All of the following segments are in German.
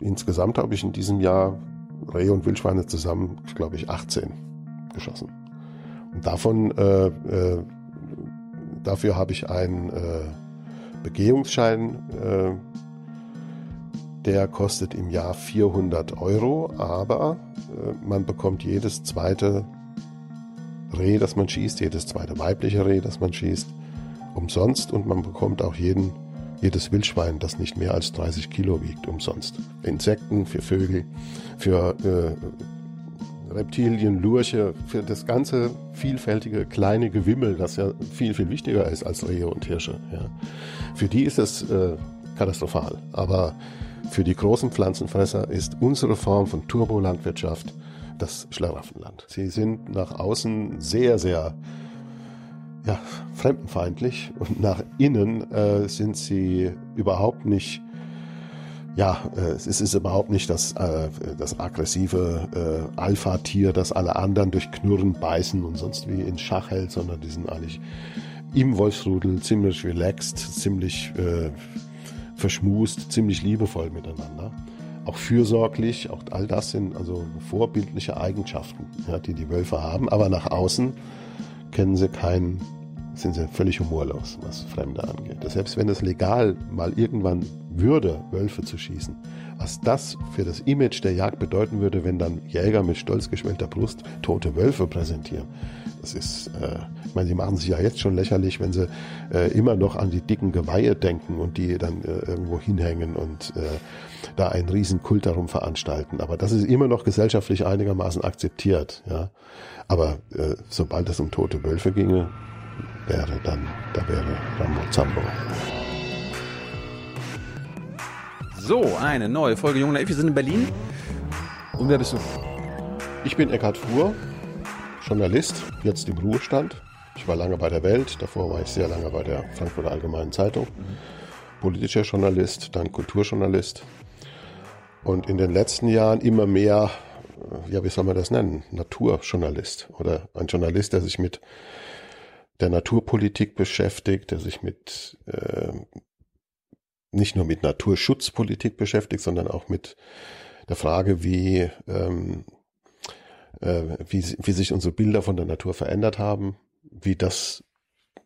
insgesamt habe ich in diesem Jahr Rehe und Wildschweine zusammen, glaube ich, 18 geschossen. Und davon, äh, äh, dafür habe ich einen äh, Begehungsschein, äh, der kostet im Jahr 400 Euro, aber äh, man bekommt jedes zweite Reh, das man schießt, jedes zweite weibliche Reh, das man schießt, umsonst und man bekommt auch jeden, jedes Wildschwein, das nicht mehr als 30 Kilo wiegt, umsonst. Insekten, für Vögel, für äh, Reptilien, Lurche, für das ganze vielfältige kleine Gewimmel, das ja viel, viel wichtiger ist als Rehe und Hirsche. Ja. Für die ist es äh, katastrophal. Aber für die großen Pflanzenfresser ist unsere Form von Turbolandwirtschaft das Schlaraffenland. Sie sind nach außen sehr, sehr ja, fremdenfeindlich und nach innen äh, sind sie überhaupt nicht ja, äh, es ist überhaupt nicht das, äh, das aggressive äh, Alpha-Tier, das alle anderen durch Knurren beißen und sonst wie in Schach hält, sondern die sind eigentlich im Wolfsrudel ziemlich relaxed, ziemlich äh, verschmust, ziemlich liebevoll miteinander auch fürsorglich, auch all das sind also vorbildliche Eigenschaften, ja, die die Wölfe haben. Aber nach außen kennen sie keinen, sind sie völlig humorlos, was Fremde angeht. Selbst wenn es legal mal irgendwann würde, Wölfe zu schießen, was das für das Image der Jagd bedeuten würde, wenn dann Jäger mit stolz geschwellter Brust tote Wölfe präsentieren. Das ist, äh, ich meine, sie machen sich ja jetzt schon lächerlich, wenn sie äh, immer noch an die dicken Geweihe denken und die dann äh, irgendwo hinhängen und äh, da einen riesen Kult darum veranstalten. Aber das ist immer noch gesellschaftlich einigermaßen akzeptiert. Ja. Aber äh, sobald es um tote Wölfe ginge, wäre dann, da wäre Rambo Zambo. So, eine neue Folge Junge Naiv. Wir sind in Berlin. Und wer bist du? Ich bin Eckhard Fuhr, Journalist, jetzt im Ruhestand. Ich war lange bei der Welt, davor war ich sehr lange bei der Frankfurter Allgemeinen Zeitung. Politischer Journalist, dann Kulturjournalist. Und in den letzten Jahren immer mehr, ja, wie soll man das nennen? Naturjournalist oder ein Journalist, der sich mit der Naturpolitik beschäftigt, der sich mit äh, nicht nur mit Naturschutzpolitik beschäftigt, sondern auch mit der Frage, wie ähm, äh, wie, wie sich unsere Bilder von der Natur verändert haben, wie das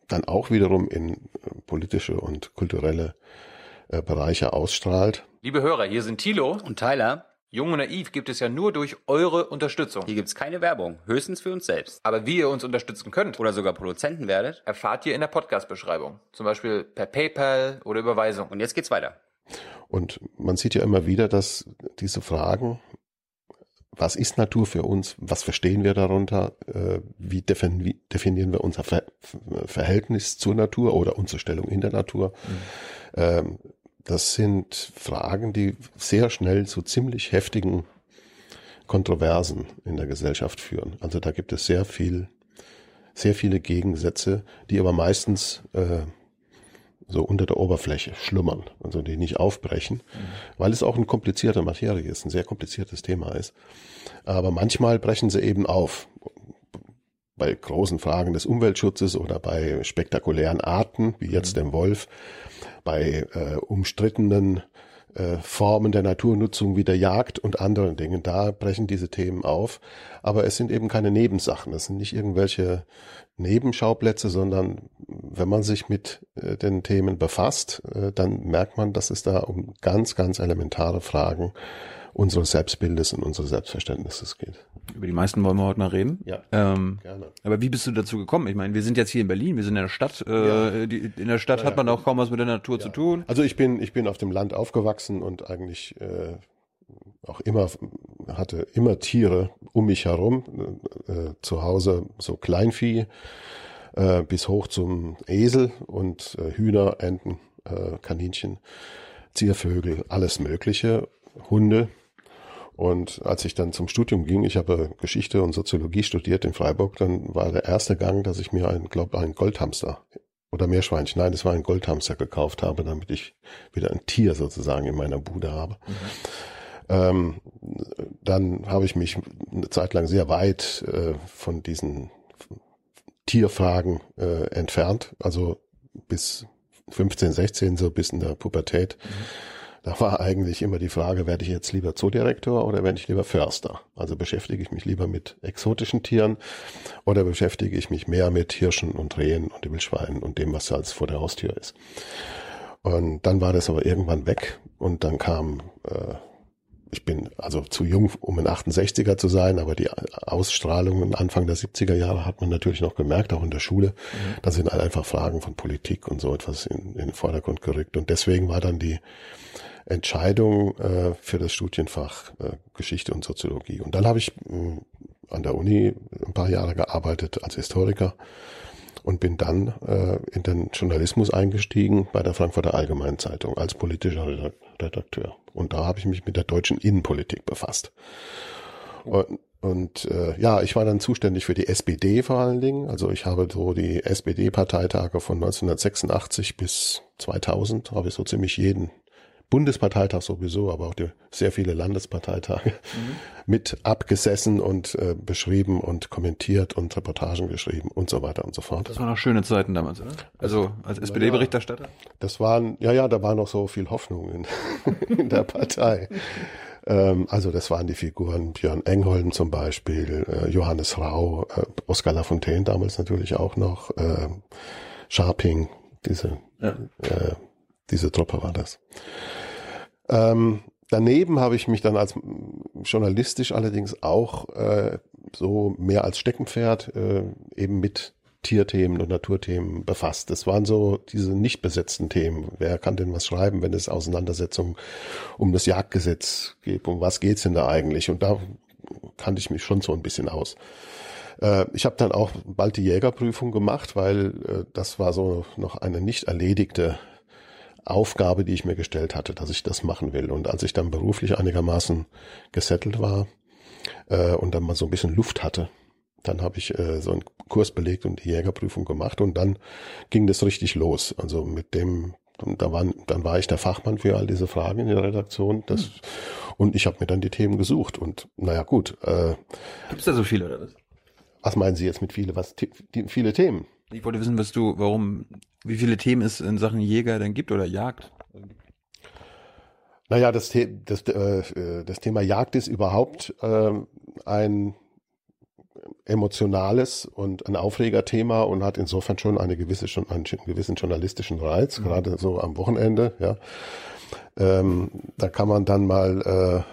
dann auch wiederum in äh, politische und kulturelle äh, Bereiche ausstrahlt. Liebe Hörer, hier sind Thilo und Tyler. Jung und Naiv gibt es ja nur durch eure Unterstützung. Hier gibt es keine Werbung, höchstens für uns selbst. Aber wie ihr uns unterstützen könnt oder sogar Produzenten werdet, erfahrt ihr in der Podcast-Beschreibung. Zum Beispiel per PayPal oder Überweisung. Und jetzt geht's weiter. Und man sieht ja immer wieder, dass diese Fragen was ist Natur für uns, was verstehen wir darunter, äh, wie definieren wir unser Verhältnis zur Natur oder unsere Stellung in der Natur. Mhm. Ähm, das sind Fragen, die sehr schnell zu ziemlich heftigen Kontroversen in der Gesellschaft führen. Also da gibt es sehr viel, sehr viele Gegensätze, die aber meistens äh, so unter der Oberfläche schlummern, also die nicht aufbrechen, mhm. weil es auch eine komplizierte Materie ist, ein sehr kompliziertes Thema ist. Aber manchmal brechen sie eben auf. Bei großen Fragen des Umweltschutzes oder bei spektakulären Arten, wie jetzt mhm. dem Wolf, bei äh, umstrittenen äh, Formen der Naturnutzung wie der Jagd und anderen Dingen. Da brechen diese Themen auf. Aber es sind eben keine Nebensachen. Es sind nicht irgendwelche Nebenschauplätze, sondern wenn man sich mit äh, den Themen befasst, äh, dann merkt man, dass es da um ganz, ganz elementare Fragen unseres Selbstbildes und unseres Selbstverständnisses geht. Über die meisten wollen wir heute mal reden. Ja. Ähm, gerne. Aber wie bist du dazu gekommen? Ich meine, wir sind jetzt hier in Berlin, wir sind in der Stadt. Äh, ja. die, in der Stadt ja, hat man auch kaum was mit der Natur ja. zu tun. Also ich bin, ich bin auf dem Land aufgewachsen und eigentlich äh, auch immer hatte immer Tiere um mich herum. Äh, zu Hause so Kleinvieh äh, bis hoch zum Esel und äh, Hühner, Enten, äh, Kaninchen, Ziervögel, alles Mögliche, Hunde. Und als ich dann zum Studium ging, ich habe Geschichte und Soziologie studiert in Freiburg, dann war der erste Gang, dass ich mir einen, glaub, einen Goldhamster oder Meerschweinchen, nein, das war ein Goldhamster gekauft habe, damit ich wieder ein Tier sozusagen in meiner Bude habe. Mhm. Ähm, dann habe ich mich eine Zeit lang sehr weit äh, von diesen Tierfragen äh, entfernt, also bis 15, 16, so bis in der Pubertät. Mhm Da war eigentlich immer die Frage, werde ich jetzt lieber Zoodirektor oder werde ich lieber Förster? Also beschäftige ich mich lieber mit exotischen Tieren oder beschäftige ich mich mehr mit Hirschen und Rehen und Wildschweinen und dem, was als vor der Haustür ist. Und dann war das aber irgendwann weg und dann kam äh, ich bin also zu jung, um ein 68er zu sein, aber die Ausstrahlungen Anfang der 70er Jahre hat man natürlich noch gemerkt, auch in der Schule. Mhm. Da sind halt einfach Fragen von Politik und so etwas in, in den Vordergrund gerückt. Und deswegen war dann die Entscheidung äh, für das Studienfach äh, Geschichte und Soziologie. Und dann habe ich äh, an der Uni ein paar Jahre gearbeitet als Historiker und bin dann äh, in den Journalismus eingestiegen bei der Frankfurter Allgemeinen Zeitung als politischer Redakteur. Und da habe ich mich mit der deutschen Innenpolitik befasst. Und, und äh, ja, ich war dann zuständig für die SPD vor allen Dingen. Also ich habe so die SPD-Parteitage von 1986 bis 2000, habe ich so ziemlich jeden Bundesparteitag sowieso, aber auch die, sehr viele Landesparteitage mhm. mit abgesessen und äh, beschrieben und kommentiert und Reportagen geschrieben und so weiter und so fort. Das waren noch schöne Zeiten damals, oder? Also als SPD-Berichterstatter? Ja, das waren, ja, ja, da war noch so viel Hoffnung in, in der Partei. Ähm, also das waren die Figuren Björn Engholm zum Beispiel, äh, Johannes Rau, äh, Oskar Lafontaine damals natürlich auch noch, äh, Scharping, diese ja. äh, diese Truppe war das. Ähm, daneben habe ich mich dann als journalistisch allerdings auch äh, so mehr als Steckenpferd äh, eben mit Tierthemen und Naturthemen befasst. Das waren so diese nicht besetzten Themen. Wer kann denn was schreiben, wenn es Auseinandersetzungen um das Jagdgesetz geht? Um was geht's denn da eigentlich? Und da kannte ich mich schon so ein bisschen aus. Äh, ich habe dann auch bald die Jägerprüfung gemacht, weil äh, das war so noch eine nicht erledigte Aufgabe, die ich mir gestellt hatte, dass ich das machen will. Und als ich dann beruflich einigermaßen gesettelt war äh, und dann mal so ein bisschen Luft hatte, dann habe ich äh, so einen Kurs belegt und die Jägerprüfung gemacht und dann ging das richtig los. Also mit dem, da waren, dann war ich der Fachmann für all diese Fragen in der Redaktion. Das, hm. Und ich habe mir dann die Themen gesucht. Und naja, gut. Äh, Gibt es da so viele oder was? Was meinen Sie jetzt mit viele? Was die, viele Themen? Ich wollte wissen, was du, warum, wie viele Themen es in Sachen Jäger denn gibt oder Jagd. Naja, das, das, äh, das Thema Jagd ist überhaupt äh, ein emotionales und ein Aufregerthema und hat insofern schon eine gewisse schon einen gewissen journalistischen Reiz, mhm. gerade so am Wochenende. Ja, ähm, da kann man dann mal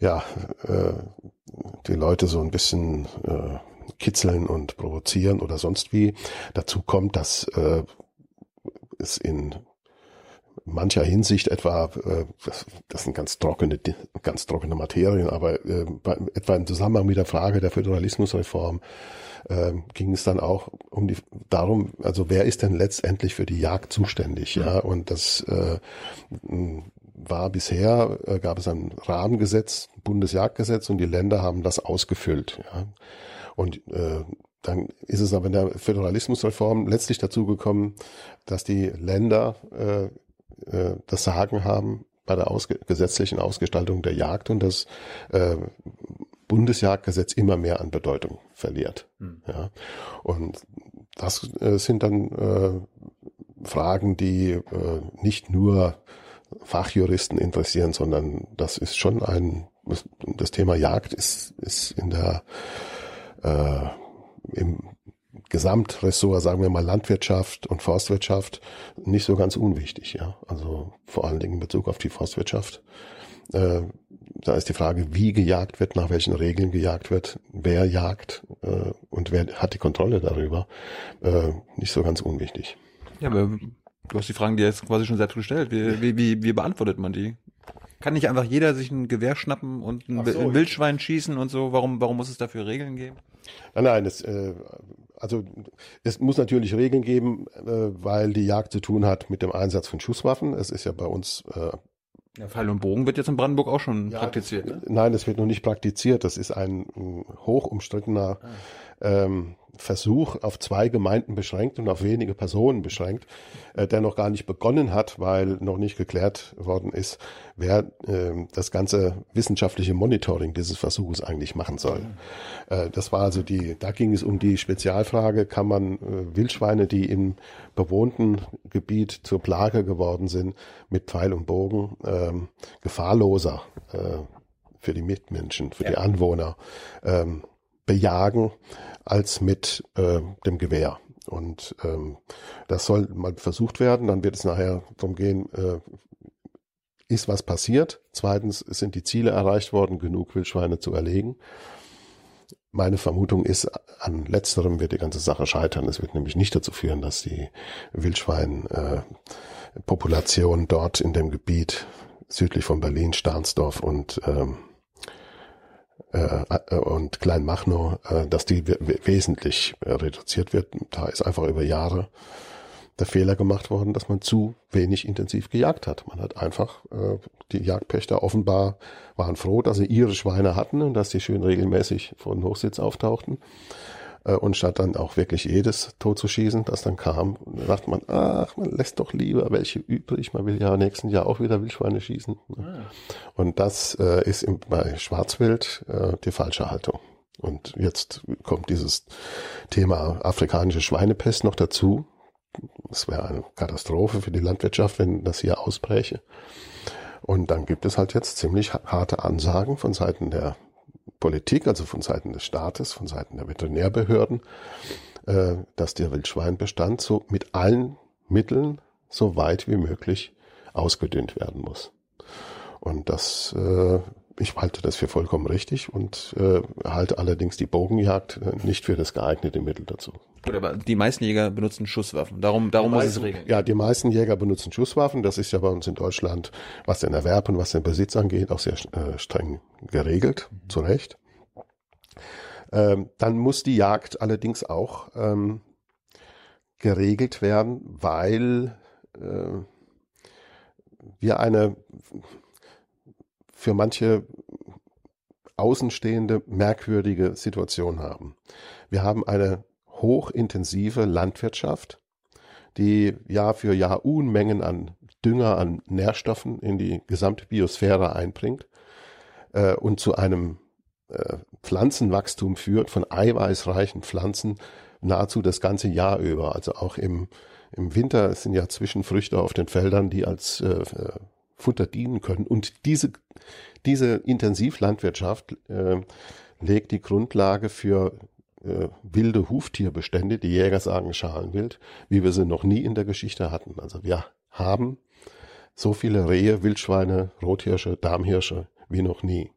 äh, ja äh, die Leute so ein bisschen äh, kitzeln und provozieren oder sonst wie. Dazu kommt, dass äh, es in mancher Hinsicht etwa, äh, das, das sind ganz trockene, ganz trockene Materien, aber äh, bei, etwa im Zusammenhang mit der Frage der Föderalismusreform äh, ging es dann auch um die darum, also wer ist denn letztendlich für die Jagd zuständig, ja? Und das äh, war bisher, äh, gab es ein Rahmengesetz, Bundesjagdgesetz und die Länder haben das ausgefüllt. Ja? Und äh, dann ist es aber in der Föderalismusreform letztlich dazu gekommen, dass die Länder äh, äh, das Sagen haben bei der ausge gesetzlichen Ausgestaltung der Jagd und das äh, Bundesjagdgesetz immer mehr an Bedeutung verliert. Mhm. Ja. Und das äh, sind dann äh, Fragen, die äh, nicht nur Fachjuristen interessieren, sondern das ist schon ein, das Thema Jagd ist, ist in der äh, im Gesamtressort, sagen wir mal Landwirtschaft und Forstwirtschaft, nicht so ganz unwichtig. Ja, also vor allen Dingen in Bezug auf die Forstwirtschaft. Äh, da ist die Frage, wie gejagt wird, nach welchen Regeln gejagt wird, wer jagt äh, und wer hat die Kontrolle darüber, äh, nicht so ganz unwichtig. Ja, aber du hast die Fragen dir jetzt quasi schon selbst gestellt. Wie, wie, wie, wie beantwortet man die? Kann nicht einfach jeder sich ein Gewehr schnappen und ein, so, ein Wildschwein schießen und so? Warum, warum muss es dafür Regeln geben? Nein, nein, das, äh, also es muss natürlich Regeln geben, äh, weil die Jagd zu tun hat mit dem Einsatz von Schusswaffen. Es ist ja bei uns äh, ja, Pfeil und Bogen wird jetzt in Brandenburg auch schon ja, praktiziert. Ne? Nein, das wird noch nicht praktiziert. Das ist ein, ein hoch umstrittener ähm, Versuch auf zwei Gemeinden beschränkt und auf wenige Personen beschränkt, äh, der noch gar nicht begonnen hat, weil noch nicht geklärt worden ist, wer äh, das ganze wissenschaftliche Monitoring dieses Versuches eigentlich machen soll. Äh, das war also die, da ging es um die Spezialfrage, kann man äh, Wildschweine, die im bewohnten Gebiet zur Plage geworden sind, mit Pfeil und Bogen ähm, gefahrloser äh, für die Mitmenschen, für ja. die Anwohner ähm, bejagen als mit äh, dem Gewehr. Und ähm, das soll mal versucht werden. Dann wird es nachher darum gehen, äh, ist was passiert? Zweitens, sind die Ziele erreicht worden, genug Wildschweine zu erlegen? Meine Vermutung ist, an letzterem wird die ganze Sache scheitern. Es wird nämlich nicht dazu führen, dass die Wildschweinpopulation äh, dort in dem Gebiet südlich von Berlin, Stahnsdorf und ähm, äh, äh, und Kleinmachnow, äh, dass die wesentlich reduziert wird. Da ist einfach über Jahre der Fehler gemacht worden, dass man zu wenig intensiv gejagt hat. Man hat einfach, die Jagdpächter offenbar waren froh, dass sie ihre Schweine hatten und dass die schön regelmäßig vor den Hochsitz auftauchten. Äh, und statt dann auch wirklich jedes tot zu schießen, das dann kam, dachte man, ach, man lässt doch lieber welche übrig, man will ja nächsten Jahr auch wieder Wildschweine schießen. Ah. Und das äh, ist im, bei Schwarzwild äh, die falsche Haltung. Und jetzt kommt dieses Thema afrikanische Schweinepest noch dazu. Es wäre eine Katastrophe für die Landwirtschaft, wenn das hier ausbräche. Und dann gibt es halt jetzt ziemlich harte Ansagen von Seiten der Politik, also von Seiten des Staates, von Seiten der Veterinärbehörden, äh, dass der Wildschweinbestand so mit allen Mitteln so weit wie möglich ausgedünnt werden muss. Und das, äh, ich halte das für vollkommen richtig und äh, halte allerdings die Bogenjagd äh, nicht für das geeignete Mittel dazu. Gut, aber die meisten Jäger benutzen Schusswaffen. Darum, darum muss es regeln. Ja, die meisten Jäger benutzen Schusswaffen. Das ist ja bei uns in Deutschland, was den Erwerb und was den Besitz angeht, auch sehr äh, streng geregelt. Mhm. Zu Recht. Ähm, dann muss die Jagd allerdings auch ähm, geregelt werden, weil äh, wir eine für manche Außenstehende merkwürdige Situation haben. Wir haben eine hochintensive Landwirtschaft, die Jahr für Jahr Unmengen an Dünger, an Nährstoffen in die gesamte Biosphäre einbringt äh, und zu einem äh, Pflanzenwachstum führt von eiweißreichen Pflanzen nahezu das ganze Jahr über. Also auch im, im Winter sind ja Zwischenfrüchte auf den Feldern, die als äh, Futter dienen können. Und diese, diese Intensivlandwirtschaft äh, legt die Grundlage für äh, wilde Huftierbestände, die Jäger sagen Schalenwild, wie wir sie noch nie in der Geschichte hatten. Also wir haben so viele Rehe, Wildschweine, Rothirsche, Darmhirsche wie noch nie.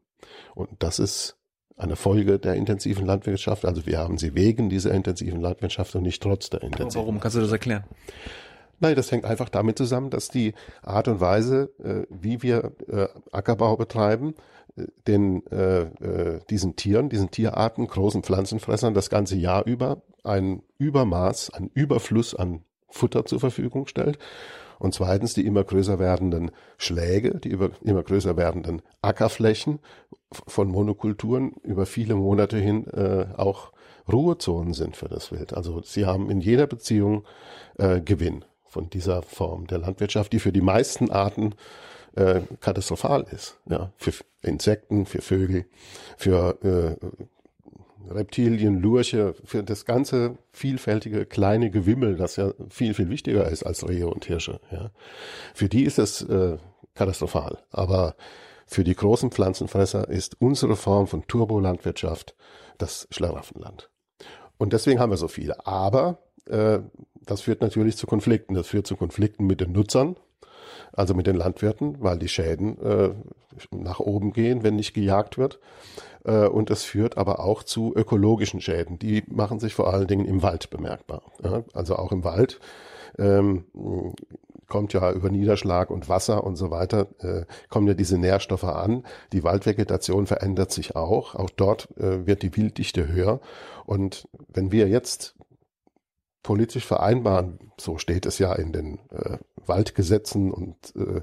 Und das ist eine Folge der intensiven Landwirtschaft. Also wir haben sie wegen dieser intensiven Landwirtschaft und nicht trotz der intensiven. Warum kannst du das erklären? Nein, das hängt einfach damit zusammen, dass die Art und Weise, äh, wie wir äh, Ackerbau betreiben, äh, den äh, äh, diesen Tieren, diesen Tierarten, großen Pflanzenfressern das ganze Jahr über ein Übermaß, ein Überfluss an Futter zur Verfügung stellt und zweitens die immer größer werdenden Schläge, die über, immer größer werdenden Ackerflächen von Monokulturen über viele Monate hin äh, auch Ruhezonen sind für das Wild. Also sie haben in jeder Beziehung äh, Gewinn von dieser Form der Landwirtschaft, die für die meisten Arten äh, katastrophal ist. Ja, für Insekten, für Vögel, für äh, Reptilien, Lurche, für das ganze vielfältige kleine Gewimmel, das ja viel, viel wichtiger ist als Rehe und Hirsche. Ja. Für die ist es äh, katastrophal. Aber für die großen Pflanzenfresser ist unsere Form von Turbolandwirtschaft das Schlaraffenland. Und deswegen haben wir so viele. Aber äh, das führt natürlich zu Konflikten. Das führt zu Konflikten mit den Nutzern, also mit den Landwirten, weil die Schäden äh, nach oben gehen, wenn nicht gejagt wird. Äh, und es führt aber auch zu ökologischen Schäden. Die machen sich vor allen Dingen im Wald bemerkbar. Ja? Also auch im Wald ähm, kommt ja über Niederschlag und Wasser und so weiter, äh, kommen ja diese Nährstoffe an. Die Waldvegetation verändert sich auch. Auch dort äh, wird die Wilddichte höher. Und wenn wir jetzt politisch vereinbaren, so steht es ja in den äh, Waldgesetzen und äh,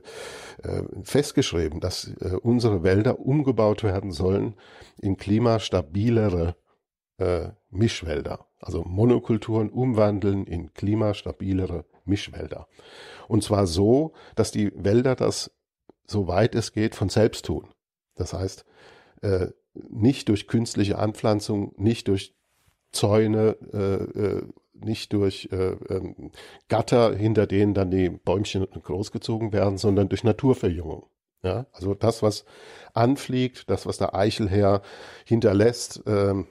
äh, festgeschrieben, dass äh, unsere Wälder umgebaut werden sollen in klimastabilere äh, Mischwälder, also Monokulturen umwandeln in klimastabilere Mischwälder. Und zwar so, dass die Wälder das, soweit es geht, von selbst tun. Das heißt, äh, nicht durch künstliche Anpflanzung, nicht durch Zäune, äh, äh, nicht durch äh, ähm, Gatter, hinter denen dann die Bäumchen großgezogen werden, sondern durch Naturverjüngung. Ja, also das, was anfliegt, das, was der Eichelherr hinterlässt, ähm,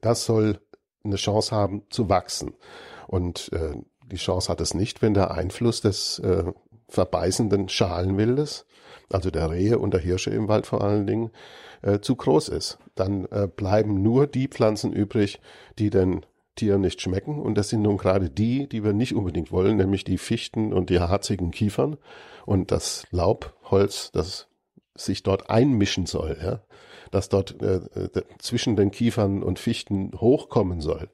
das soll eine Chance haben zu wachsen. Und äh, die Chance hat es nicht, wenn der Einfluss des äh, verbeißenden Schalenwildes, also der Rehe und der Hirsche im Wald vor allen Dingen, äh, zu groß ist. Dann äh, bleiben nur die Pflanzen übrig, die den Tieren nicht schmecken. Und das sind nun gerade die, die wir nicht unbedingt wollen, nämlich die Fichten und die harzigen Kiefern und das Laubholz, das sich dort einmischen soll, ja, das dort äh, äh, zwischen den Kiefern und Fichten hochkommen soll.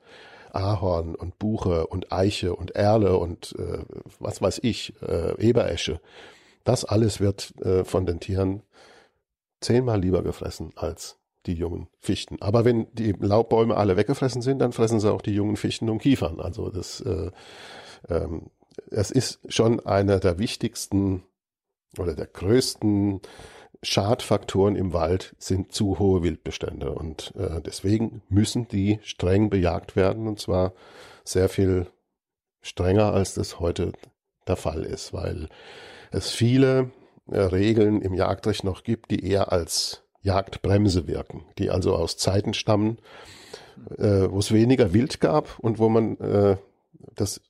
Ahorn und Buche und Eiche und Erle und äh, was weiß ich, äh, Eberesche. Das alles wird äh, von den Tieren zehnmal lieber gefressen als die jungen Fichten. Aber wenn die Laubbäume alle weggefressen sind, dann fressen sie auch die jungen Fichten und Kiefern. Also das, äh, ähm, es ist schon einer der wichtigsten oder der größten Schadfaktoren im Wald sind zu hohe Wildbestände und äh, deswegen müssen die streng bejagt werden und zwar sehr viel strenger, als das heute der Fall ist, weil es viele äh, Regeln im Jagdrecht noch gibt, die eher als Jagdbremse wirken, die also aus Zeiten stammen, äh, wo es weniger Wild gab und wo man äh, das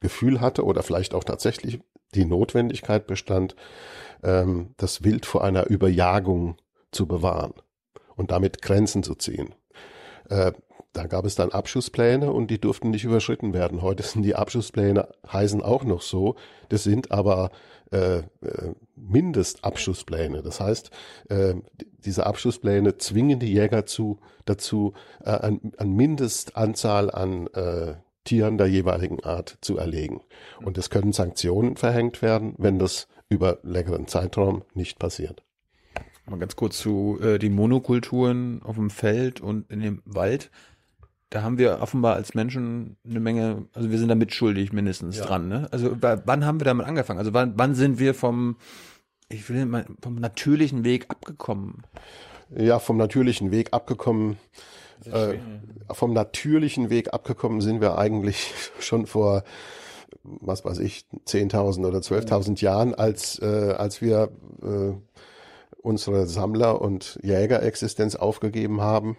Gefühl hatte oder vielleicht auch tatsächlich die Notwendigkeit bestand, ähm, das Wild vor einer Überjagung zu bewahren und damit Grenzen zu ziehen. Äh, da gab es dann Abschusspläne und die durften nicht überschritten werden. Heute sind die Abschusspläne heißen auch noch so. Das sind aber äh, äh, Mindestabschusspläne. Das heißt, äh, diese Abschusspläne zwingen die Jäger zu, dazu, äh, an, an Mindestanzahl an äh, Tieren der jeweiligen Art zu erlegen. Und es können Sanktionen verhängt werden, wenn das über längeren Zeitraum nicht passiert. Mal ganz kurz zu äh, die Monokulturen auf dem Feld und in dem Wald. Da haben wir offenbar als Menschen eine Menge, also wir sind da mitschuldig mindestens ja. dran. Ne? Also wann haben wir damit angefangen? Also wann, wann sind wir vom, ich will mal, vom natürlichen Weg abgekommen? Ja, vom natürlichen Weg abgekommen. Äh, vom natürlichen Weg abgekommen sind wir eigentlich schon vor was weiß ich, 10.000 oder 12.000 Jahren, als, äh, als wir äh, unsere Sammler- und Jägerexistenz aufgegeben haben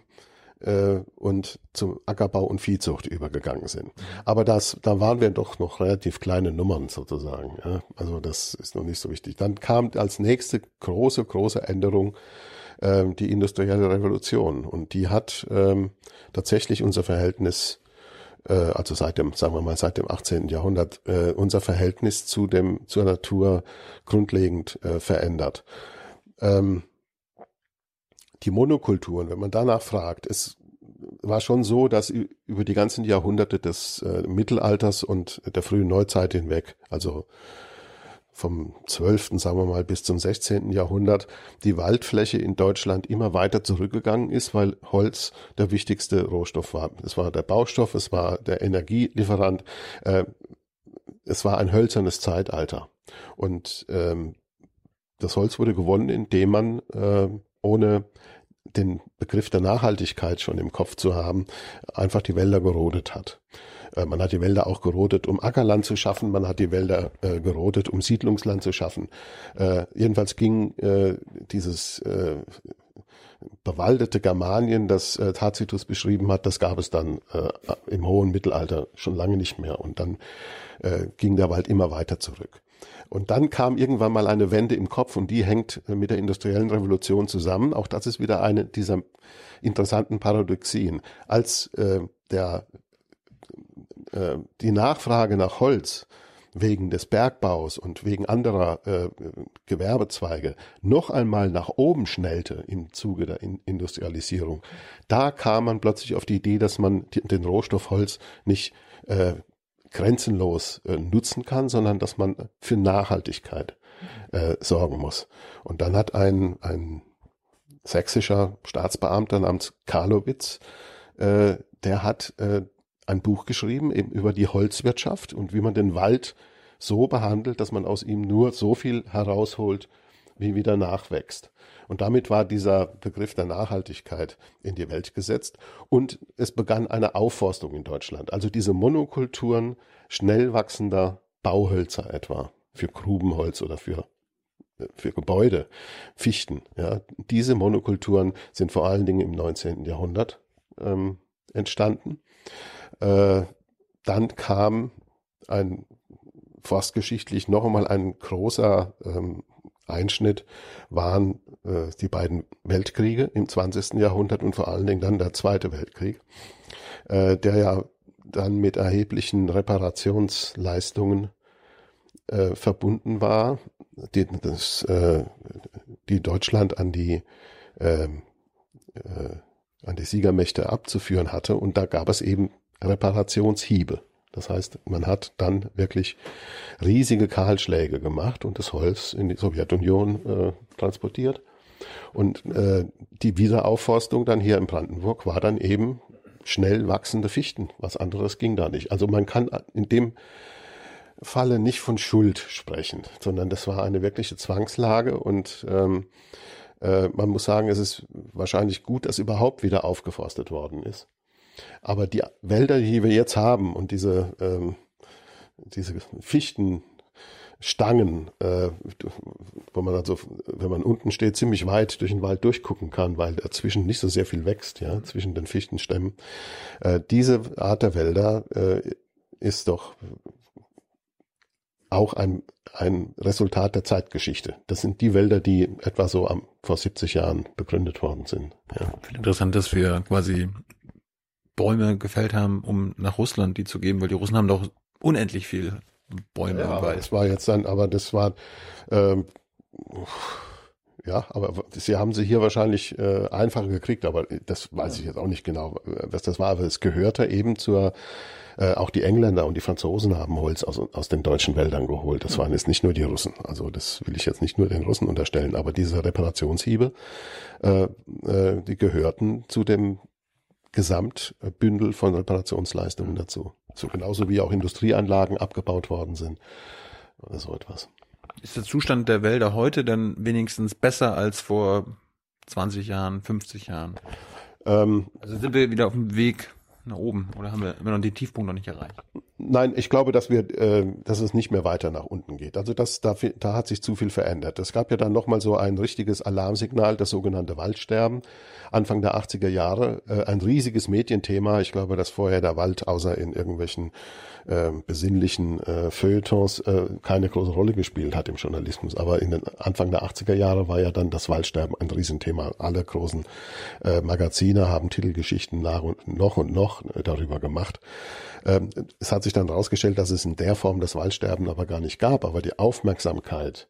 äh, und zum Ackerbau und Viehzucht übergegangen sind. Aber das, da waren wir doch noch relativ kleine Nummern sozusagen. Ja? Also das ist noch nicht so wichtig. Dann kam als nächste große, große Änderung äh, die industrielle Revolution und die hat ähm, tatsächlich unser Verhältnis äh, also seit dem, sagen wir mal, seit dem 18. Jahrhundert, äh, unser Verhältnis zu dem, zur Natur grundlegend äh, verändert. Ähm, die Monokulturen, wenn man danach fragt, es war schon so, dass über die ganzen Jahrhunderte des äh, Mittelalters und der frühen Neuzeit hinweg, also vom 12., sagen wir mal, bis zum 16. Jahrhundert die Waldfläche in Deutschland immer weiter zurückgegangen ist, weil Holz der wichtigste Rohstoff war. Es war der Baustoff, es war der Energielieferant, äh, es war ein hölzernes Zeitalter. Und ähm, das Holz wurde gewonnen, indem man äh, ohne den Begriff der Nachhaltigkeit schon im Kopf zu haben, einfach die Wälder gerodet hat. Äh, man hat die Wälder auch gerodet, um Ackerland zu schaffen. Man hat die Wälder äh, gerodet, um Siedlungsland zu schaffen. Äh, jedenfalls ging äh, dieses äh, bewaldete Germanien, das äh, Tacitus beschrieben hat, das gab es dann im hohen Mittelalter schon lange nicht mehr. Und dann ging der Wald immer weiter zurück. Und dann kam irgendwann mal eine Wende im Kopf und die hängt mit der industriellen Revolution zusammen. Auch das ist wieder eine dieser interessanten Paradoxien. Als äh, der äh, die Nachfrage nach Holz wegen des Bergbaus und wegen anderer äh, Gewerbezweige noch einmal nach oben schnellte im Zuge der in Industrialisierung, da kam man plötzlich auf die Idee, dass man den Rohstoff Holz nicht äh, grenzenlos äh, nutzen kann, sondern dass man für Nachhaltigkeit äh, sorgen muss. Und dann hat ein, ein sächsischer Staatsbeamter namens Karlowitz äh, der hat äh, ein Buch geschrieben eben über die Holzwirtschaft und wie man den Wald so behandelt, dass man aus ihm nur so viel herausholt, wie wieder nachwächst. Und damit war dieser Begriff der Nachhaltigkeit in die Welt gesetzt und es begann eine Aufforstung in Deutschland. Also diese Monokulturen schnell wachsender Bauhölzer etwa für Grubenholz oder für für Gebäude, Fichten. Ja, diese Monokulturen sind vor allen Dingen im 19. Jahrhundert ähm, entstanden. Äh, dann kam ein forstgeschichtlich noch einmal ein großer ähm, Einschnitt waren äh, die beiden Weltkriege im 20. Jahrhundert und vor allen Dingen dann der Zweite Weltkrieg, äh, der ja dann mit erheblichen Reparationsleistungen äh, verbunden war, die, das, äh, die Deutschland an die ähm, äh, an die Siegermächte abzuführen hatte und da gab es eben Reparationshiebe. Das heißt, man hat dann wirklich riesige Kahlschläge gemacht und das Holz in die Sowjetunion äh, transportiert. Und äh, die Wiederaufforstung dann hier in Brandenburg war dann eben schnell wachsende Fichten. Was anderes ging da nicht. Also man kann in dem Falle nicht von Schuld sprechen, sondern das war eine wirkliche Zwangslage und ähm, äh, man muss sagen, es ist wahrscheinlich gut, dass überhaupt wieder aufgeforstet worden ist. Aber die Wälder, die wir jetzt haben und diese, ähm, diese Fichtenstangen, äh, wo man also, wenn man unten steht, ziemlich weit durch den Wald durchgucken kann, weil dazwischen nicht so sehr viel wächst, ja, zwischen den Fichtenstämmen. Äh, diese Art der Wälder äh, ist doch auch ein, ein Resultat der Zeitgeschichte. Das sind die Wälder, die etwa so am, vor 70 Jahren begründet worden sind. Ja. Interessant, dass wir quasi Bäume gefällt haben, um nach Russland die zu geben, weil die Russen haben doch unendlich viel Bäume ja, Wald. Das war jetzt dann, aber das war ähm, ja, aber sie haben sie hier wahrscheinlich äh, einfacher gekriegt, aber das weiß ich jetzt auch nicht genau, was das war. Aber es gehörte eben zur, äh, auch die Engländer und die Franzosen haben Holz aus, aus den deutschen Wäldern geholt. Das waren jetzt nicht nur die Russen. Also das will ich jetzt nicht nur den Russen unterstellen, aber diese Reparationshiebe, äh, äh, die gehörten zu dem Gesamtbündel von Reparationsleistungen dazu. So genauso wie auch Industrieanlagen abgebaut worden sind oder so etwas. Ist der Zustand der Wälder heute dann wenigstens besser als vor 20 Jahren, 50 Jahren? Ähm, also sind wir wieder auf dem Weg nach oben oder haben wir immer noch den Tiefpunkt noch nicht erreicht? Nein, ich glaube, dass wir, äh, dass es nicht mehr weiter nach unten geht. Also das, da, da hat sich zu viel verändert. Es gab ja dann nochmal so ein richtiges Alarmsignal, das sogenannte Waldsterben, Anfang der 80er Jahre. Äh, ein riesiges Medienthema. Ich glaube, dass vorher der Wald, außer in irgendwelchen äh, besinnlichen äh, Feuilletons, äh, keine große Rolle gespielt hat im Journalismus. Aber in den Anfang der 80er Jahre war ja dann das Waldsterben ein Riesenthema. Alle großen äh, Magazine haben Titelgeschichten nach und noch und noch äh, darüber gemacht. Ähm, es hat sich dann herausgestellt, dass es in der Form das Waldsterben aber gar nicht gab, aber die Aufmerksamkeit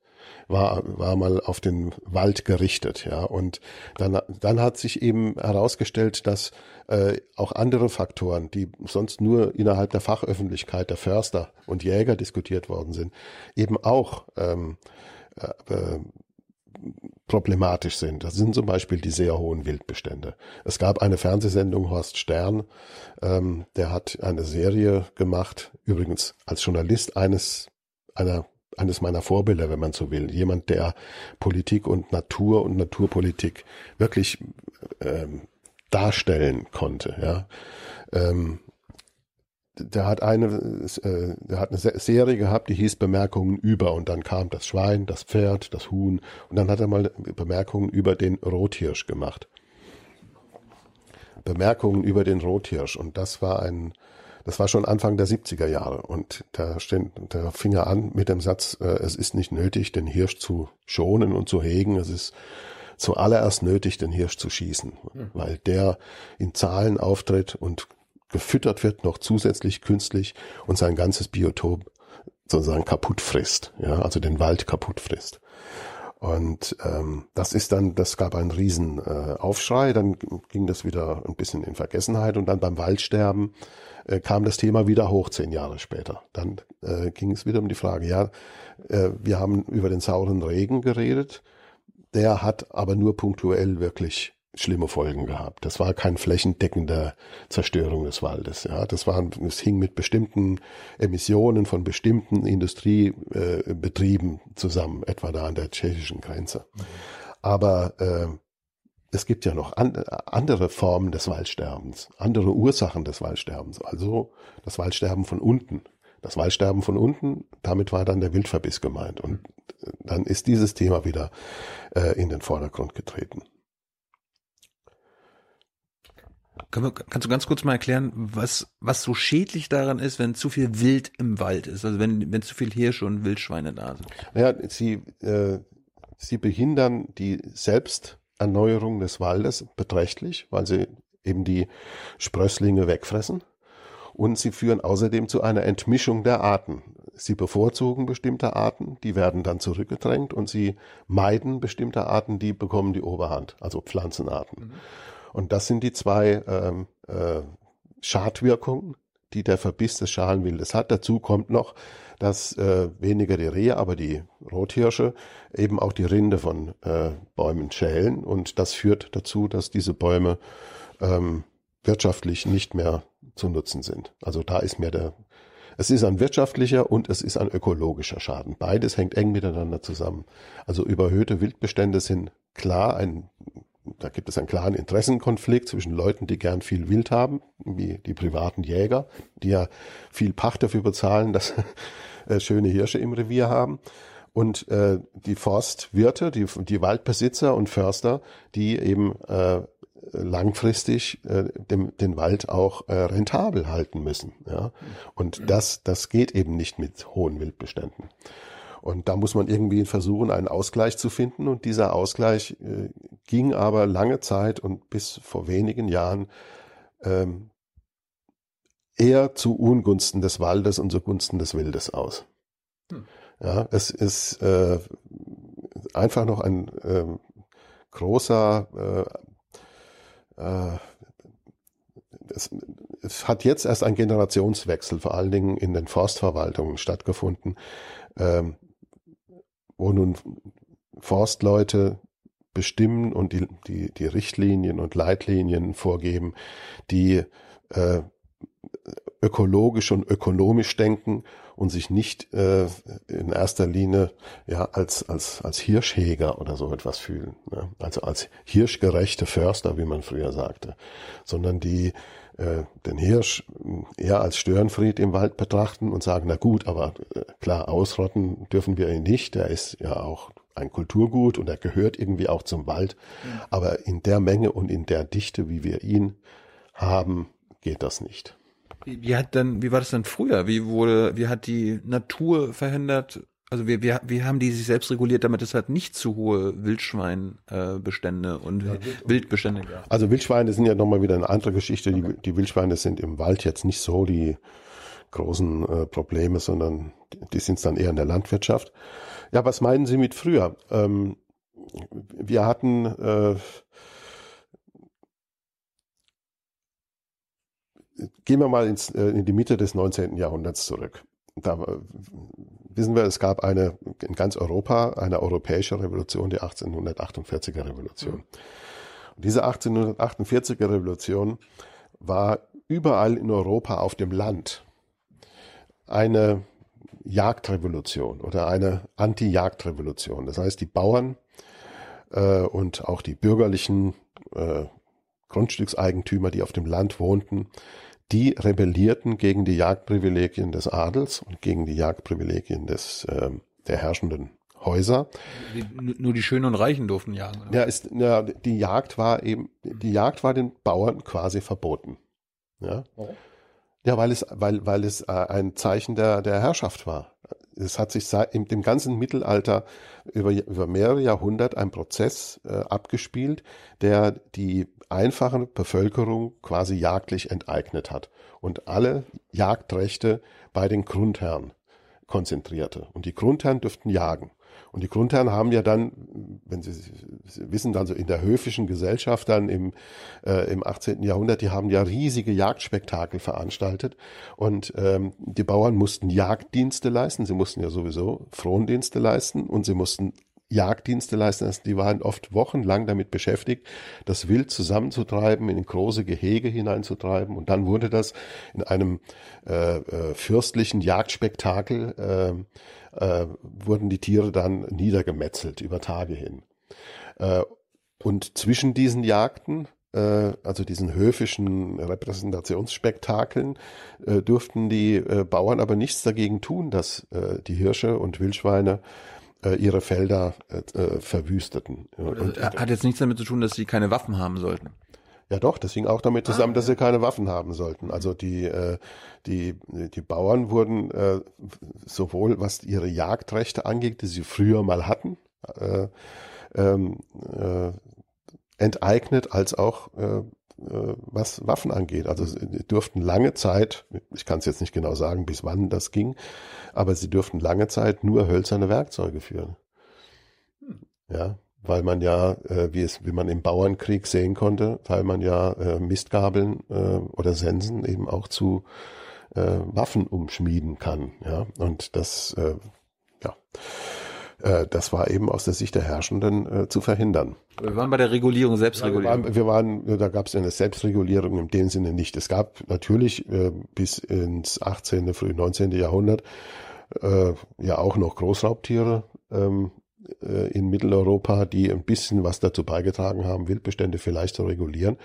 war, war mal auf den Wald gerichtet, ja. Und dann, dann hat sich eben herausgestellt, dass äh, auch andere Faktoren, die sonst nur innerhalb der Fachöffentlichkeit der Förster und Jäger diskutiert worden sind, eben auch ähm, äh, äh problematisch sind. Das sind zum Beispiel die sehr hohen Wildbestände. Es gab eine Fernsehsendung Horst Stern, ähm, der hat eine Serie gemacht, übrigens als Journalist eines einer eines meiner Vorbilder, wenn man so will. Jemand, der Politik und Natur und Naturpolitik wirklich ähm, darstellen konnte. Ja. Ähm, der hat eine, äh, der hat eine Serie gehabt, die hieß Bemerkungen über und dann kam das Schwein, das Pferd, das Huhn und dann hat er mal Bemerkungen über den Rothirsch gemacht. Bemerkungen über den Rothirsch und das war ein, das war schon Anfang der 70er Jahre und da, stehen, da fing er an mit dem Satz, äh, es ist nicht nötig, den Hirsch zu schonen und zu hegen, es ist zuallererst nötig, den Hirsch zu schießen, mhm. weil der in Zahlen auftritt und gefüttert wird, noch zusätzlich künstlich und sein ganzes Biotop sozusagen kaputt frisst, ja, also den Wald kaputt frisst. Und ähm, das ist dann, das gab einen riesen äh, Aufschrei, dann ging das wieder ein bisschen in Vergessenheit und dann beim Waldsterben äh, kam das Thema wieder hoch zehn Jahre später. Dann äh, ging es wieder um die Frage, ja, äh, wir haben über den sauren Regen geredet, der hat aber nur punktuell wirklich schlimme Folgen gehabt. Das war kein flächendeckender Zerstörung des Waldes. Ja, das war, es hing mit bestimmten Emissionen von bestimmten Industriebetrieben zusammen, etwa da an der tschechischen Grenze. Aber äh, es gibt ja noch an, andere Formen des Waldsterbens, andere Ursachen des Waldsterbens. Also das Waldsterben von unten. Das Waldsterben von unten, damit war dann der Wildverbiss gemeint. Und dann ist dieses Thema wieder äh, in den Vordergrund getreten. Kannst du ganz kurz mal erklären, was, was so schädlich daran ist, wenn zu viel Wild im Wald ist? Also wenn, wenn zu viel Hirsche und Wildschweine da sind? Naja, sie, äh, sie behindern die Selbsterneuerung des Waldes beträchtlich, weil sie eben die Sprösslinge wegfressen. Und sie führen außerdem zu einer Entmischung der Arten. Sie bevorzugen bestimmte Arten, die werden dann zurückgedrängt und sie meiden bestimmte Arten, die bekommen die Oberhand, also Pflanzenarten. Mhm. Und das sind die zwei ähm, äh, Schadwirkungen, die der Verbiss des Schalenwildes hat. Dazu kommt noch, dass äh, weniger die Rehe, aber die Rothirsche eben auch die Rinde von äh, Bäumen schälen. Und das führt dazu, dass diese Bäume ähm, wirtschaftlich nicht mehr zu nutzen sind. Also da ist mehr der, es ist ein wirtschaftlicher und es ist ein ökologischer Schaden. Beides hängt eng miteinander zusammen. Also überhöhte Wildbestände sind klar ein da gibt es einen klaren Interessenkonflikt zwischen Leuten, die gern viel Wild haben, wie die privaten Jäger, die ja viel Pacht dafür bezahlen, dass äh, schöne Hirsche im Revier haben. Und äh, die Forstwirte, die, die Waldbesitzer und Förster, die eben äh, langfristig äh, dem, den Wald auch äh, rentabel halten müssen. Ja? Und das, das geht eben nicht mit hohen Wildbeständen. Und da muss man irgendwie versuchen, einen Ausgleich zu finden. Und dieser Ausgleich äh, ging aber lange Zeit und bis vor wenigen Jahren ähm, eher zu Ungunsten des Waldes und zugunsten des Wildes aus. Hm. Ja, es ist äh, einfach noch ein äh, großer äh, äh, es, es, hat jetzt erst ein Generationswechsel, vor allen Dingen in den Forstverwaltungen stattgefunden, ähm, wo nun Forstleute bestimmen und die, die, die Richtlinien und Leitlinien vorgeben, die äh, ökologisch und ökonomisch denken und sich nicht äh, in erster Linie ja als als als Hirschjäger oder so etwas fühlen, ne? also als hirschgerechte Förster, wie man früher sagte, sondern die äh, den Hirsch eher als Störenfried im Wald betrachten und sagen, na gut, aber äh, klar, ausrotten dürfen wir ihn nicht, der ist ja auch ein Kulturgut und er gehört irgendwie auch zum Wald, mhm. aber in der Menge und in der Dichte, wie wir ihn haben, geht das nicht. Wie, wie hat dann, wie war das dann früher? Wie wurde, wie hat die Natur verhindert, also wir, wir, wir haben die sich selbst reguliert, damit es halt nicht zu hohe Wildschweinbestände äh, und ja, Wildbestände gab. Also Wildschweine sind ja nochmal wieder eine andere Geschichte. Okay. Die, die Wildschweine sind im Wald jetzt nicht so die großen äh, Probleme, sondern die, die sind es dann eher in der Landwirtschaft. Ja, was meinen Sie mit früher? Ähm, wir hatten äh, gehen wir mal ins, äh, in die Mitte des 19. Jahrhunderts zurück. Da wissen wir, es gab eine in ganz Europa eine europäische Revolution, die 1848er Revolution. Und diese 1848er Revolution war überall in Europa auf dem Land eine Jagdrevolution oder eine Anti-Jagdrevolution. Das heißt, die Bauern äh, und auch die bürgerlichen äh, Grundstückseigentümer, die auf dem Land wohnten, die rebellierten gegen die Jagdprivilegien des Adels und gegen die Jagdprivilegien des, äh, der herrschenden Häuser. Die, nur die Schönen und Reichen durften jagen. Oder? Ja, ist, ja, die Jagd war eben, die Jagd war den Bauern quasi verboten. Ja. Warum? Ja, weil es, weil, weil es äh, ein Zeichen der, der Herrschaft war. Es hat sich seit, im dem ganzen Mittelalter über, über mehrere Jahrhunderte ein Prozess äh, abgespielt, der die einfache Bevölkerung quasi jagdlich enteignet hat und alle Jagdrechte bei den Grundherren konzentrierte. Und die Grundherren dürften jagen. Und die Grundherren haben ja dann, wenn Sie, Sie wissen, also in der höfischen Gesellschaft dann im, äh, im 18. Jahrhundert, die haben ja riesige Jagdspektakel veranstaltet und ähm, die Bauern mussten Jagddienste leisten, sie mussten ja sowieso Frondienste leisten und sie mussten Jagddienste leisten. Also die waren oft wochenlang damit beschäftigt, das Wild zusammenzutreiben, in große Gehege hineinzutreiben. Und dann wurde das in einem äh, äh, fürstlichen Jagdspektakel, äh, äh, wurden die Tiere dann niedergemetzelt über Tage hin. Äh, und zwischen diesen Jagden äh, also diesen höfischen Repräsentationsspektakeln, durften die Bauern aber nichts dagegen tun, dass die Hirsche und Wildschweine ihre Felder verwüsteten. Und hat jetzt nichts damit zu tun, dass sie keine Waffen haben sollten. Ja doch, das hing auch damit zusammen, ah, dass sie keine Waffen haben sollten. Also die, äh, die, die Bauern wurden äh, sowohl was ihre Jagdrechte angeht, die sie früher mal hatten, äh, ähm, äh, enteignet als auch äh, äh, was Waffen angeht. Also sie dürften lange Zeit, ich kann es jetzt nicht genau sagen, bis wann das ging, aber sie dürften lange Zeit nur hölzerne Werkzeuge führen. Hm. Ja, weil man ja, äh, wie es, wie man im Bauernkrieg sehen konnte, weil man ja äh, Mistgabeln äh, oder Sensen eben auch zu äh, Waffen umschmieden kann. Ja, und das, äh, ja. Äh, das war eben aus der Sicht der Herrschenden äh, zu verhindern. Wir waren bei der Regulierung, Selbstregulierung. Ja, wir, waren, wir waren, da gab es eine Selbstregulierung in dem Sinne nicht. Es gab natürlich äh, bis ins 18., früh 19. Jahrhundert äh, ja auch noch Großraubtiere ähm, äh, in Mitteleuropa, die ein bisschen was dazu beigetragen haben, Wildbestände vielleicht zu regulieren.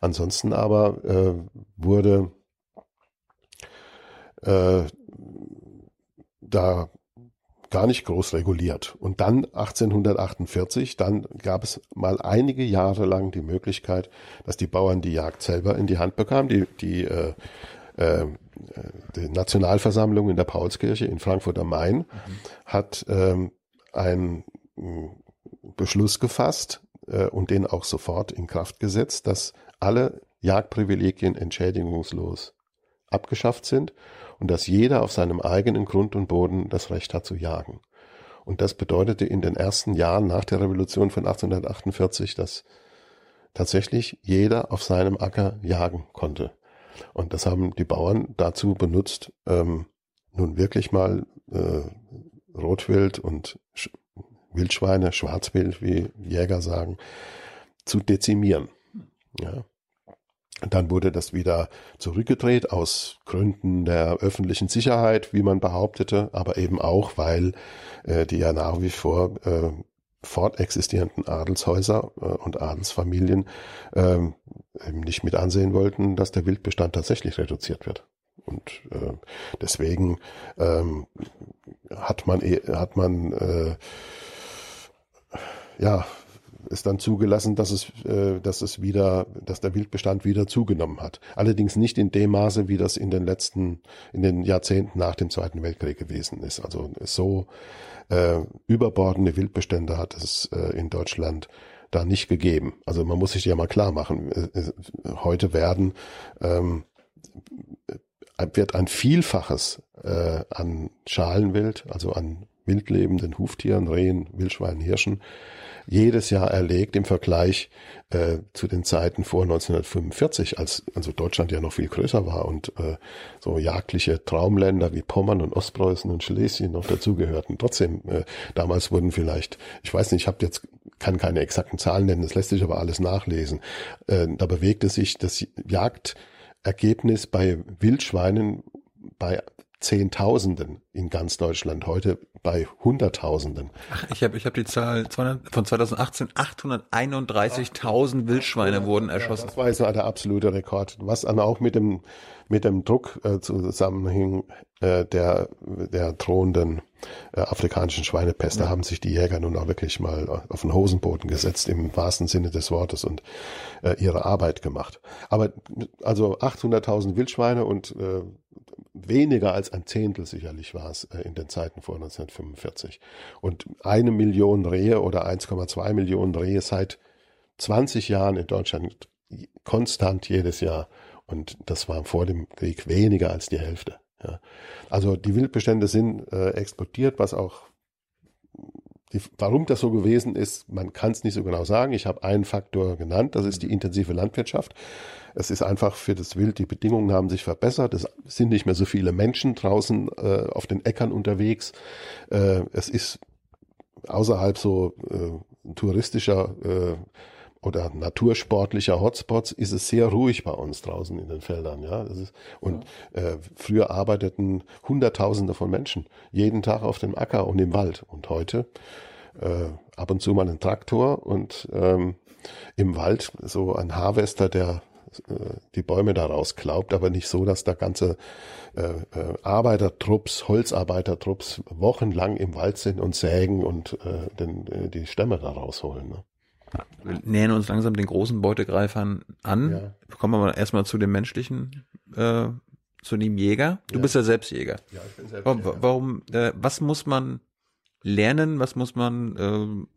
Ansonsten aber äh, wurde äh, da gar nicht groß reguliert. Und dann 1848, dann gab es mal einige Jahre lang die Möglichkeit, dass die Bauern die Jagd selber in die Hand bekamen. Die, die, äh, äh, die Nationalversammlung in der Paulskirche in Frankfurt am Main mhm. hat ähm, einen äh, Beschluss gefasst äh, und den auch sofort in Kraft gesetzt, dass alle Jagdprivilegien entschädigungslos abgeschafft sind und dass jeder auf seinem eigenen Grund und Boden das Recht hat zu jagen. Und das bedeutete in den ersten Jahren nach der Revolution von 1848, dass tatsächlich jeder auf seinem Acker jagen konnte. Und das haben die Bauern dazu benutzt, ähm, nun wirklich mal äh, Rotwild und Sch Wildschweine, Schwarzwild, wie Jäger sagen, zu dezimieren. Ja. Dann wurde das wieder zurückgedreht aus Gründen der öffentlichen Sicherheit, wie man behauptete, aber eben auch, weil äh, die ja nach wie vor äh, fortexistierenden Adelshäuser äh, und Adelsfamilien äh, eben nicht mit ansehen wollten, dass der Wildbestand tatsächlich reduziert wird. Und äh, deswegen ähm, hat man hat man äh, ja ist dann zugelassen, dass es, äh, dass es wieder, dass der Wildbestand wieder zugenommen hat. Allerdings nicht in dem Maße, wie das in den letzten, in den Jahrzehnten nach dem Zweiten Weltkrieg gewesen ist. Also so äh, überbordende Wildbestände hat es äh, in Deutschland da nicht gegeben. Also man muss sich ja mal klar machen. Äh, äh, heute werden ähm, wird ein Vielfaches äh, an Schalenwild, also an wildlebenden Huftieren, Rehen, Wildschweinen, Hirschen jedes Jahr erlegt im Vergleich äh, zu den Zeiten vor 1945, als also Deutschland ja noch viel größer war und äh, so jagdliche Traumländer wie Pommern und Ostpreußen und Schlesien noch dazugehörten. Trotzdem, äh, damals wurden vielleicht, ich weiß nicht, ich habe jetzt kann keine exakten Zahlen nennen, das lässt sich aber alles nachlesen. Äh, da bewegte sich das Jagdergebnis bei Wildschweinen bei Zehntausenden in ganz Deutschland, heute bei Hunderttausenden. Ach, ich habe ich hab die Zahl von 2018, 831.000 Wildschweine wurden erschossen. das war jetzt der absolute Rekord, was dann auch mit dem, mit dem Druck äh, zusammenhing äh, der, der drohenden äh, afrikanischen Schweinepest. Ja. Da haben sich die Jäger nun auch wirklich mal auf den Hosenboden gesetzt, im wahrsten Sinne des Wortes, und äh, ihre Arbeit gemacht. Aber also 800.000 Wildschweine und äh, weniger als ein Zehntel sicherlich war es äh, in den Zeiten vor 1945. Und eine Million Rehe oder 1,2 Millionen Rehe seit 20 Jahren in Deutschland konstant jedes Jahr. Und das war vor dem Krieg weniger als die Hälfte. Ja. Also die Wildbestände sind äh, explodiert, was auch die, warum das so gewesen ist, man kann es nicht so genau sagen. Ich habe einen Faktor genannt, das ist die intensive Landwirtschaft. Es ist einfach für das Wild, die Bedingungen haben sich verbessert. Es sind nicht mehr so viele Menschen draußen äh, auf den Äckern unterwegs. Äh, es ist außerhalb so äh, touristischer äh, oder natursportlicher Hotspots ist es sehr ruhig bei uns draußen in den Feldern. Ja, das ist, und äh, früher arbeiteten Hunderttausende von Menschen jeden Tag auf dem Acker und im Wald. Und heute äh, ab und zu mal ein Traktor und ähm, im Wald so ein Harvester, der äh, die Bäume da rausklaubt, aber nicht so, dass da ganze äh, äh, Arbeitertrupps, Holzarbeitertrupps wochenlang im Wald sind und sägen und den, die Stämme da rausholen. Ne? Wir nähern uns langsam den großen Beutegreifern an. Ja. Kommen wir mal erstmal zu dem menschlichen, äh, zu dem Jäger. Du Ja. bist ja selbst Jäger. Ja, ich bin selbst Warum, warum äh, was muss man lernen, was muss man ähm,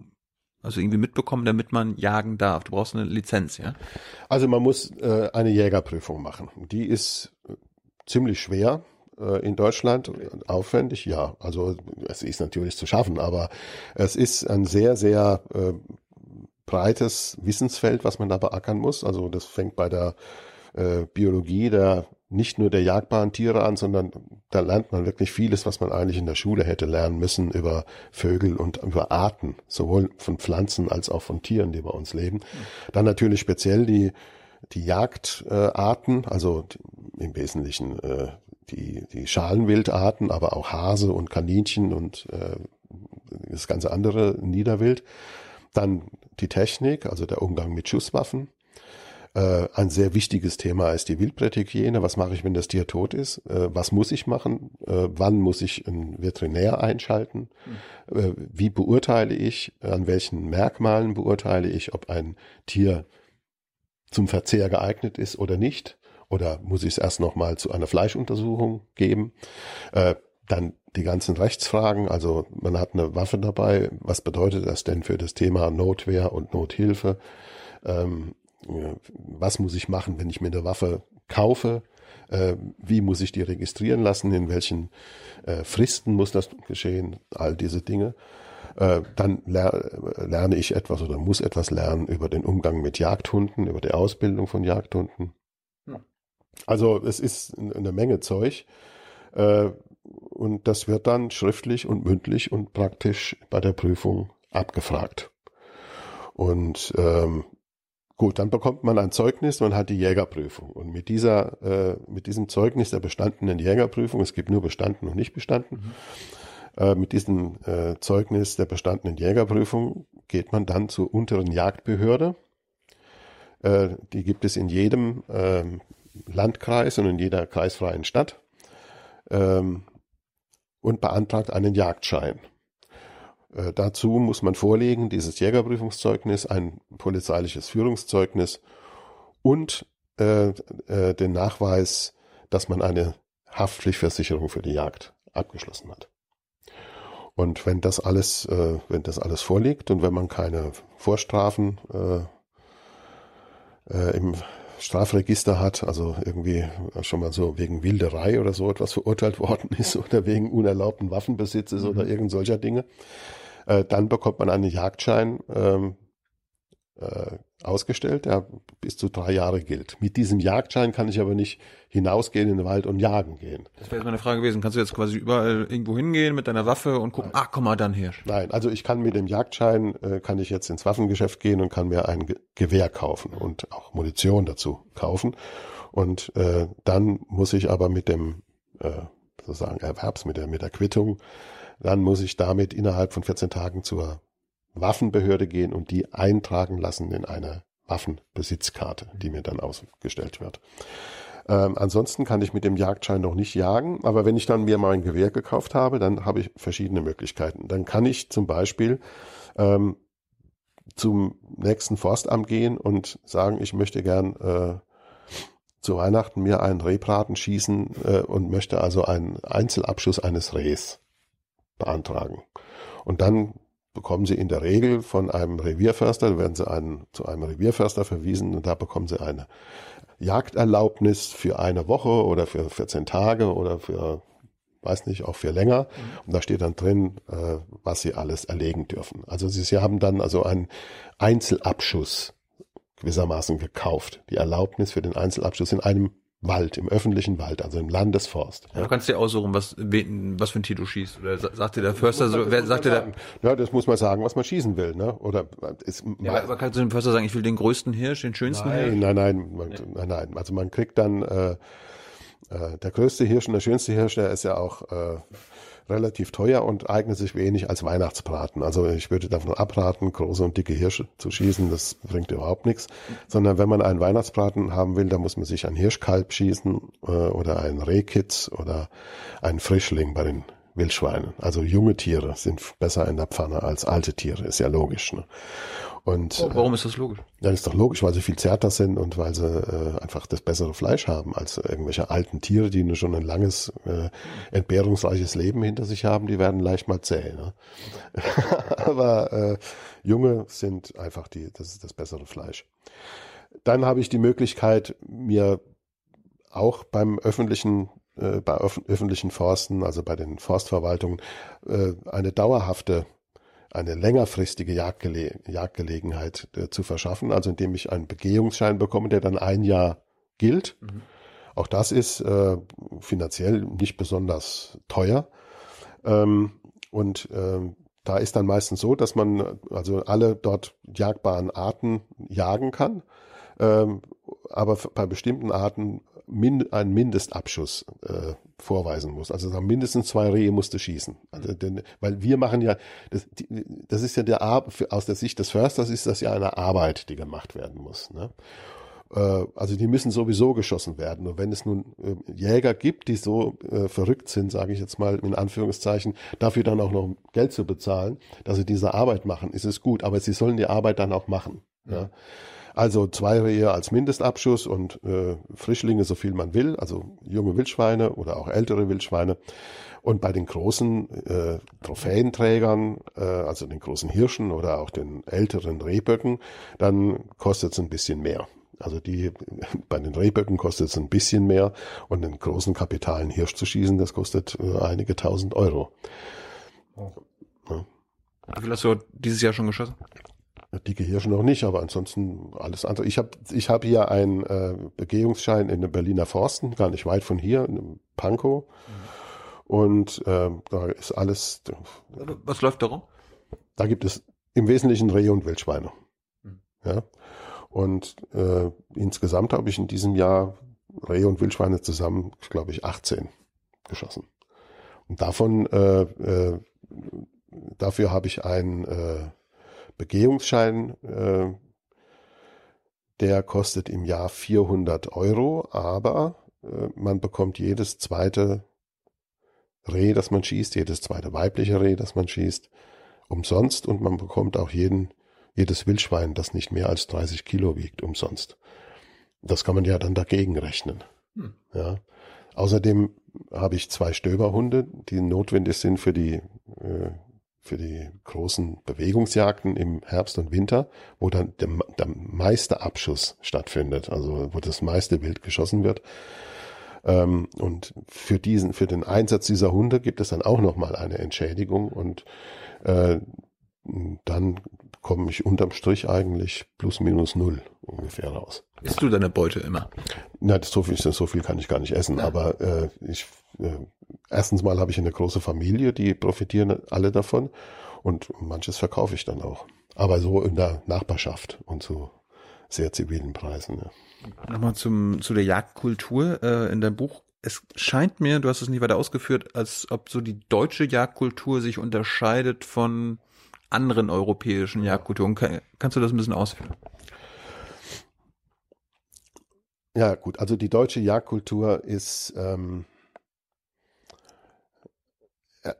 also irgendwie mitbekommen, damit man jagen darf? Du brauchst eine Lizenz, ja? Also man muss äh, eine Jägerprüfung machen. Die ist äh, ziemlich schwer äh, in Deutschland, aufwendig, ja. Also es ist natürlich zu schaffen, aber es ist ein sehr, sehr äh, breites Wissensfeld, was man da beackern muss. Also das fängt bei der äh, Biologie der nicht nur der jagdbaren Tiere an, sondern da lernt man wirklich vieles, was man eigentlich in der Schule hätte lernen müssen über Vögel und über Arten, sowohl von Pflanzen als auch von Tieren, die bei uns leben. Dann natürlich speziell die die Jagdarten, äh, also im Wesentlichen äh, die die Schalenwildarten, aber auch Hase und Kaninchen und äh, das ganze andere Niederwild. Dann die Technik, also der Umgang mit Schusswaffen. Äh, ein sehr wichtiges Thema ist die Wildbrethygiene. Was mache ich, wenn das Tier tot ist? Äh, was muss ich machen? Äh, wann muss ich einen Veterinär einschalten? Äh, wie beurteile ich? An welchen Merkmalen beurteile ich, ob ein Tier zum Verzehr geeignet ist oder nicht? Oder muss ich es erst nochmal zu einer Fleischuntersuchung geben? Dann die ganzen Rechtsfragen, also man hat eine Waffe dabei, was bedeutet das denn für das Thema Notwehr und Nothilfe? Ähm, was muss ich machen, wenn ich mir eine Waffe kaufe? Äh, wie muss ich die registrieren lassen? In welchen äh, Fristen muss das geschehen? All diese Dinge. Äh, dann ler lerne ich etwas oder muss etwas lernen über den Umgang mit Jagdhunden, über die Ausbildung von Jagdhunden. Ja. Also es ist eine Menge Zeug. Äh, und das wird dann schriftlich und mündlich und praktisch bei der Prüfung abgefragt. Und ähm, gut, dann bekommt man ein Zeugnis, man hat die Jägerprüfung. Und mit dieser, äh, mit diesem Zeugnis der bestandenen Jägerprüfung, es gibt nur bestanden und nicht bestanden, äh, mit diesem äh, Zeugnis der bestandenen Jägerprüfung geht man dann zur unteren Jagdbehörde. Äh, die gibt es in jedem ähm, Landkreis und in jeder kreisfreien Stadt ähm, und beantragt einen Jagdschein. Äh, dazu muss man vorlegen dieses Jägerprüfungszeugnis, ein polizeiliches Führungszeugnis und äh, äh, den Nachweis, dass man eine Haftpflichtversicherung für die Jagd abgeschlossen hat. Und wenn das alles, äh, wenn das alles vorliegt und wenn man keine Vorstrafen äh, im Strafregister hat, also irgendwie schon mal so wegen Wilderei oder so etwas verurteilt worden ist oder wegen unerlaubten Waffenbesitzes Mhm. oder irgend solcher Dinge, äh, dann bekommt man einen Jagdschein ähm, äh, ausgestellt, der bis zu drei Jahre gilt. Mit diesem Jagdschein kann ich aber nicht hinausgehen in den Wald und jagen gehen. Das wäre jetzt meine Frage gewesen. Kannst du jetzt quasi überall irgendwo hingehen mit deiner Waffe und gucken, ach, komm mal, dann Hirsch. Nein, also ich kann mit dem Jagdschein, äh, kann ich jetzt ins Waffengeschäft gehen und kann mir ein Ge Gewehr kaufen und auch Munition dazu kaufen. Und äh, dann muss ich aber mit dem äh, sozusagen Erwerbs, mit der, mit der Quittung, dann muss ich damit innerhalb von 14 Tagen zur Waffenbehörde gehen und die eintragen lassen in eine Waffenbesitzkarte, die mir dann ausgestellt wird. Ähm, ansonsten kann ich mit dem Jagdschein noch nicht jagen, aber wenn ich dann mir mal ein Gewehr gekauft habe, dann habe ich verschiedene Möglichkeiten. Dann kann ich zum Beispiel ähm, zum nächsten Forstamt gehen und sagen, ich möchte gern äh, zu Weihnachten mir einen Rehbraten schießen äh, und möchte also einen Einzelabschuss eines Rehs beantragen. Und dann bekommen sie in der Regel von einem Revierförster, werden sie einen, zu einem Revierförster verwiesen und da bekommen sie eine Jagderlaubnis für eine Woche oder für 14 Tage oder für, weiß nicht, auch für länger. Und da steht dann drin, äh, was sie alles erlegen dürfen. Also sie, sie haben dann also einen Einzelabschuss gewissermaßen gekauft. Die Erlaubnis für den Einzelabschuss in einem Wald, im öffentlichen Wald, also im Landesforst. Ja. Du kannst dir aussuchen, was, was für ein Tier du schießt. Oder sagt dir der Förster so, wer sagt dir der? Ja, das muss man sagen, was man schießen will, ne? Oder ist, ja, aber kannst du dem Förster sagen, ich will den größten Hirsch, den schönsten nein, Hirsch? Nein, nein, man, nein, nein. Also man kriegt dann äh, äh, der größte Hirsch und der schönste Hirsch, der ist ja auch äh, relativ teuer und eignet sich wenig als Weihnachtsbraten. Also ich würde davon abraten, große und dicke Hirsche zu schießen, das bringt überhaupt nichts. Sondern wenn man einen Weihnachtsbraten haben will, dann muss man sich ein Hirschkalb schießen äh, oder ein Rehkitz oder ein Frischling bei den Wildschweinen. Also junge Tiere sind besser in der Pfanne als alte Tiere, ist ja logisch. Ne? Und, oh, warum ist das logisch? Dann ist doch logisch, weil sie viel zärter sind und weil sie äh, einfach das bessere Fleisch haben als irgendwelche alten Tiere, die schon ein langes, äh, entbehrungsreiches Leben hinter sich haben, die werden leicht mal zäh. Ne? Aber äh, junge sind einfach die, das ist das bessere Fleisch. Dann habe ich die Möglichkeit, mir auch beim öffentlichen äh, bei öf öffentlichen Forsten, also bei den Forstverwaltungen, äh, eine dauerhafte eine längerfristige Jagdgele Jagdgelegenheit äh, zu verschaffen, also indem ich einen Begehungsschein bekomme, der dann ein Jahr gilt. Mhm. Auch das ist äh, finanziell nicht besonders teuer. Ähm, und ähm, da ist dann meistens so, dass man also alle dort jagbaren Arten jagen kann, ähm, aber bei bestimmten Arten min, einen Mindestabschuss äh, vorweisen muss. Also sagen, mindestens zwei Rehe musste schießen. Also, denn, weil wir machen ja, das, die, das ist ja der aus der Sicht des Försters ist das ja eine Arbeit, die gemacht werden muss. Ne? Äh, also die müssen sowieso geschossen werden. Und wenn es nun äh, Jäger gibt, die so äh, verrückt sind, sage ich jetzt mal in Anführungszeichen, dafür dann auch noch Geld zu bezahlen, dass sie diese Arbeit machen, ist es gut. Aber sie sollen die Arbeit dann auch machen. Ja. ja. Also zwei Rehe als Mindestabschuss und äh, Frischlinge so viel man will, also junge Wildschweine oder auch ältere Wildschweine. Und bei den großen äh, Trophäenträgern, äh, also den großen Hirschen oder auch den älteren Rehböcken, dann kostet es ein bisschen mehr. Also die bei den Rehböcken kostet es ein bisschen mehr und den großen kapitalen Hirsch zu schießen, das kostet äh, einige tausend Euro. Oh. Ja. Wie viel hast du dieses Jahr schon geschossen? Dicke Hirsche noch nicht, aber ansonsten alles andere. Ich habe ich hab hier einen äh, Begehungsschein in den Berliner Forsten, gar nicht weit von hier, in Pankow. Mhm. Und äh, da ist alles. Was läuft darum? Da gibt es im Wesentlichen Rehe und Wildschweine. Mhm. Ja. Und äh, insgesamt habe ich in diesem Jahr Rehe und Wildschweine zusammen, glaube ich, 18 geschossen. Und davon äh, äh, dafür habe ich ein äh, Begehungsschein, äh, der kostet im Jahr 400 Euro, aber äh, man bekommt jedes zweite Reh, das man schießt, jedes zweite weibliche Reh, das man schießt, umsonst und man bekommt auch jeden, jedes Wildschwein, das nicht mehr als 30 Kilo wiegt, umsonst. Das kann man ja dann dagegen rechnen. Hm. Ja. Außerdem habe ich zwei Stöberhunde, die notwendig sind für die äh, für die großen Bewegungsjagden im Herbst und Winter, wo dann der, der meiste Abschuss stattfindet, also wo das meiste Wild geschossen wird. Ähm, und für diesen, für den Einsatz dieser Hunde gibt es dann auch nochmal eine Entschädigung und äh, dann komme ich unterm Strich eigentlich plus minus null ungefähr raus. Isst du deine Beute immer? Na, so viel, so viel kann ich gar nicht essen, ja. aber äh, ich äh, erstens mal habe ich eine große Familie, die profitieren alle davon und manches verkaufe ich dann auch. Aber so in der Nachbarschaft und zu sehr zivilen Preisen. Ja. Nochmal zum, zu der Jagdkultur äh, in deinem Buch. Es scheint mir, du hast es nicht weiter ausgeführt, als ob so die deutsche Jagdkultur sich unterscheidet von anderen europäischen Jagdkulturen. Kann, kannst du das ein bisschen ausführen? Ja, gut. Also die deutsche Jagdkultur ist ähm,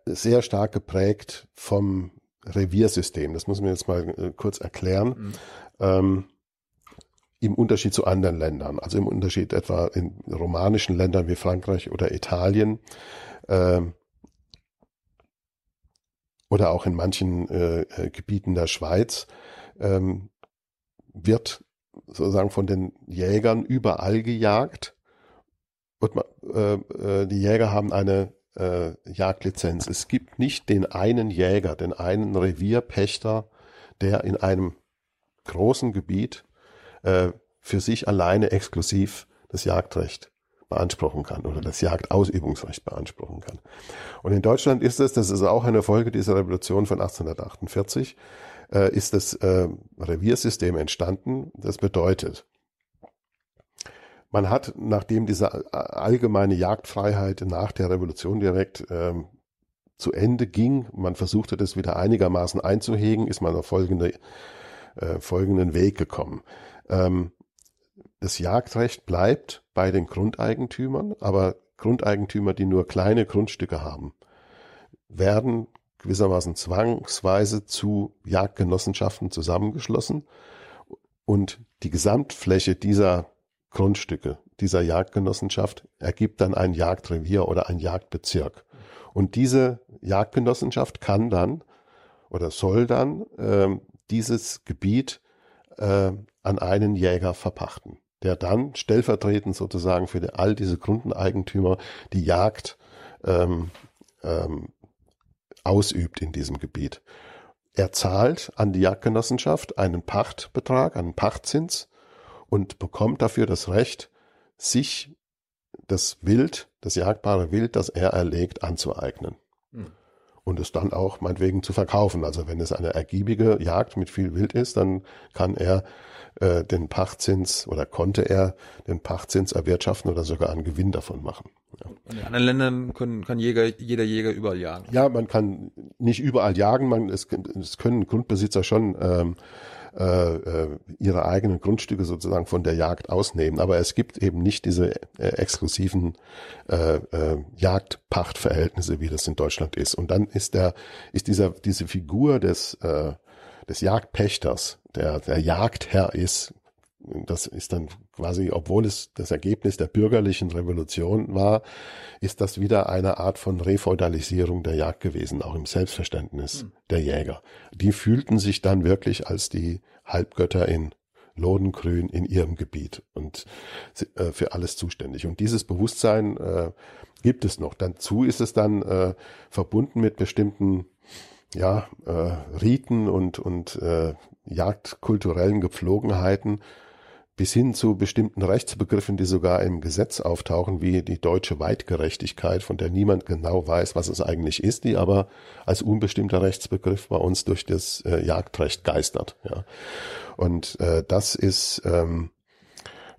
sehr stark geprägt vom Reviersystem. Das muss man jetzt mal äh, kurz erklären. Mhm. Ähm, Im Unterschied zu anderen Ländern, also im Unterschied etwa in romanischen Ländern wie Frankreich oder Italien ähm, oder auch in manchen äh, äh Gebieten der Schweiz, ähm, wird sozusagen von den Jägern überall gejagt. Und äh, äh, die Jäger haben eine äh, Jagdlizenz. Es gibt nicht den einen Jäger, den einen Revierpächter, der in einem großen Gebiet äh, für sich alleine exklusiv das Jagdrecht beanspruchen kann oder das Jagdausübungsrecht beanspruchen kann. Und in Deutschland ist es, das ist auch eine Folge dieser Revolution von 1848, äh, ist das äh, Reviersystem entstanden. Das bedeutet, man hat, nachdem diese allgemeine Jagdfreiheit nach der Revolution direkt ähm, zu Ende ging, man versuchte das wieder einigermaßen einzuhegen, ist man auf folgende, äh, folgenden Weg gekommen. Ähm, das Jagdrecht bleibt bei den Grundeigentümern, aber Grundeigentümer, die nur kleine Grundstücke haben, werden gewissermaßen zwangsweise zu Jagdgenossenschaften zusammengeschlossen und die Gesamtfläche dieser Grundstücke dieser Jagdgenossenschaft ergibt dann ein Jagdrevier oder ein Jagdbezirk. Und diese Jagdgenossenschaft kann dann oder soll dann äh, dieses Gebiet äh, an einen Jäger verpachten, der dann stellvertretend sozusagen für die, all diese Grundeigentümer die Jagd ähm, ähm, ausübt in diesem Gebiet. Er zahlt an die Jagdgenossenschaft einen Pachtbetrag, einen Pachtzins und bekommt dafür das Recht, sich das Wild, das jagdbare Wild, das er erlegt, anzueignen. Hm. Und es dann auch meinetwegen zu verkaufen. Also wenn es eine ergiebige Jagd mit viel Wild ist, dann kann er äh, den Pachtzins oder konnte er den Pachtzins erwirtschaften oder sogar einen Gewinn davon machen. Ja. In anderen Ländern können, kann Jäger, jeder Jäger überall jagen. Ja, man kann nicht überall jagen, man, es, es können Grundbesitzer schon ähm, äh, äh, ihre eigenen Grundstücke sozusagen von der Jagd ausnehmen. Aber es gibt eben nicht diese äh, exklusiven äh, äh, Jagdpachtverhältnisse, wie das in Deutschland ist. Und dann ist der, ist dieser, diese Figur des, äh, des Jagdpächters, der, der Jagdherr ist, das ist dann quasi, obwohl es das Ergebnis der bürgerlichen Revolution war, ist das wieder eine Art von Refeudalisierung der Jagd gewesen, auch im Selbstverständnis mhm. der Jäger. Die fühlten sich dann wirklich als die Halbgötter in Lodengrün in ihrem Gebiet und äh, für alles zuständig. Und dieses Bewusstsein äh, gibt es noch. Dazu ist es dann äh, verbunden mit bestimmten ja, äh, Riten und, und äh, jagdkulturellen Gepflogenheiten, bis hin zu bestimmten Rechtsbegriffen, die sogar im Gesetz auftauchen, wie die deutsche Weitgerechtigkeit, von der niemand genau weiß, was es eigentlich ist, die aber als unbestimmter Rechtsbegriff bei uns durch das äh, Jagdrecht geistert. Ja. Und äh, das ist ähm,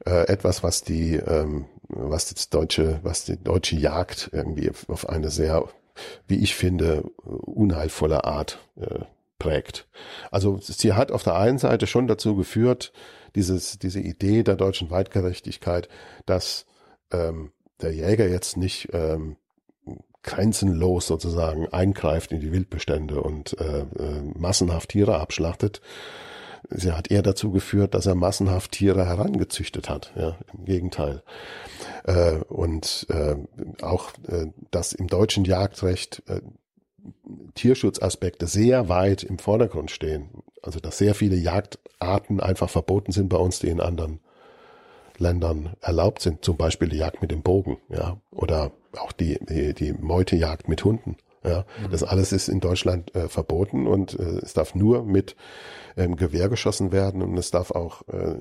äh, etwas, was die, ähm, was das deutsche, was die deutsche Jagd irgendwie auf eine sehr, wie ich finde, unheilvolle Art äh, prägt. Also sie hat auf der einen Seite schon dazu geführt, dieses, diese Idee der deutschen Weitgerechtigkeit, dass ähm, der Jäger jetzt nicht ähm, grenzenlos sozusagen eingreift in die Wildbestände und äh, äh, massenhaft Tiere abschlachtet. Sie hat eher dazu geführt, dass er massenhaft Tiere herangezüchtet hat. Ja, im Gegenteil. Äh, und äh, auch, äh, dass im deutschen Jagdrecht äh, Tierschutzaspekte sehr weit im Vordergrund stehen. Also dass sehr viele Jagdarten einfach verboten sind bei uns, die in anderen Ländern erlaubt sind. Zum Beispiel die Jagd mit dem Bogen, ja, oder auch die die, die Meutejagd mit Hunden. Ja, mhm. das alles ist in Deutschland äh, verboten und äh, es darf nur mit ähm, Gewehr geschossen werden und es darf auch äh,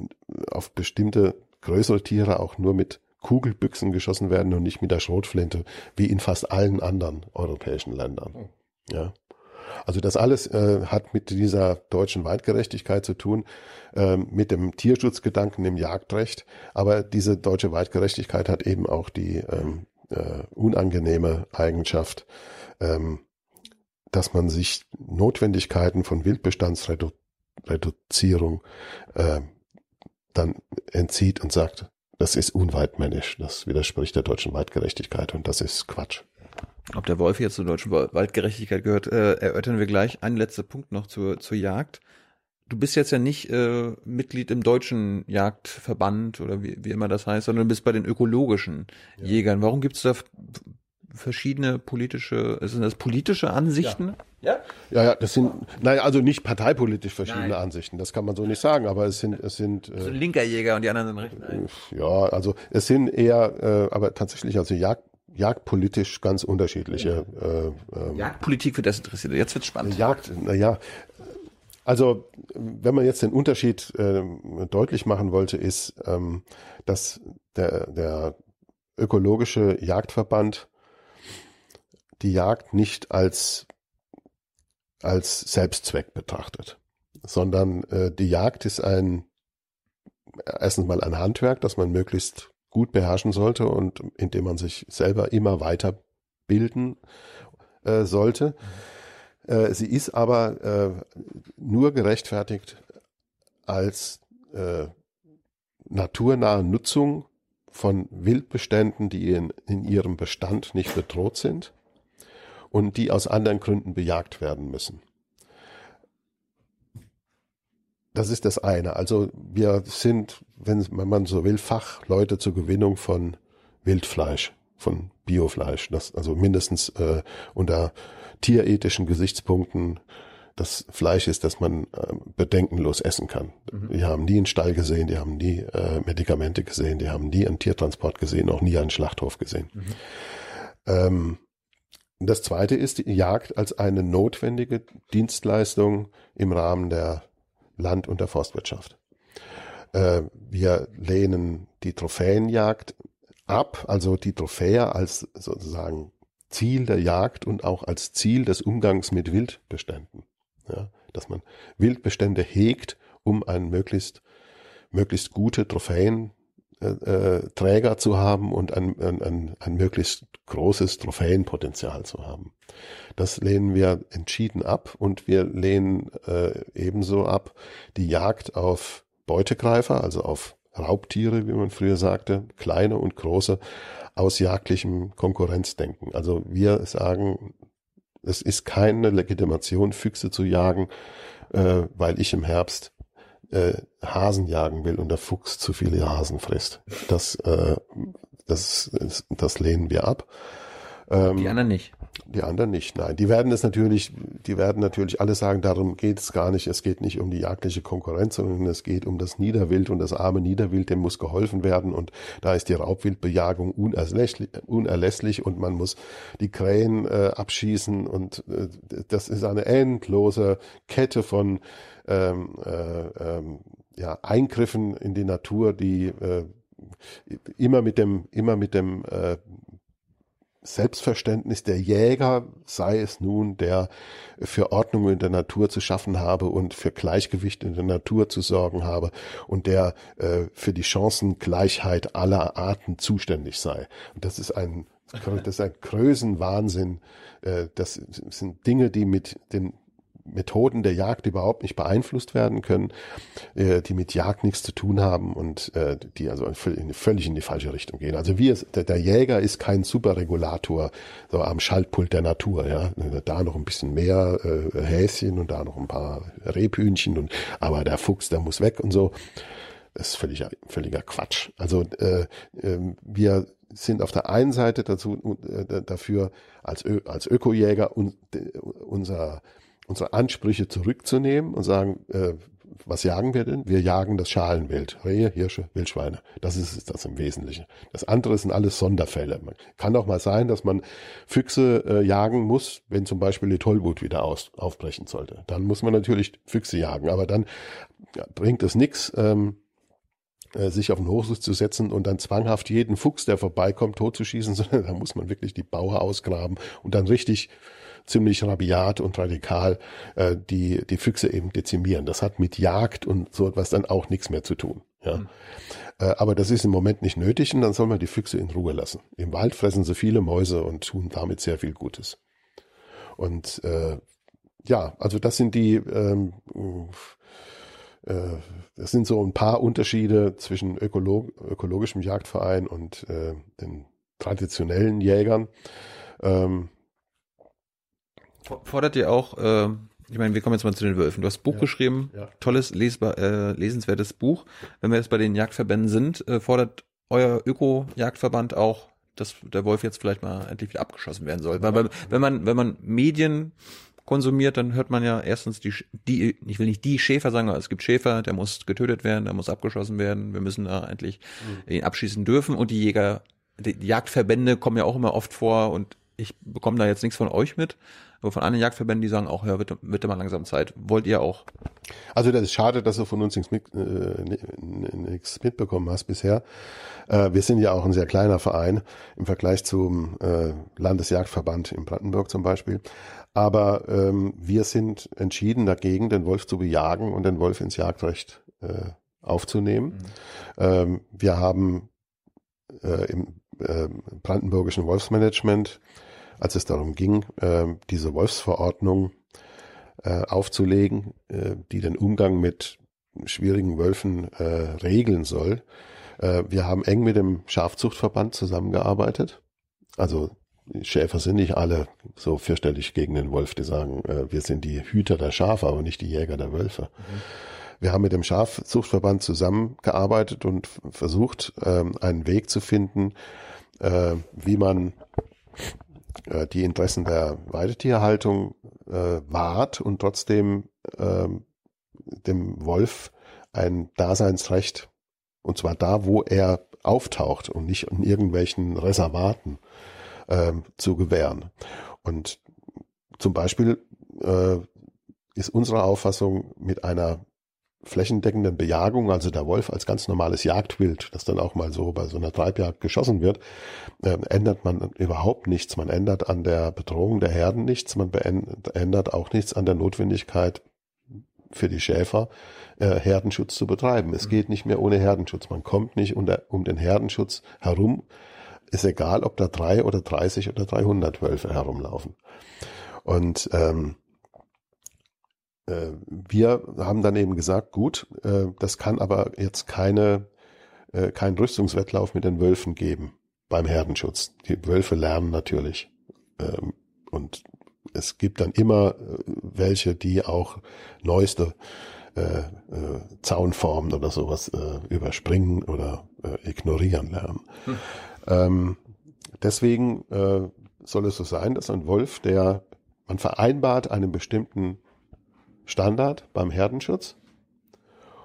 auf bestimmte größere Tiere auch nur mit Kugelbüchsen geschossen werden und nicht mit der Schrotflinte, wie in fast allen anderen europäischen Ländern. Mhm. Ja. Also das alles äh, hat mit dieser deutschen Weitgerechtigkeit zu tun, äh, mit dem Tierschutzgedanken im Jagdrecht. Aber diese deutsche Weitgerechtigkeit hat eben auch die ähm, äh, unangenehme Eigenschaft, ähm, dass man sich Notwendigkeiten von Wildbestandsreduzierung äh, dann entzieht und sagt, das ist unweitmännisch, das widerspricht der deutschen Weitgerechtigkeit und das ist Quatsch. Ob der Wolf jetzt zur deutschen Waldgerechtigkeit gehört, äh, erörtern wir gleich. Ein letzter Punkt noch zur, zur Jagd. Du bist jetzt ja nicht äh, Mitglied im deutschen Jagdverband oder wie, wie immer das heißt, sondern du bist bei den ökologischen ja. Jägern. Warum gibt es da verschiedene politische, sind das politische Ansichten? Ja. ja, ja, das sind, naja, also nicht parteipolitisch verschiedene Nein. Ansichten, das kann man so nicht sagen, aber es sind, es sind. Äh, so linker Jäger und die anderen sind rechter. Ja, also es sind eher, äh, aber tatsächlich, also Jagd, jagdpolitisch ganz unterschiedliche. Äh, äh, Jagdpolitik für das interessiert. Jetzt wird's spannend. Jagd, naja. Also, wenn man jetzt den Unterschied äh, deutlich machen wollte, ist, ähm, dass der, der ökologische Jagdverband die Jagd nicht als, als Selbstzweck betrachtet, sondern äh, die Jagd ist ein, erstens mal ein Handwerk, das man möglichst gut beherrschen sollte und indem man sich selber immer weiter bilden äh, sollte. Äh, sie ist aber äh, nur gerechtfertigt als äh, naturnahe Nutzung von Wildbeständen, die in, in ihrem Bestand nicht bedroht sind und die aus anderen Gründen bejagt werden müssen. Das ist das eine. Also wir sind, wenn, man so will, Fachleute zur Gewinnung von Wildfleisch, von Biofleisch. Das also mindestens äh, unter tierethischen Gesichtspunkten das Fleisch ist, das man äh, bedenkenlos essen kann. Mhm. Die haben nie einen Stall gesehen, die haben nie äh, Medikamente gesehen, die haben nie einen Tiertransport gesehen, auch nie einen Schlachthof gesehen. Mhm. Ähm, das zweite ist die Jagd als eine notwendige Dienstleistung im Rahmen der Land- und der Forstwirtschaft. Äh, wir lehnen die Trophäenjagd ab, also die Trophäe als sozusagen Ziel der Jagd und auch als Ziel des Umgangs mit Wildbeständen. Ja, dass man Wildbestände hegt, um ein möglichst, möglichst gute Trophäen äh, äh, Träger zu haben und ein, ein, ein, ein möglichst großes Trophäenpotenzial zu haben. Das lehnen wir entschieden ab und wir lehnen äh, ebenso ab die Jagd auf Beutegreifer, also auf Raubtiere, wie man früher sagte, kleine und große, aus jagdlichem Konkurrenzdenken. Also wir sagen, es ist keine Legitimation, Füchse zu jagen, äh, weil ich im Herbst äh, Hasen jagen will und der Fuchs zu viele Hasen frisst. Das, äh, das, das, das lehnen wir ab. Ähm, die anderen nicht. Die anderen nicht, nein. Die werden es natürlich, die werden natürlich alle sagen, darum geht es gar nicht. Es geht nicht um die jagdliche Konkurrenz, sondern es geht um das Niederwild und das arme Niederwild, dem muss geholfen werden und da ist die Raubwildbejagung unerlässlich, unerlässlich und man muss die Krähen äh, abschießen und äh, das ist eine endlose Kette von ähm, äh, ähm, ja, Eingriffen in die Natur, die äh, immer mit dem, immer mit dem äh, Selbstverständnis der Jäger, sei es nun, der für Ordnung in der Natur zu schaffen habe und für Gleichgewicht in der Natur zu sorgen habe und der äh, für die Chancengleichheit aller Arten zuständig sei. Und das ist ein das ist ein Größenwahnsinn. Äh, das sind Dinge, die mit den Methoden der Jagd überhaupt nicht beeinflusst werden können, äh, die mit Jagd nichts zu tun haben und äh, die also völlig in die falsche Richtung gehen. Also wir, der, der Jäger ist kein Superregulator so am Schaltpult der Natur, ja. Da noch ein bisschen mehr äh, Häschen und da noch ein paar Rebhühnchen und aber der Fuchs, der muss weg und so. Das ist völliger, völliger Quatsch. Also äh, äh, wir sind auf der einen Seite dazu äh, dafür als, Ö als Ökojäger un, unser unsere Ansprüche zurückzunehmen und sagen, äh, was jagen wir denn? Wir jagen das Schalenwild. Rehe, Hirsche, Wildschweine. Das ist das im Wesentlichen. Das andere sind alles Sonderfälle. Man kann auch mal sein, dass man Füchse äh, jagen muss, wenn zum Beispiel die Tollwut wieder aus, aufbrechen sollte. Dann muss man natürlich Füchse jagen. Aber dann ja, bringt es nichts, ähm, äh, sich auf den Hochsitz zu setzen und dann zwanghaft jeden Fuchs, der vorbeikommt, totzuschießen, sondern da muss man wirklich die Bauer ausgraben und dann richtig ziemlich rabiat und radikal äh, die, die Füchse eben dezimieren. Das hat mit Jagd und so etwas dann auch nichts mehr zu tun. Ja. Mhm. Äh, aber das ist im Moment nicht nötig und dann soll man die Füchse in Ruhe lassen. Im Wald fressen sie viele Mäuse und tun damit sehr viel Gutes. Und äh, ja, also das sind die ähm, äh, das sind so ein paar Unterschiede zwischen Ökolog ökologischem Jagdverein und äh, den traditionellen Jägern. Ähm, Fordert ihr auch, äh, ich meine, wir kommen jetzt mal zu den Wölfen. Du hast ein Buch ja, geschrieben, ja. tolles, lesbar, äh, lesenswertes Buch. Wenn wir jetzt bei den Jagdverbänden sind, äh, fordert euer Öko-Jagdverband auch, dass der Wolf jetzt vielleicht mal endlich wieder abgeschossen werden soll. Weil, weil wenn man, wenn man Medien konsumiert, dann hört man ja erstens die, die, ich will nicht die Schäfer sagen, aber es gibt Schäfer, der muss getötet werden, der muss abgeschossen werden, wir müssen da endlich mhm. ihn abschießen dürfen und die Jäger, die Jagdverbände kommen ja auch immer oft vor und ich bekomme da jetzt nichts von euch mit, aber von anderen Jagdverbänden, die sagen auch, ja, wird, wird mal langsam Zeit. Wollt ihr auch? Also das ist schade, dass du von uns nichts, mit, äh, nichts mitbekommen hast bisher. Äh, wir sind ja auch ein sehr kleiner Verein im Vergleich zum äh, Landesjagdverband in Brandenburg zum Beispiel. Aber ähm, wir sind entschieden dagegen, den Wolf zu bejagen und den Wolf ins Jagdrecht äh, aufzunehmen. Mhm. Ähm, wir haben äh, im äh, brandenburgischen Wolfsmanagement, als es darum ging, äh, diese Wolfsverordnung äh, aufzulegen, äh, die den Umgang mit schwierigen Wölfen äh, regeln soll. Wir haben eng mit dem Schafzuchtverband zusammengearbeitet. Also Schäfer sind nicht alle so fürchterlich gegen den Wolf, die sagen, wir sind die Hüter der Schafe, aber nicht die Jäger der Wölfe. Mhm. Wir haben mit dem Schafzuchtverband zusammengearbeitet und versucht, ähm, einen Weg zu finden, wie man äh, die Interessen der Weidetierhaltung äh, wahrt und trotzdem äh, dem Wolf ein Daseinsrecht, und zwar da, wo er auftaucht und nicht in irgendwelchen Reservaten äh, zu gewähren. Und zum Beispiel äh, ist unsere Auffassung mit einer flächendeckenden Bejagung, also der Wolf als ganz normales Jagdwild, das dann auch mal so bei so einer Treibjagd geschossen wird, äh, ändert man überhaupt nichts. Man ändert an der Bedrohung der Herden nichts, man ändert auch nichts an der Notwendigkeit für die Schäfer, äh, Herdenschutz zu betreiben. Es geht nicht mehr ohne Herdenschutz. Man kommt nicht unter, um den Herdenschutz herum. Ist egal, ob da drei oder 30 oder 300 Wölfe herumlaufen. Und ähm, äh, wir haben dann eben gesagt, gut, äh, das kann aber jetzt keine, äh, kein Rüstungswettlauf mit den Wölfen geben beim Herdenschutz. Die Wölfe lernen natürlich. Ähm, und es gibt dann immer welche, die auch neueste Zaunformen oder sowas überspringen oder ignorieren lernen. Hm. Ähm, deswegen soll es so sein, dass ein Wolf, der man vereinbart einen bestimmten Standard beim Herdenschutz.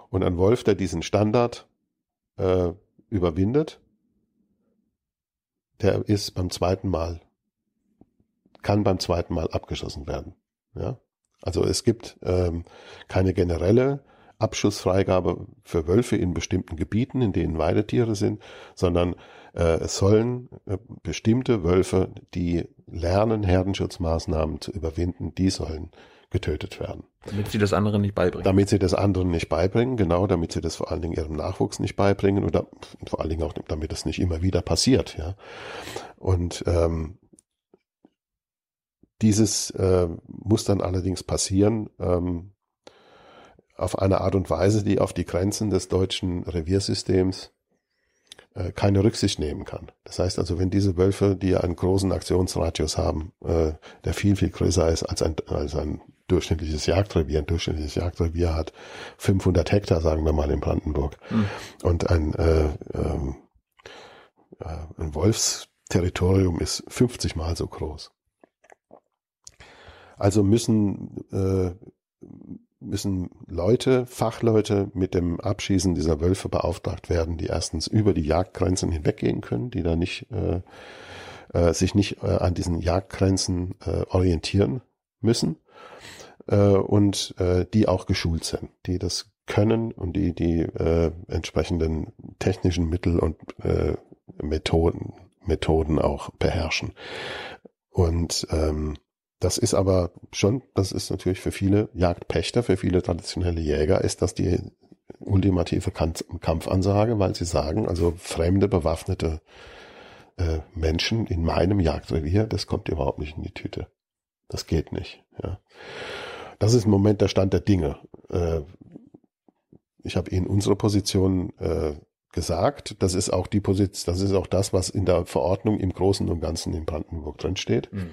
Und ein Wolf, der diesen Standard äh, überwindet, der ist beim zweiten Mal, kann beim zweiten Mal abgeschossen werden. Ja? Also es gibt ähm, keine generelle Abschussfreigabe für Wölfe in bestimmten Gebieten, in denen Weidetiere sind, sondern äh, es sollen äh, bestimmte Wölfe, die lernen, Herdenschutzmaßnahmen zu überwinden, die sollen getötet werden. Damit sie das anderen nicht beibringen. Damit sie das anderen nicht beibringen, genau, damit sie das vor allen Dingen ihrem Nachwuchs nicht beibringen oder vor allen Dingen auch, damit das nicht immer wieder passiert, ja. Und ähm, dieses äh, muss dann allerdings passieren ähm, auf eine Art und Weise, die auf die Grenzen des deutschen Reviersystems äh, keine Rücksicht nehmen kann. Das heißt also, wenn diese Wölfe, die einen großen Aktionsradius haben, äh, der viel, viel größer ist als ein, als ein durchschnittliches Jagdrevier. Ein durchschnittliches Jagdrevier hat 500 Hektar, sagen wir mal, in Brandenburg. Mhm. Und ein, äh, ähm, äh, ein Wolfsterritorium ist 50 mal so groß. Also müssen, äh, müssen Leute, Fachleute mit dem Abschießen dieser Wölfe beauftragt werden, die erstens über die Jagdgrenzen hinweggehen können, die da nicht äh, äh, sich nicht äh, an diesen Jagdgrenzen äh, orientieren müssen äh, und äh, die auch geschult sind, die das können und die die äh, entsprechenden technischen Mittel und äh, Methoden Methoden auch beherrschen. Und ähm, das ist aber schon, das ist natürlich für viele Jagdpächter, für viele traditionelle Jäger, ist das die ultimative Kampfansage, weil sie sagen, also fremde bewaffnete äh, Menschen in meinem Jagdrevier, das kommt überhaupt nicht in die Tüte. Das geht nicht. Ja. Das ist im Moment der Stand der Dinge. Äh, ich habe Ihnen unsere Position äh, gesagt. Das ist auch die Position, das ist auch das, was in der Verordnung im Großen und Ganzen in Brandenburg drin steht. Mhm.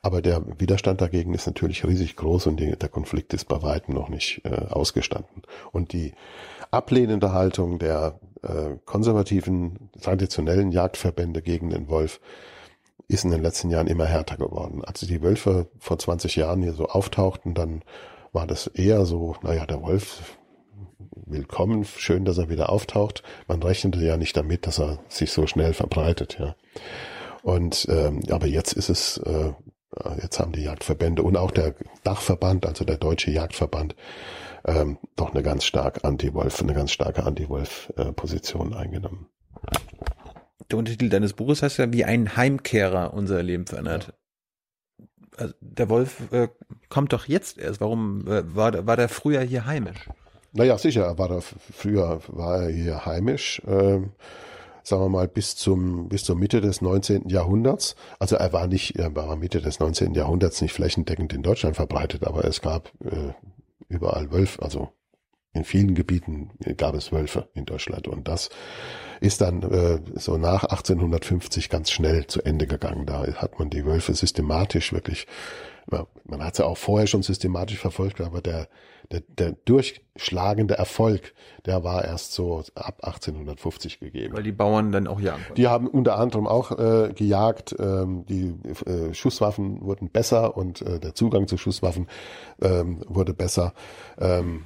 Aber der Widerstand dagegen ist natürlich riesig groß und der Konflikt ist bei weitem noch nicht äh, ausgestanden. Und die ablehnende Haltung der äh, konservativen, traditionellen Jagdverbände gegen den Wolf ist in den letzten Jahren immer härter geworden. Als die Wölfe vor 20 Jahren hier so auftauchten, dann war das eher so, naja, der Wolf willkommen, schön, dass er wieder auftaucht. Man rechnete ja nicht damit, dass er sich so schnell verbreitet, ja. Und ähm, aber jetzt ist es, äh, jetzt haben die Jagdverbände und auch der Dachverband, also der Deutsche Jagdverband, ähm, doch eine ganz stark Anti-Wolf, eine ganz starke Anti-Wolf-Position eingenommen. Der Untertitel deines Buches heißt ja, wie ein Heimkehrer unser Leben verändert. Also der Wolf äh, kommt doch jetzt erst. Warum äh, war, war der früher hier heimisch? Naja, sicher, er war da früher war er hier heimisch. Ähm, sagen wir mal, bis zum, bis zur Mitte des 19. Jahrhunderts. Also er war nicht, er war Mitte des 19. Jahrhunderts nicht flächendeckend in Deutschland verbreitet, aber es gab äh, überall Wölfe, also in vielen Gebieten gab es Wölfe in Deutschland und das ist dann äh, so nach 1850 ganz schnell zu Ende gegangen. Da hat man die Wölfe systematisch wirklich, man hat sie auch vorher schon systematisch verfolgt, aber der, der, der durchschlagende Erfolg, der war erst so ab 1850 gegeben. Weil die Bauern dann auch jagen. Die haben unter anderem auch äh, gejagt, ähm, die äh, Schusswaffen wurden besser und äh, der Zugang zu Schusswaffen ähm, wurde besser. Ähm,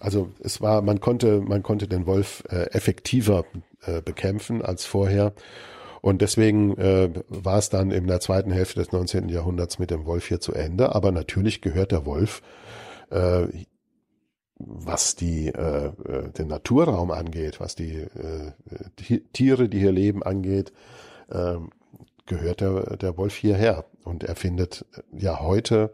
also es war, man konnte, man konnte den Wolf äh, effektiver äh, bekämpfen als vorher. Und deswegen äh, war es dann in der zweiten Hälfte des 19. Jahrhunderts mit dem Wolf hier zu Ende. Aber natürlich gehört der Wolf, äh, was die, äh, äh den Naturraum angeht, was die äh, Tiere, die hier leben, angeht, äh, gehört der, der Wolf hierher. Und er findet ja heute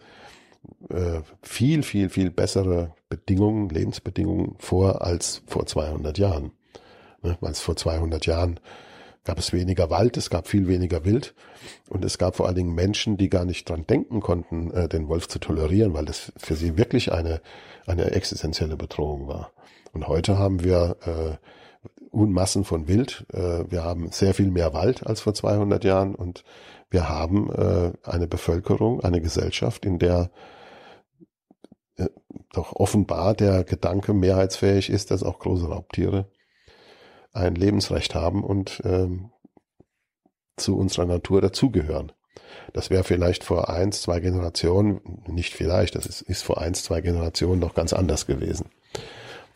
äh, viel, viel, viel bessere Bedingungen, Lebensbedingungen vor als vor 200 Jahren. Ne? Weil es vor 200 Jahren gab es weniger Wald, es gab viel weniger Wild und es gab vor allen Dingen Menschen, die gar nicht dran denken konnten, äh, den Wolf zu tolerieren, weil das für sie wirklich eine, eine existenzielle Bedrohung war. Und heute haben wir äh, Unmassen von Wild, äh, wir haben sehr viel mehr Wald als vor 200 Jahren und wir haben äh, eine Bevölkerung, eine Gesellschaft, in der äh, doch offenbar der Gedanke mehrheitsfähig ist, dass auch große Raubtiere ein Lebensrecht haben und ähm, zu unserer Natur dazugehören. Das wäre vielleicht vor eins, zwei Generationen, nicht vielleicht, das ist, ist vor eins, zwei Generationen noch ganz anders gewesen.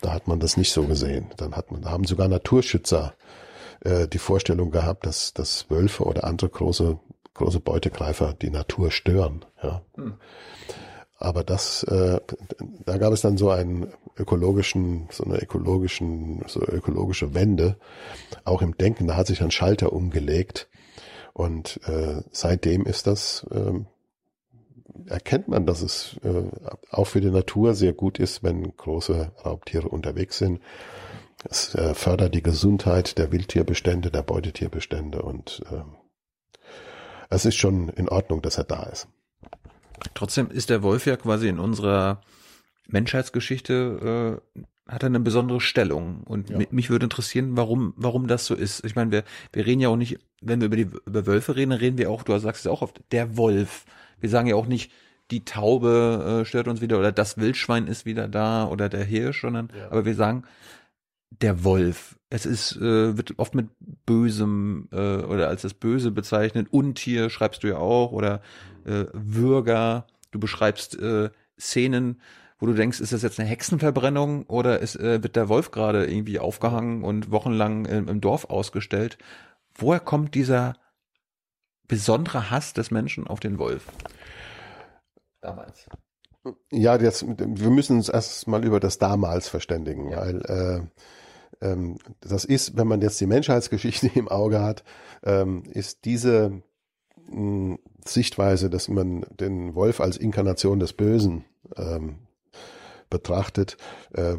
Da hat man das nicht so gesehen. Dann hat man, da haben sogar Naturschützer äh, die Vorstellung gehabt, dass, dass Wölfe oder andere große große Beutegreifer die Natur stören. Ja. Hm. Aber das, äh, da gab es dann so einen ökologischen, so eine ökologischen, so ökologische Wende, auch im Denken. Da hat sich ein Schalter umgelegt und äh, seitdem ist das äh, erkennt man, dass es äh, auch für die Natur sehr gut ist, wenn große Raubtiere unterwegs sind. Es äh, fördert die Gesundheit der Wildtierbestände, der Beutetierbestände und äh, es ist schon in Ordnung, dass er da ist. Trotzdem ist der Wolf ja quasi in unserer Menschheitsgeschichte äh, hat er eine besondere Stellung und ja. mich würde interessieren, warum warum das so ist. Ich meine, wir wir reden ja auch nicht, wenn wir über die über Wölfe reden, reden wir auch, du sagst es auch oft, der Wolf. Wir sagen ja auch nicht die Taube äh, stört uns wieder oder das Wildschwein ist wieder da oder der Hirsch, sondern ja. aber wir sagen der Wolf. Es ist, äh, wird oft mit Bösem äh, oder als das Böse bezeichnet. Untier schreibst du ja auch oder äh, Würger. Du beschreibst äh, Szenen, wo du denkst, ist das jetzt eine Hexenverbrennung oder ist, äh, wird der Wolf gerade irgendwie aufgehangen und wochenlang im, im Dorf ausgestellt? Woher kommt dieser besondere Hass des Menschen auf den Wolf? Damals. Ja, jetzt, wir müssen uns erst mal über das damals verständigen, ja. weil äh, ähm, das ist, wenn man jetzt die Menschheitsgeschichte im Auge hat, ähm, ist diese mh, hm, Sichtweise, dass man den Wolf als Inkarnation des Bösen ähm, betrachtet, äh,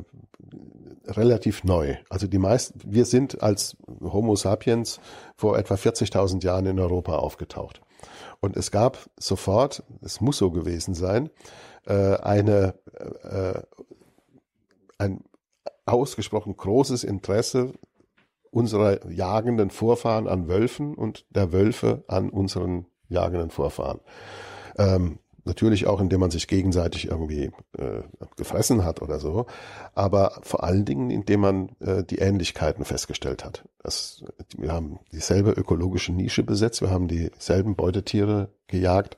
relativ neu. Also die meisten, wir sind als Homo sapiens vor etwa 40.000 Jahren in Europa aufgetaucht. Und es gab sofort, es muss so gewesen sein, äh, eine, äh, ein ausgesprochen großes Interesse unserer jagenden Vorfahren an Wölfen und der Wölfe an unseren jagenden Vorfahren. Ähm, natürlich auch, indem man sich gegenseitig irgendwie äh, gefressen hat oder so, aber vor allen Dingen, indem man äh, die Ähnlichkeiten festgestellt hat. Das, wir haben dieselbe ökologische Nische besetzt, wir haben dieselben Beutetiere gejagt,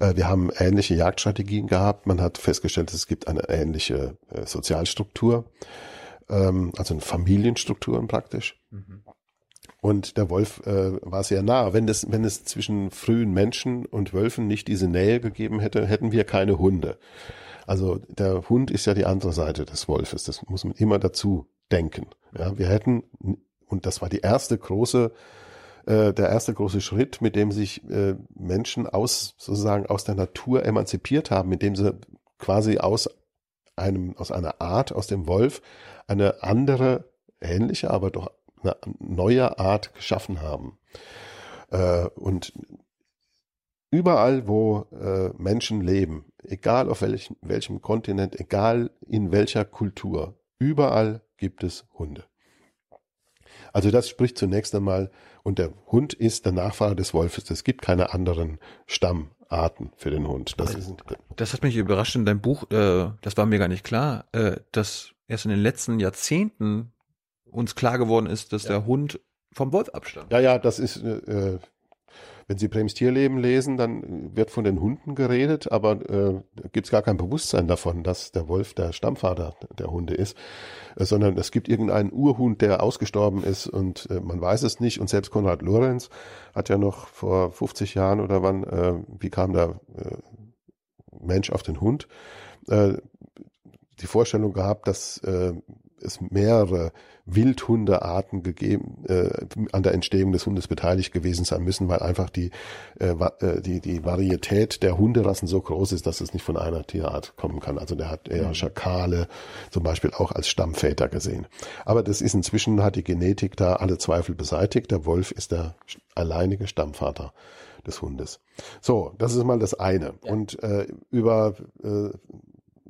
äh, wir haben ähnliche Jagdstrategien gehabt, man hat festgestellt, es gibt eine ähnliche äh, Sozialstruktur ähm, also in Familienstrukturen praktisch. Mhm. Und der Wolf äh, war sehr nah. Wenn es, wenn es zwischen frühen Menschen und Wölfen nicht diese Nähe gegeben hätte, hätten wir keine Hunde. Also der Hund ist ja die andere Seite des Wolfes. Das muss man immer dazu denken. Ja, wir hätten, und das war die erste große, äh, der erste große Schritt, mit dem sich äh, Menschen aus, sozusagen aus der Natur emanzipiert haben, mit dem sie quasi aus einem, aus einer Art, aus dem Wolf, eine andere, ähnliche, aber doch eine neue Art geschaffen haben. Äh, und überall, wo äh, Menschen leben, egal auf welchem, welchem Kontinent, egal in welcher Kultur, überall gibt es Hunde. Also das spricht zunächst einmal, und der Hund ist der Nachfahre des Wolfes. Es gibt keine anderen Stammarten für den Hund. Das, ist, das hat mich überrascht in deinem Buch, äh, das war mir gar nicht klar, äh, dass erst in den letzten Jahrzehnten uns klar geworden ist, dass ja. der Hund vom Wolf abstammt. Ja, ja, das ist, äh, wenn Sie Brems Tierleben lesen, dann wird von den Hunden geredet, aber äh, gibt es gar kein Bewusstsein davon, dass der Wolf der Stammvater der Hunde ist, äh, sondern es gibt irgendeinen Urhund, der ausgestorben ist und äh, man weiß es nicht. Und selbst Konrad Lorenz hat ja noch vor 50 Jahren oder wann, äh, wie kam der äh, Mensch auf den Hund, äh, die Vorstellung gehabt, dass äh, es mehrere Wildhundearten gegeben, äh, an der Entstehung des Hundes beteiligt gewesen sein müssen, weil einfach die, äh, äh, die, die Varietät der Hunderassen so groß ist, dass es nicht von einer Tierart kommen kann. Also der hat eher mhm. Schakale zum Beispiel auch als Stammväter gesehen. Aber das ist inzwischen, hat die Genetik da alle Zweifel beseitigt. Der Wolf ist der alleinige Stammvater des Hundes. So, das ist mal das eine. Ja. Und äh, über äh,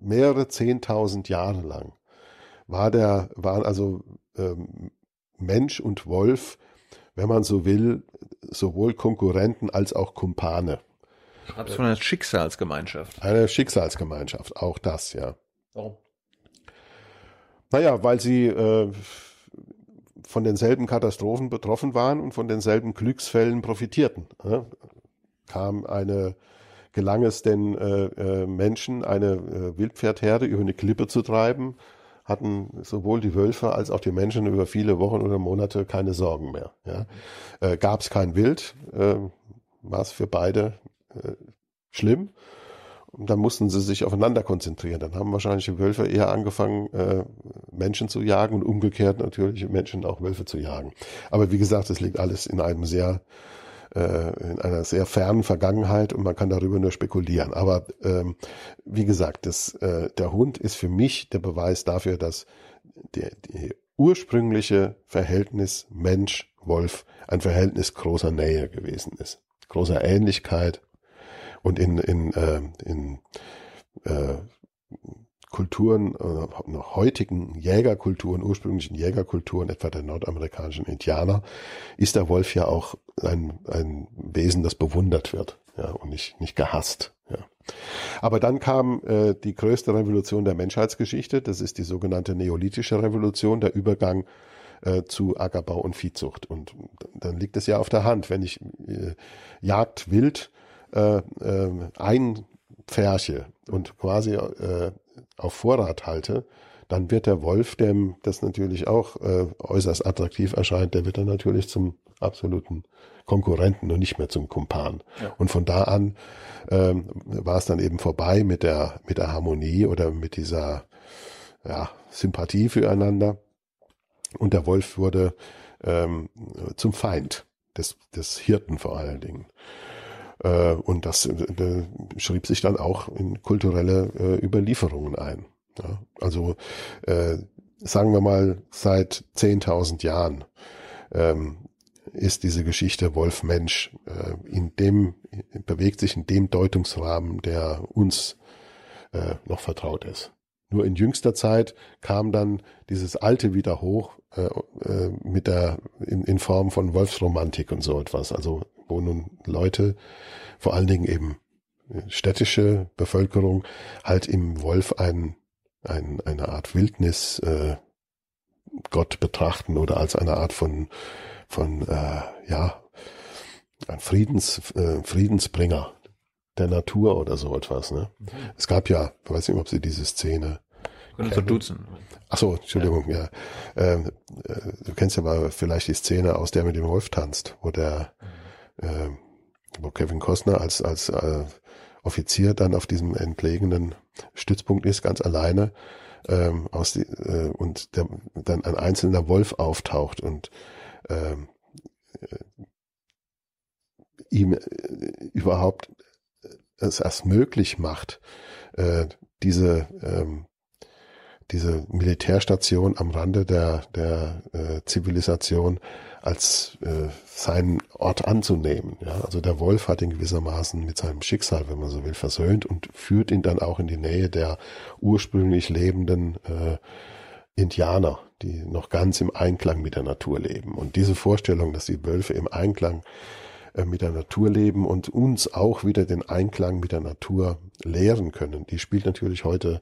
mehrere Zehntausend Jahre lang war der, waren also ähm, Mensch und Wolf, wenn man so will, sowohl Konkurrenten als auch Kumpane. Hab's von einer Schicksalsgemeinschaft. Eine Schicksalsgemeinschaft, auch das, ja. Warum? Naja, weil sie äh, von denselben Katastrophen betroffen waren und von denselben Glücksfällen profitierten. Äh? Kam eine, gelang es den äh, äh Menschen, eine äh, Wildpferdherde über eine Klippe zu treiben, hatten sowohl die Wölfe als auch die Menschen über viele Wochen oder Monate keine Sorgen mehr. Ja. Äh, Gab es kein Wild, äh, war es für beide äh, schlimm. Und dann mussten sie sich aufeinander konzentrieren. Dann haben wahrscheinlich die Wölfe eher angefangen, äh, Menschen zu jagen und umgekehrt natürlich Menschen auch Wölfe zu jagen. Aber wie gesagt, es liegt alles in einem sehr äh, in einer sehr fernen Vergangenheit und man kann darüber nur spekulieren. Aber ähm, wie gesagt, das, äh, der Hund ist für mich der Beweis dafür, dass der, die ursprüngliche Verhältnis Mensch-Wolf ein Verhältnis großer Nähe gewesen ist, großer Ähnlichkeit und in, in, äh, in äh, Kulturen, noch heutigen Jägerkulturen, ursprünglichen Jägerkulturen, etwa der nordamerikanischen Indianer, ist der Wolf ja auch ein, ein Wesen, das bewundert wird ja, und nicht, nicht gehasst. Ja. Aber dann kam äh, die größte Revolution der Menschheitsgeschichte, das ist die sogenannte Neolithische Revolution, der Übergang äh, zu Ackerbau und Viehzucht. Und dann liegt es ja auf der Hand, wenn ich äh, Jagd wild äh, äh, einpferche und quasi äh, auf Vorrat halte, dann wird der Wolf, dem das natürlich auch äh, äußerst attraktiv erscheint, der wird dann natürlich zum absoluten Konkurrenten und nicht mehr zum Kumpan. Ja. Und von da an ähm, war es dann eben vorbei mit der mit der Harmonie oder mit dieser ja, Sympathie füreinander. Und der Wolf wurde ähm, zum Feind des, des Hirten vor allen Dingen. Äh, und das äh, schrieb sich dann auch in kulturelle äh, Überlieferungen ein. Ja, also äh, sagen wir mal seit 10.000 Jahren ähm, ist diese Geschichte Wolf-Mensch äh, in dem bewegt sich in dem Deutungsrahmen, der uns äh, noch vertraut ist. Nur in jüngster Zeit kam dann dieses Alte wieder hoch äh, äh, mit der in, in Form von Wolfsromantik und so etwas. Also wo nun Leute, vor allen Dingen eben städtische Bevölkerung, halt im Wolf ein, ein, eine Art Wildnis äh, Gott betrachten oder als eine Art von, von äh, ja, ein Friedens, äh, Friedensbringer der Natur oder so etwas. Ne? Mhm. Es gab ja, ich weiß nicht, ob Sie diese Szene Können doch duzen. Ach so, Entschuldigung, ja. Ähm, äh, du kennst ja mal vielleicht die Szene, aus der mit dem Wolf tanzt, wo der, äh, wo Kevin Costner als als äh, Offizier dann auf diesem entlegenen Stützpunkt ist, ganz alleine, ähm, aus die, äh, und der, dann ein einzelner Wolf auftaucht und ähm, äh, ihm äh, überhaupt es erst möglich macht, äh, diese ähm, diese Militärstation am Rande der der äh, Zivilisation als äh, seinen Ort anzunehmen. Ja? Also der Wolf hat ihn gewissermaßen mit seinem Schicksal, wenn man so will, versöhnt und führt ihn dann auch in die Nähe der ursprünglich lebenden äh, Indianer, die noch ganz im Einklang mit der Natur leben. Und diese Vorstellung, dass die Wölfe im Einklang äh, mit der Natur leben und uns auch wieder den Einklang mit der Natur lehren können. Die spielt natürlich heute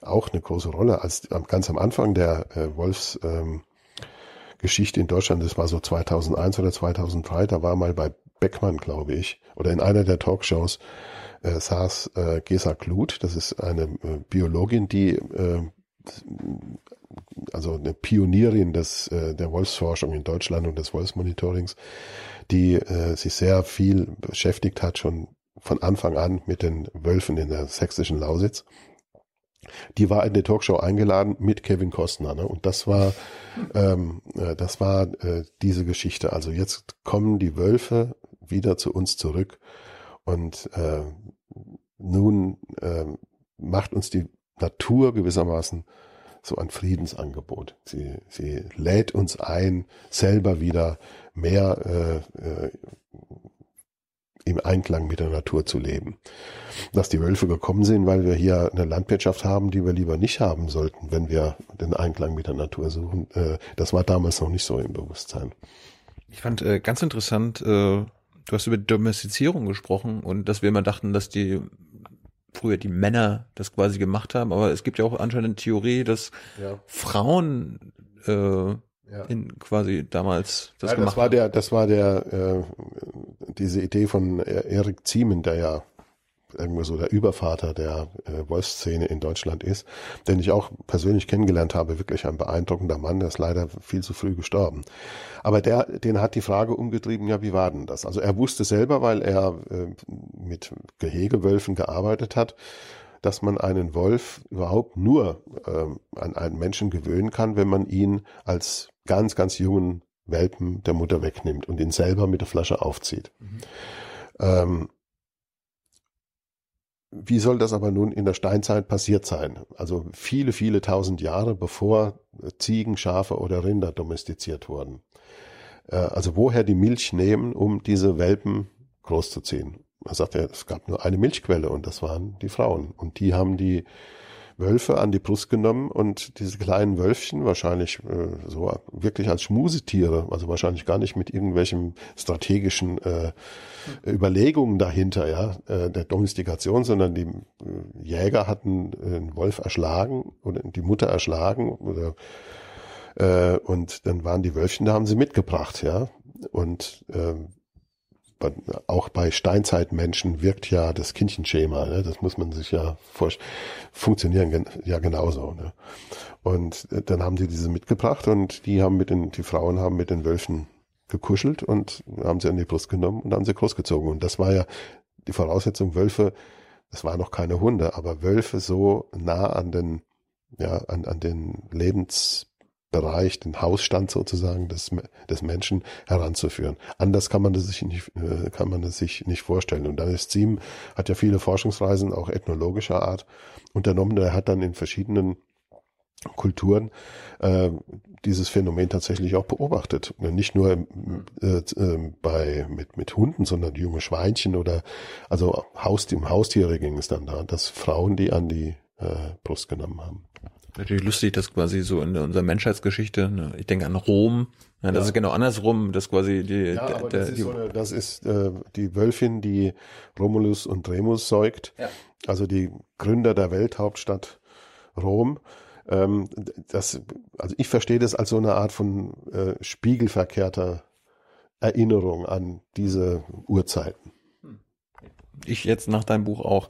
auch eine große Rolle. Als ganz am Anfang der äh, Wolfs ähm, Geschichte in Deutschland, das war so 2001 oder 2003, da war mal bei Beckmann, glaube ich, oder in einer der Talkshows äh, saß äh, Gesa Kluth, das ist eine äh, Biologin, die äh, also eine Pionierin des, äh, der Wolfsforschung in Deutschland und des Wolfsmonitorings, die äh, sich sehr viel beschäftigt hat, schon von Anfang an mit den Wölfen in der sächsischen Lausitz die war in die Talkshow eingeladen mit Kevin Costner. Ne? Und das war, ähm, äh, das war äh, diese Geschichte. Also jetzt kommen die Wölfe wieder zu uns zurück und äh, nun äh, macht uns die Natur gewissermaßen so ein Friedensangebot. Sie, sie lädt uns ein, selber wieder mehr äh, äh, im Einklang mit der Natur zu leben. Dass die Wölfe gekommen sind, weil wir hier eine Landwirtschaft haben, die wir lieber nicht haben sollten, wenn wir den Einklang mit der Natur suchen, äh, das war damals noch nicht so im Bewusstsein. Ich fand äh, ganz interessant, äh, du hast über Domestizierung gesprochen und dass wir immer dachten, dass die früher die Männer das quasi gemacht haben, aber es gibt ja auch anscheinend eine Theorie, dass ja. Frauen äh, ja. in quasi damals das ja, gemacht das war der das war der äh, diese Idee von Erik Ziemen der ja irgendwie so der Übervater der äh, Wolfszene in Deutschland ist, den ich auch persönlich kennengelernt habe, wirklich ein beeindruckender Mann, der ist leider viel zu früh gestorben. Aber der, den hat die Frage umgetrieben, ja, wie war denn das? Also er wusste selber, weil er äh, mit Gehegewölfen gearbeitet hat, dass man einen Wolf überhaupt nur äh, an einen Menschen gewöhnen kann, wenn man ihn als ganz, ganz jungen Welpen der Mutter wegnimmt und ihn selber mit der Flasche aufzieht. Mhm. Ähm, wie soll das aber nun in der Steinzeit passiert sein? Also viele, viele tausend Jahre bevor Ziegen, Schafe oder Rinder domestiziert wurden. Äh, also woher die Milch nehmen, um diese Welpen großzuziehen? Er sagt ja, es gab nur eine Milchquelle und das waren die Frauen. Und die haben die Wölfe an die Brust genommen und diese kleinen Wölfchen wahrscheinlich äh, so wirklich als Schmusetiere, also wahrscheinlich gar nicht mit irgendwelchen strategischen äh, Überlegungen dahinter, ja, äh, der Domestikation, sondern die äh, Jäger hatten einen Wolf erschlagen oder die Mutter erschlagen oder äh, und dann waren die Wölfchen, da haben sie mitgebracht, ja. Und äh, auch bei Steinzeitmenschen wirkt ja das Kindchenschema, ne? das muss man sich ja vorstellen, funktionieren ja genauso. Ne? Und äh, dann haben sie diese mitgebracht und die haben mit den, die Frauen haben mit den Wölfen gekuschelt und haben sie an die Brust genommen und haben sie großgezogen. Und das war ja die Voraussetzung, Wölfe, das waren noch keine Hunde, aber Wölfe so nah an den, ja, an, an den Lebens Bereich, den Hausstand sozusagen des, des Menschen heranzuführen. Anders kann man das sich nicht, äh, kann man das sich nicht vorstellen. Und dann ist Ziem, hat ja viele Forschungsreisen, auch ethnologischer Art, unternommen. Er hat dann in verschiedenen Kulturen äh, dieses Phänomen tatsächlich auch beobachtet. Nicht nur äh, äh, bei mit mit Hunden, sondern junge Schweinchen oder also Haus, im Haustiere ging es dann da, dass Frauen die an die äh, Brust genommen haben. Natürlich lustig, dass quasi so in unserer Menschheitsgeschichte, ne, ich denke an Rom, ja, das ja. ist genau andersrum, dass quasi die, ja, aber der, das ist, die, so eine, das ist äh, die Wölfin, die Romulus und Remus säugt, ja. also die Gründer der Welthauptstadt Rom. Ähm, das, also ich verstehe das als so eine Art von äh, spiegelverkehrter Erinnerung an diese Urzeiten. Ich jetzt nach deinem Buch auch.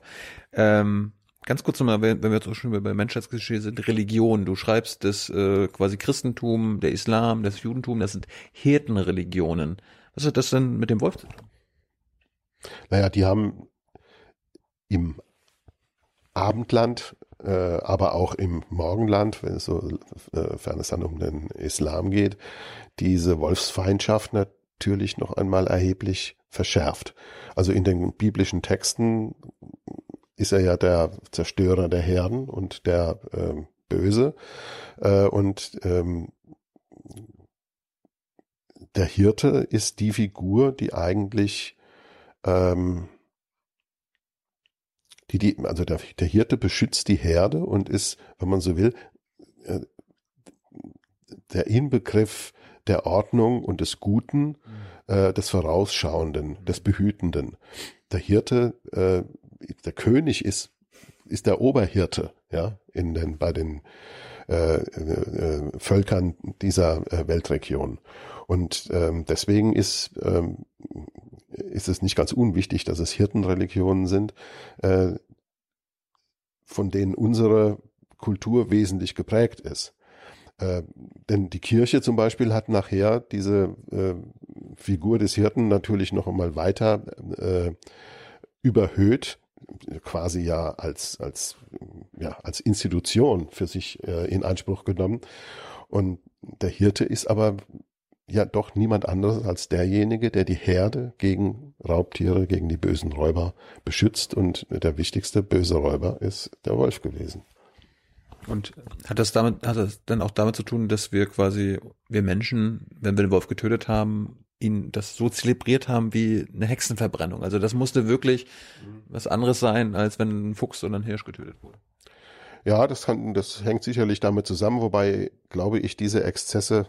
Ähm, Ganz kurz nochmal, wenn, wir jetzt auch schon bei Menschheitsgeschichte sind, Religion. Du schreibst das äh, quasi Christentum, der Islam, das Judentum, das sind Hirtenreligionen. Was hat das denn mit dem Wolf zu tun? Naja, die haben im Abendland, äh, aber auch im Morgenland, wenn es so, äh, fern es dann um den Islam geht, diese Wolfsfeindschaft natürlich noch einmal erheblich verschärft. Also in den biblischen Texten ist er ja der Zerstörer der Herden und der äh, Böse. Äh, und ähm, der Hirte ist die Figur, die eigentlich ähm, die, die, also der, der Hirte beschützt die Herde und ist, wenn man so will, äh, der Inbegriff der Ordnung und des Guten, mhm. äh, des Vorausschauenden, des Behütenden. Der Hirte, äh, der König ist, ist der Oberhirte, ja, in den, bei den äh, äh, Völkern dieser äh, Weltregion. Und ähm, deswegen ist, ähm, ist es nicht ganz unwichtig, dass es Hirtenreligionen sind, äh, von denen unsere Kultur wesentlich geprägt ist. Äh, denn die Kirche zum Beispiel hat nachher diese äh, Figur des Hirten natürlich noch einmal weiter äh, überhöht, quasi ja als, als, ja, als Institution für sich äh, in Anspruch genommen. Und der Hirte ist aber ja doch niemand anderes als derjenige, der die Herde gegen Raubtiere, gegen die bösen Räuber beschützt. Und der wichtigste böse Räuber ist der Wolf gewesen. Und hat das damit, hat das dann auch damit zu tun, dass wir quasi, wir Menschen, wenn wir den Wolf getötet haben, ihn das so zelebriert haben wie eine Hexenverbrennung. Also das musste wirklich was anderes sein, als wenn ein Fuchs oder ein Hirsch getötet wurde. Ja, das kann, das hängt sicherlich damit zusammen, wobei, glaube ich, diese Exzesse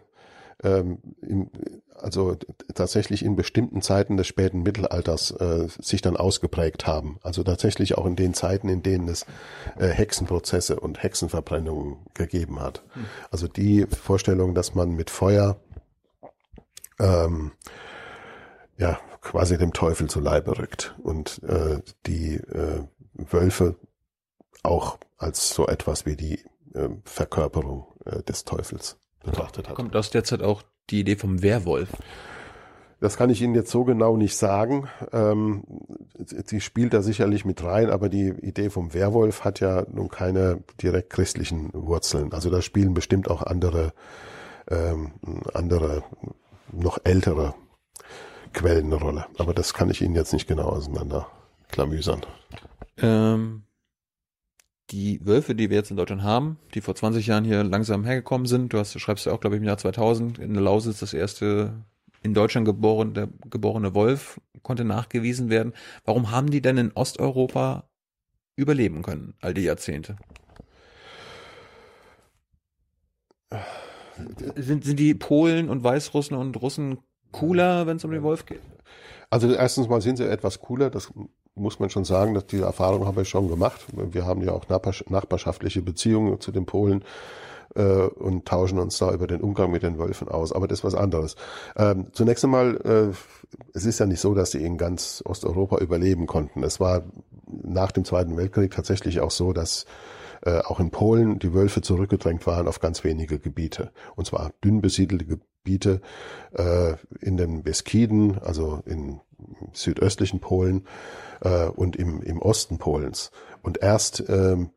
ähm, im, also tatsächlich in bestimmten Zeiten des späten Mittelalters äh, sich dann ausgeprägt haben. Also tatsächlich auch in den Zeiten, in denen es äh, Hexenprozesse und Hexenverbrennungen gegeben hat. Hm. Also die Vorstellung, dass man mit Feuer ähm, ja quasi dem Teufel zu Leibe rückt und äh, die äh, Wölfe auch als so etwas wie die äh, Verkörperung äh, des Teufels betrachtet hat. Kommt aus der Zeit auch die Idee vom Werwolf? Das kann ich Ihnen jetzt so genau nicht sagen. Ähm, sie spielt da sicherlich mit rein, aber die Idee vom Werwolf hat ja nun keine direkt christlichen Wurzeln. Also da spielen bestimmt auch andere, ähm, andere, noch ältere Quellen eine Rolle. Aber das kann ich Ihnen jetzt nicht genau auseinander klamüsern. Ähm, die Wölfe, die wir jetzt in Deutschland haben, die vor 20 Jahren hier langsam hergekommen sind, du hast, du schreibst ja auch, glaube ich, im Jahr 2000, in Lausitz das erste in Deutschland geboren, der geborene Wolf konnte nachgewiesen werden. Warum haben die denn in Osteuropa überleben können, all die Jahrzehnte? Sind, sind die Polen und Weißrussen und Russen cooler, wenn es um den Wolf geht? Also erstens mal sind sie etwas cooler, das muss man schon sagen, dass diese Erfahrung haben wir schon gemacht. Wir haben ja auch nachbarschaftliche Beziehungen zu den Polen äh, und tauschen uns da über den Umgang mit den Wölfen aus. Aber das ist was anderes. Ähm, zunächst einmal, äh, es ist ja nicht so, dass sie in ganz Osteuropa überleben konnten. Es war nach dem Zweiten Weltkrieg tatsächlich auch so, dass äh, auch in Polen die Wölfe zurückgedrängt waren auf ganz wenige Gebiete. Und zwar dünn besiedelte Gebiete äh, in den Beskiden, also in südöstlichen Polen äh, und im, im Osten Polens. Und erst ähm,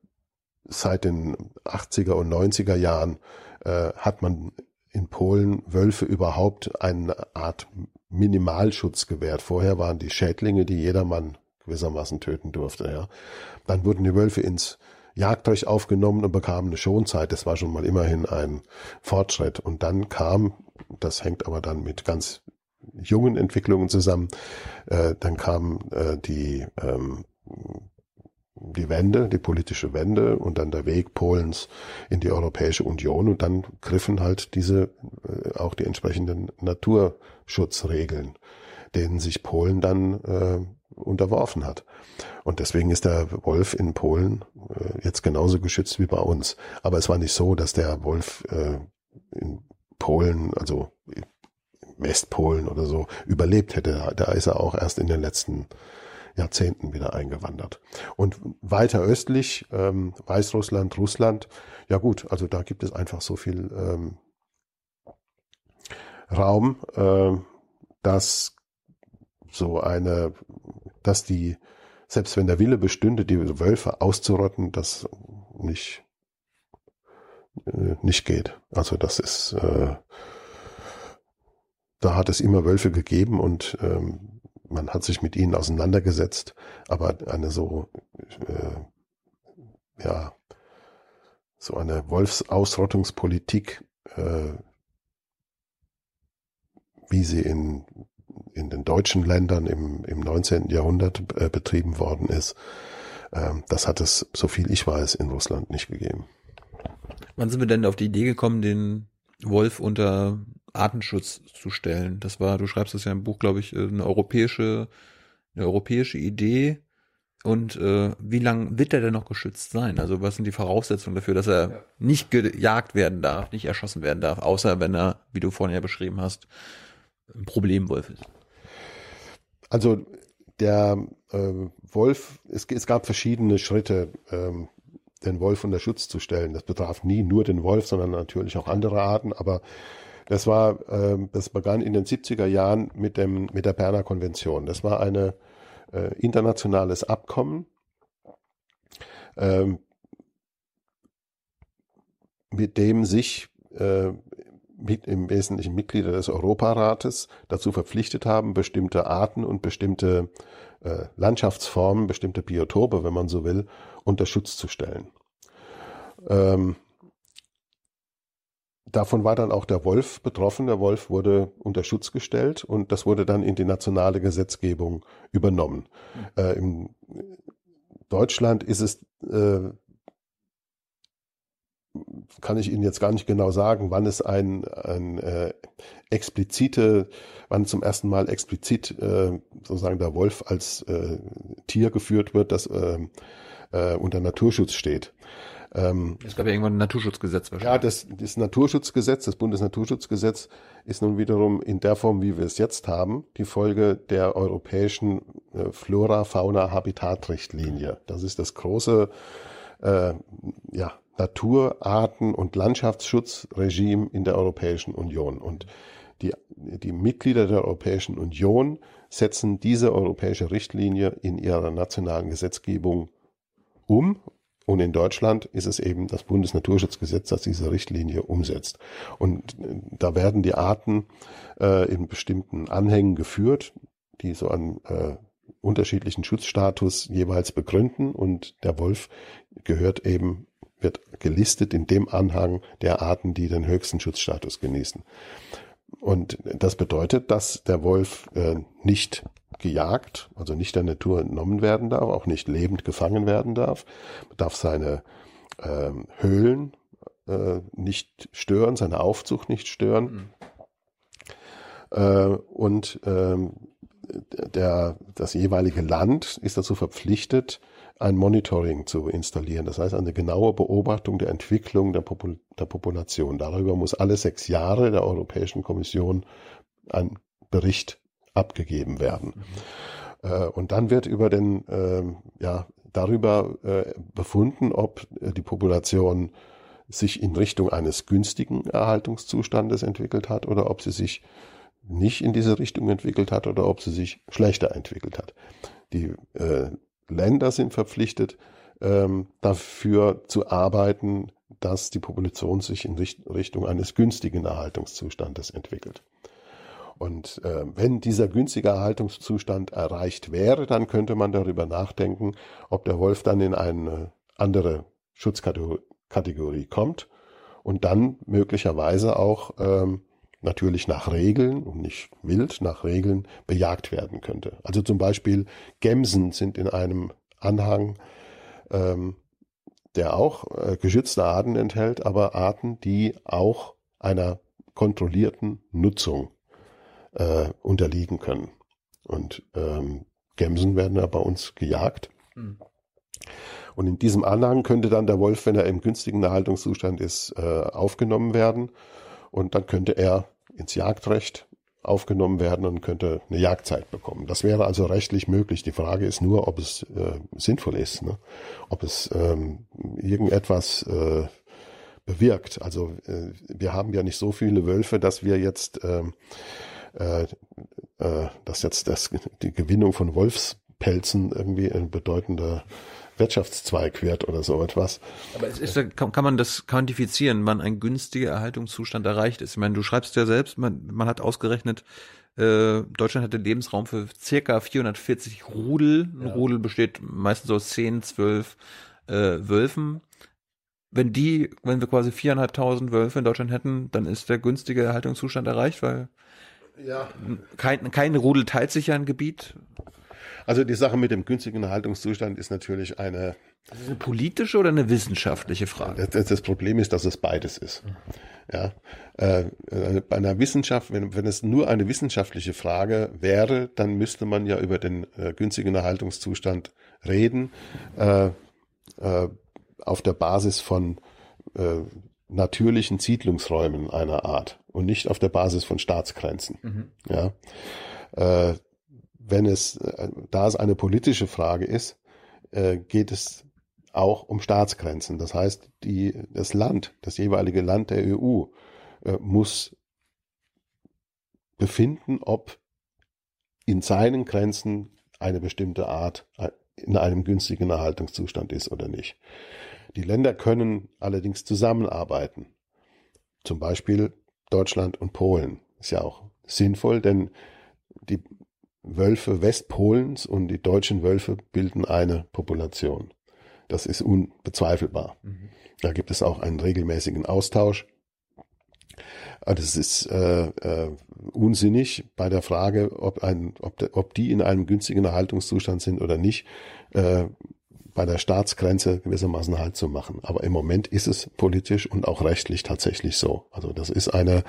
seit den 80er und 90er Jahren äh, hat man in Polen Wölfe überhaupt eine Art Minimalschutz gewährt. Vorher waren die Schädlinge, die jedermann gewissermaßen töten durfte. Ja. Dann wurden die Wölfe ins Jagdrecht aufgenommen und bekamen eine Schonzeit. Das war schon mal immerhin ein Fortschritt. Und dann kam, das hängt aber dann mit ganz jungen Entwicklungen zusammen. Äh, dann kam äh, die ähm, die Wende, die politische Wende und dann der Weg Polens in die Europäische Union und dann griffen halt diese äh, auch die entsprechenden Naturschutzregeln, denen sich Polen dann äh, unterworfen hat. Und deswegen ist der Wolf in Polen äh, jetzt genauso geschützt wie bei uns. Aber es war nicht so, dass der Wolf äh, in Polen, also Westpolen oder so überlebt hätte. Da ist er auch erst in den letzten Jahrzehnten wieder eingewandert. Und weiter östlich, ähm, Weißrussland, Russland, ja gut, also da gibt es einfach so viel ähm, Raum, äh, dass so eine, dass die, selbst wenn der Wille bestünde, die Wölfe auszurotten, das nicht, äh, nicht geht. Also das ist, äh, da hat es immer Wölfe gegeben und ähm, man hat sich mit ihnen auseinandergesetzt, aber eine so, äh, ja, so eine Wolfsausrottungspolitik, äh, wie sie in, in den deutschen Ländern im, im 19. Jahrhundert äh, betrieben worden ist, äh, das hat es, so viel ich weiß, in Russland nicht gegeben. Wann sind wir denn auf die Idee gekommen, den Wolf unter Artenschutz zu stellen? Das war, du schreibst das ja im Buch, glaube ich, äh, eine europäische, eine europäische Idee. Und äh, wie lang wird er denn noch geschützt sein? Also was sind die Voraussetzungen dafür, dass er ja. nicht gejagt werden darf, nicht erschossen werden darf, außer wenn er, wie du vorhin ja beschrieben hast, ein Problemwolf ist? Also der äh, Wolf, es, es gab verschiedene Schritte, ähm, den Wolf unter Schutz zu stellen. Das betraf nie nur den Wolf, sondern natürlich auch andere Arten, aber das war, äh, das begann in den 70er Jahren mit dem, mit der Berner Konvention. Das war eine äh, internationales Abkommen, ähm, mit dem sich äh, im Wesentlichen Mitglieder des Europarates dazu verpflichtet haben, bestimmte Arten und bestimmte äh, Landschaftsformen, bestimmte Biotope, wenn man so will, unter Schutz zu stellen. Ähm, davon war dann auch der Wolf betroffen. Der Wolf wurde unter Schutz gestellt und das wurde dann in die nationale Gesetzgebung übernommen. Mhm. Äh, in Deutschland ist es äh, kann ich Ihnen jetzt gar nicht genau sagen, wann es ein, ein äh, explizite, wann zum ersten Mal explizit äh, sozusagen der Wolf als äh, Tier geführt wird, das äh, äh, unter Naturschutz steht. Ähm, es gab ja irgendwann ein Naturschutzgesetz wahrscheinlich. Ja, das, das Naturschutzgesetz, das Bundesnaturschutzgesetz ist nun wiederum in der Form, wie wir es jetzt haben, die Folge der europäischen äh, Flora-Fauna-Habitat-Richtlinie. Das ist das große äh, ja, Natur-, Arten- und Landschaftsschutzregime in der Europäischen Union. Und die, die Mitglieder der Europäischen Union setzen diese europäische Richtlinie in ihrer nationalen Gesetzgebung um. Und in Deutschland ist es eben das Bundesnaturschutzgesetz, das diese Richtlinie umsetzt. Und da werden die Arten äh, in bestimmten Anhängen geführt, die so einen äh, unterschiedlichen Schutzstatus jeweils begründen. Und der Wolf gehört eben wird gelistet in dem Anhang der Arten, die den höchsten Schutzstatus genießen. Und das bedeutet, dass der Wolf äh, nicht gejagt, also nicht der Natur entnommen werden darf, auch nicht lebend gefangen werden darf, darf seine äh, Höhlen äh, nicht stören, seine Aufzucht nicht stören. Mhm. Äh, und ähm, der, das jeweilige Land ist dazu verpflichtet, ein Monitoring zu installieren. Das heißt, eine genaue Beobachtung der Entwicklung der, Popul der Population. Darüber muss alle sechs Jahre der Europäischen Kommission ein Bericht abgegeben werden. Mhm. Äh, und dann wird über den, äh, ja, darüber äh, befunden, ob die Population sich in Richtung eines günstigen Erhaltungszustandes entwickelt hat oder ob sie sich nicht in diese Richtung entwickelt hat oder ob sie sich schlechter entwickelt hat. Die äh, Länder sind verpflichtet, ähm, dafür zu arbeiten, dass die Population sich in Richtung eines günstigen Erhaltungszustandes entwickelt. Und äh, wenn dieser günstige Erhaltungszustand erreicht wäre, dann könnte man darüber nachdenken, ob der Wolf dann in eine andere Schutzkategorie kommt und dann möglicherweise auch ähm, natürlich nach Regeln und nicht wild nach Regeln bejagt werden könnte. Also zum Beispiel Gämsen sind in einem Anhang, ähm, der auch äh, geschützte Arten enthält, aber Arten, die auch einer kontrollierten Nutzung äh, unterliegen können. Und ähm, Gämsen werden ja bei uns gejagt. Mhm. Und in diesem Anhang könnte dann der Wolf, wenn er im günstigen Erhaltungszustand ist, äh, aufgenommen werden und dann könnte er ins Jagdrecht aufgenommen werden und könnte eine Jagdzeit bekommen. Das wäre also rechtlich möglich. Die Frage ist nur, ob es äh, sinnvoll ist, ne? ob es ähm, irgendetwas äh, bewirkt. Also äh, wir haben ja nicht so viele Wölfe, dass wir jetzt, ähm, äh, äh, dass jetzt das, die Gewinnung von Wolfspelzen irgendwie ein bedeutender Wirtschaftszweig wird oder so etwas. Aber es ist, kann, man das quantifizieren, wann ein günstiger Erhaltungszustand erreicht ist? Ich meine, du schreibst ja selbst, man, man hat ausgerechnet, äh, Deutschland hätte Lebensraum für circa 440 Rudel. Ein ja. Rudel besteht meistens aus 10, 12 äh, Wölfen. Wenn die, wenn wir quasi viereinhalbtausend Wölfe in Deutschland hätten, dann ist der günstige Erhaltungszustand erreicht, weil ja. kein, kein Rudel teilt sich ja ein Gebiet. Also die Sache mit dem günstigen Erhaltungszustand ist natürlich eine. Das ist eine politische oder eine wissenschaftliche Frage? Das, das Problem ist, dass es beides ist. Ja, äh, bei einer Wissenschaft, wenn, wenn es nur eine wissenschaftliche Frage wäre, dann müsste man ja über den äh, günstigen Erhaltungszustand reden, äh, äh, auf der Basis von äh, natürlichen Siedlungsräumen einer Art und nicht auf der Basis von Staatsgrenzen. Mhm. Ja, äh, wenn es, äh, da es eine politische Frage ist, äh, geht es auch um Staatsgrenzen. Das heißt, die, das Land, das jeweilige Land der EU äh, muss befinden, ob in seinen Grenzen eine bestimmte Art in einem günstigen Erhaltungszustand ist oder nicht. Die Länder können allerdings zusammenarbeiten. Zum Beispiel Deutschland und Polen. Ist ja auch sinnvoll, denn die Wölfe Westpolens und die deutschen Wölfe bilden eine Population. Das ist unbezweifelbar. Mhm. Da gibt es auch einen regelmäßigen Austausch. Das ist äh, äh, unsinnig bei der Frage, ob, ein, ob, de, ob die in einem günstigen Erhaltungszustand sind oder nicht, äh, bei der Staatsgrenze gewissermaßen Halt zu machen. Aber im Moment ist es politisch und auch rechtlich tatsächlich so. Also das ist eine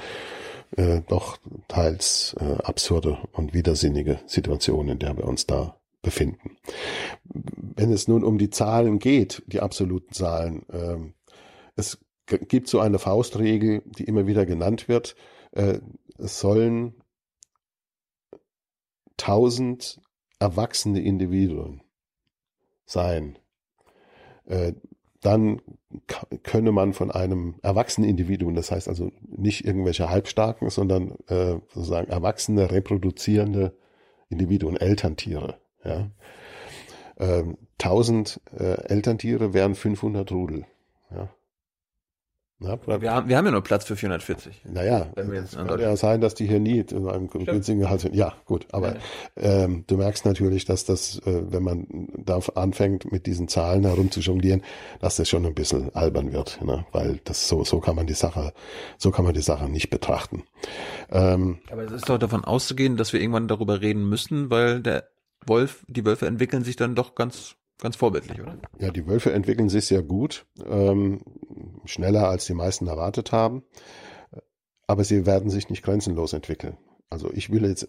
äh, doch teils äh, absurde und widersinnige Situation, in der wir uns da befinden. Wenn es nun um die Zahlen geht, die absoluten Zahlen, äh, es gibt so eine Faustregel, die immer wieder genannt wird. Äh, es sollen tausend erwachsene Individuen sein. Äh, dann könne man von einem erwachsenen Individuum, das heißt also nicht irgendwelche Halbstarken, sondern äh, sozusagen erwachsene, reproduzierende Individuen, Elterntiere. Ja. Ähm, 1000 äh, Elterntiere wären 500 Rudel. Ja. Ja, wir, haben, wir haben ja nur Platz für 440. Naja, es kann ja sein, dass die hier nie in einem günstigen Gehalt sind. Ja, gut, aber ja. ähm, du merkst natürlich, dass das, äh, wenn man da anfängt, mit diesen Zahlen herumzujonglieren, dass das schon ein bisschen albern wird, ne? weil das so, so kann man die Sache, so kann man die Sache nicht betrachten. Ähm, aber es ist doch davon auszugehen, dass wir irgendwann darüber reden müssen, weil der Wolf, die Wölfe entwickeln sich dann doch ganz ganz vorbildlich, oder? Ja, die Wölfe entwickeln sich sehr gut, ähm, schneller als die meisten erwartet haben, aber sie werden sich nicht grenzenlos entwickeln. Also ich will jetzt,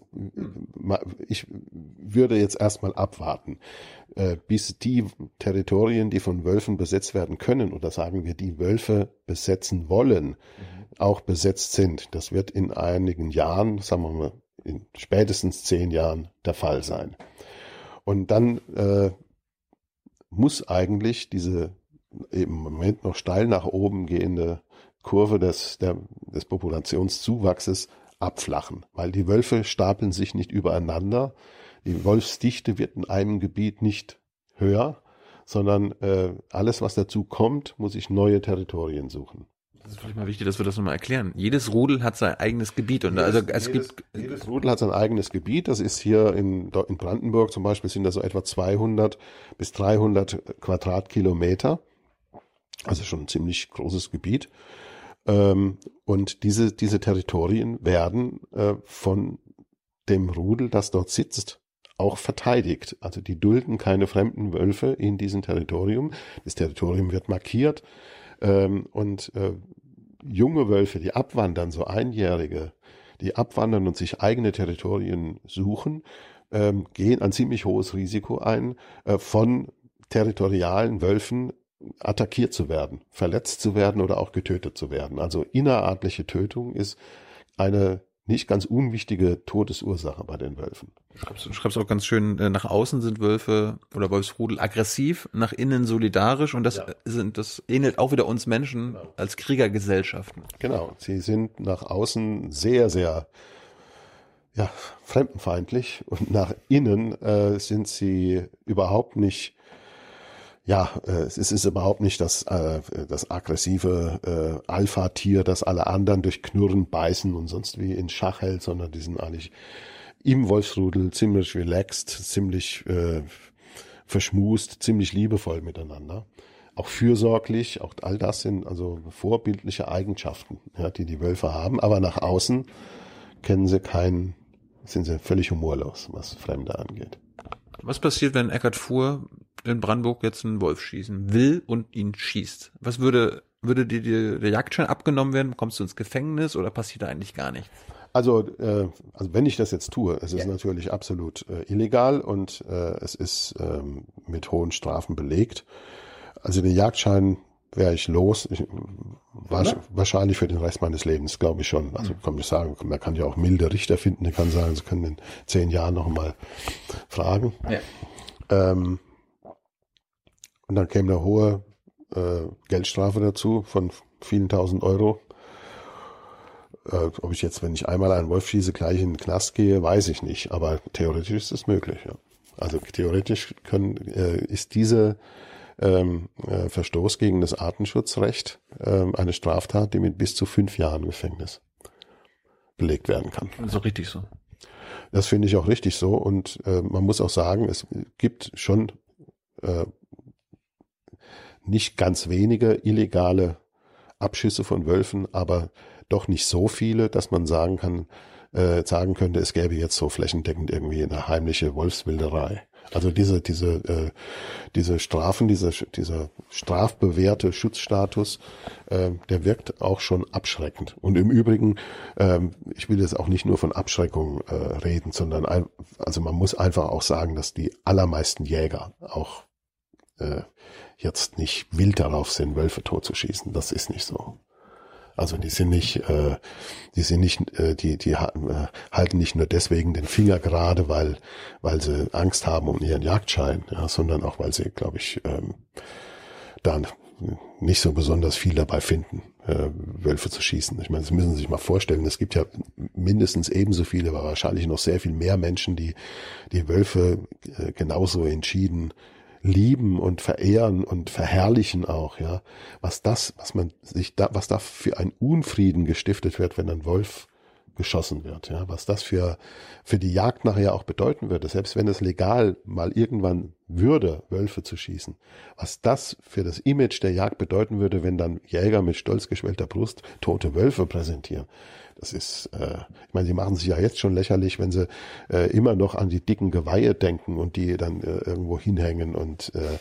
ich würde jetzt erstmal abwarten, äh, bis die Territorien, die von Wölfen besetzt werden können, oder sagen wir, die Wölfe besetzen wollen, mhm. auch besetzt sind. Das wird in einigen Jahren, sagen wir mal, in spätestens zehn Jahren der Fall sein. Und dann äh, muss eigentlich diese im Moment noch steil nach oben gehende Kurve des, der, des Populationszuwachses abflachen, weil die Wölfe stapeln sich nicht übereinander. Die Wolfsdichte wird in einem Gebiet nicht höher, sondern äh, alles, was dazu kommt, muss ich neue Territorien suchen. Das ist vielleicht mal wichtig, dass wir das nochmal erklären. Jedes Rudel hat sein eigenes Gebiet und jedes, also es jedes, gibt jedes Rudel hat sein eigenes Gebiet. Das ist hier in, in Brandenburg zum Beispiel sind da so etwa 200 bis 300 Quadratkilometer, also schon ein ziemlich großes Gebiet. Ähm, und diese diese Territorien werden äh, von dem Rudel, das dort sitzt, auch verteidigt. Also die dulden keine fremden Wölfe in diesem Territorium. Das Territorium wird markiert. Ähm, und äh, junge Wölfe, die abwandern, so Einjährige, die abwandern und sich eigene Territorien suchen, ähm, gehen ein ziemlich hohes Risiko ein, äh, von territorialen Wölfen attackiert zu werden, verletzt zu werden oder auch getötet zu werden. Also innerartliche Tötung ist eine nicht ganz unwichtige Todesursache bei den Wölfen. Du schreibst, du schreibst auch ganz schön, äh, nach außen sind Wölfe oder Wolfsrudel aggressiv, nach innen solidarisch und das Ja. sind, das ähnelt auch wieder uns Menschen Genau. als Kriegergesellschaften. Genau, sie sind nach außen sehr, sehr ja, fremdenfeindlich und nach innen äh, sind sie überhaupt nicht, ja, äh, es ist, überhaupt nicht das, äh, das aggressive äh, Alpha-Tier, das alle anderen durch Knurren, Beißen und sonst wie in Schach hält, sondern die sind eigentlich im Wolfsrudel ziemlich relaxed, ziemlich äh, verschmust, ziemlich liebevoll miteinander. Auch fürsorglich, auch all das sind also vorbildliche Eigenschaften, ja, die die Wölfe haben. Aber nach außen kennen sie keinen, sind sie völlig humorlos, was Fremde angeht. Was passiert, wenn Eckart Fuhr in Brandenburg jetzt einen Wolf schießen will und ihn schießt? Was würde, würde dir die- der Jagdschein abgenommen werden? Kommst du ins Gefängnis oder passiert da eigentlich gar nichts? Also, äh, also wenn ich das jetzt tue, es ist natürlich absolut äh, illegal und äh, es ist ähm, mit hohen Strafen belegt. Also den Jagdschein wäre ich los, ich, wahrsch- wahrscheinlich für den Rest meines Lebens, glaube ich schon. Also kann ich sagen, man kann ja auch milde Richter finden, die kann sagen, sie können in zehn Jahren noch mal fragen. Ja. Ähm, und dann käme eine hohe äh, Geldstrafe dazu von vielen tausend Euro. Äh, ob ich jetzt, wenn ich einmal einen Wolf schieße, gleich in den Knast gehe, weiß ich nicht. Aber theoretisch ist es möglich. Ja. Also theoretisch können, äh, ist diese ähm, äh, Verstoß gegen das Artenschutzrecht ähm, eine Straftat, die mit bis zu fünf Jahren Gefängnis belegt werden kann. Auch richtig so. Das finde ich auch richtig so. Und äh, man muss auch sagen, es gibt schon äh, nicht ganz wenige illegale Abschüsse von Wölfen, aber doch nicht so viele, dass man sagen kann, äh, sagen könnte, es gäbe jetzt so flächendeckend irgendwie eine heimliche Wolfswilderei. Also diese, diese, äh, diese Strafen, dieser, dieser strafbewährte Schutzstatus, äh, der wirkt auch schon abschreckend. Und im Übrigen, ähm, ich will jetzt auch nicht nur von Abschreckung äh, reden, sondern ein, also man muss einfach auch sagen, dass die allermeisten Jäger auch äh, jetzt nicht wild darauf sind, Wölfe totzuschießen. Das ist nicht so. Also die sind nicht, äh, die sind nicht, äh, die, die äh, halten nicht nur deswegen den Finger gerade, weil, weil sie Angst haben um ihren Jagdschein, ja, sondern auch, weil sie, glaube ich, ähm, da nicht so besonders viel dabei finden, äh, Wölfe zu schießen. Ich meine, Sie müssen sich mal vorstellen, es gibt ja mindestens ebenso viele, aber wahrscheinlich noch sehr viel mehr Menschen, die die Wölfe äh, genauso entschieden lieben und verehren und verherrlichen auch, ja. Was das, was man sich da, was da für ein Unfrieden gestiftet wird, wenn ein Wolf geschossen wird, ja, was das für, für die Jagd nachher auch bedeuten würde, selbst wenn es legal mal irgendwann würde, Wölfe zu schießen, was das für das Image der Jagd bedeuten würde, wenn dann Jäger mit stolz geschwellter Brust tote Wölfe präsentieren. Das ist, äh, ich meine, sie machen sich ja jetzt schon lächerlich, wenn sie äh, immer noch an die dicken Geweihe denken und die dann äh, irgendwo hinhängen und äh,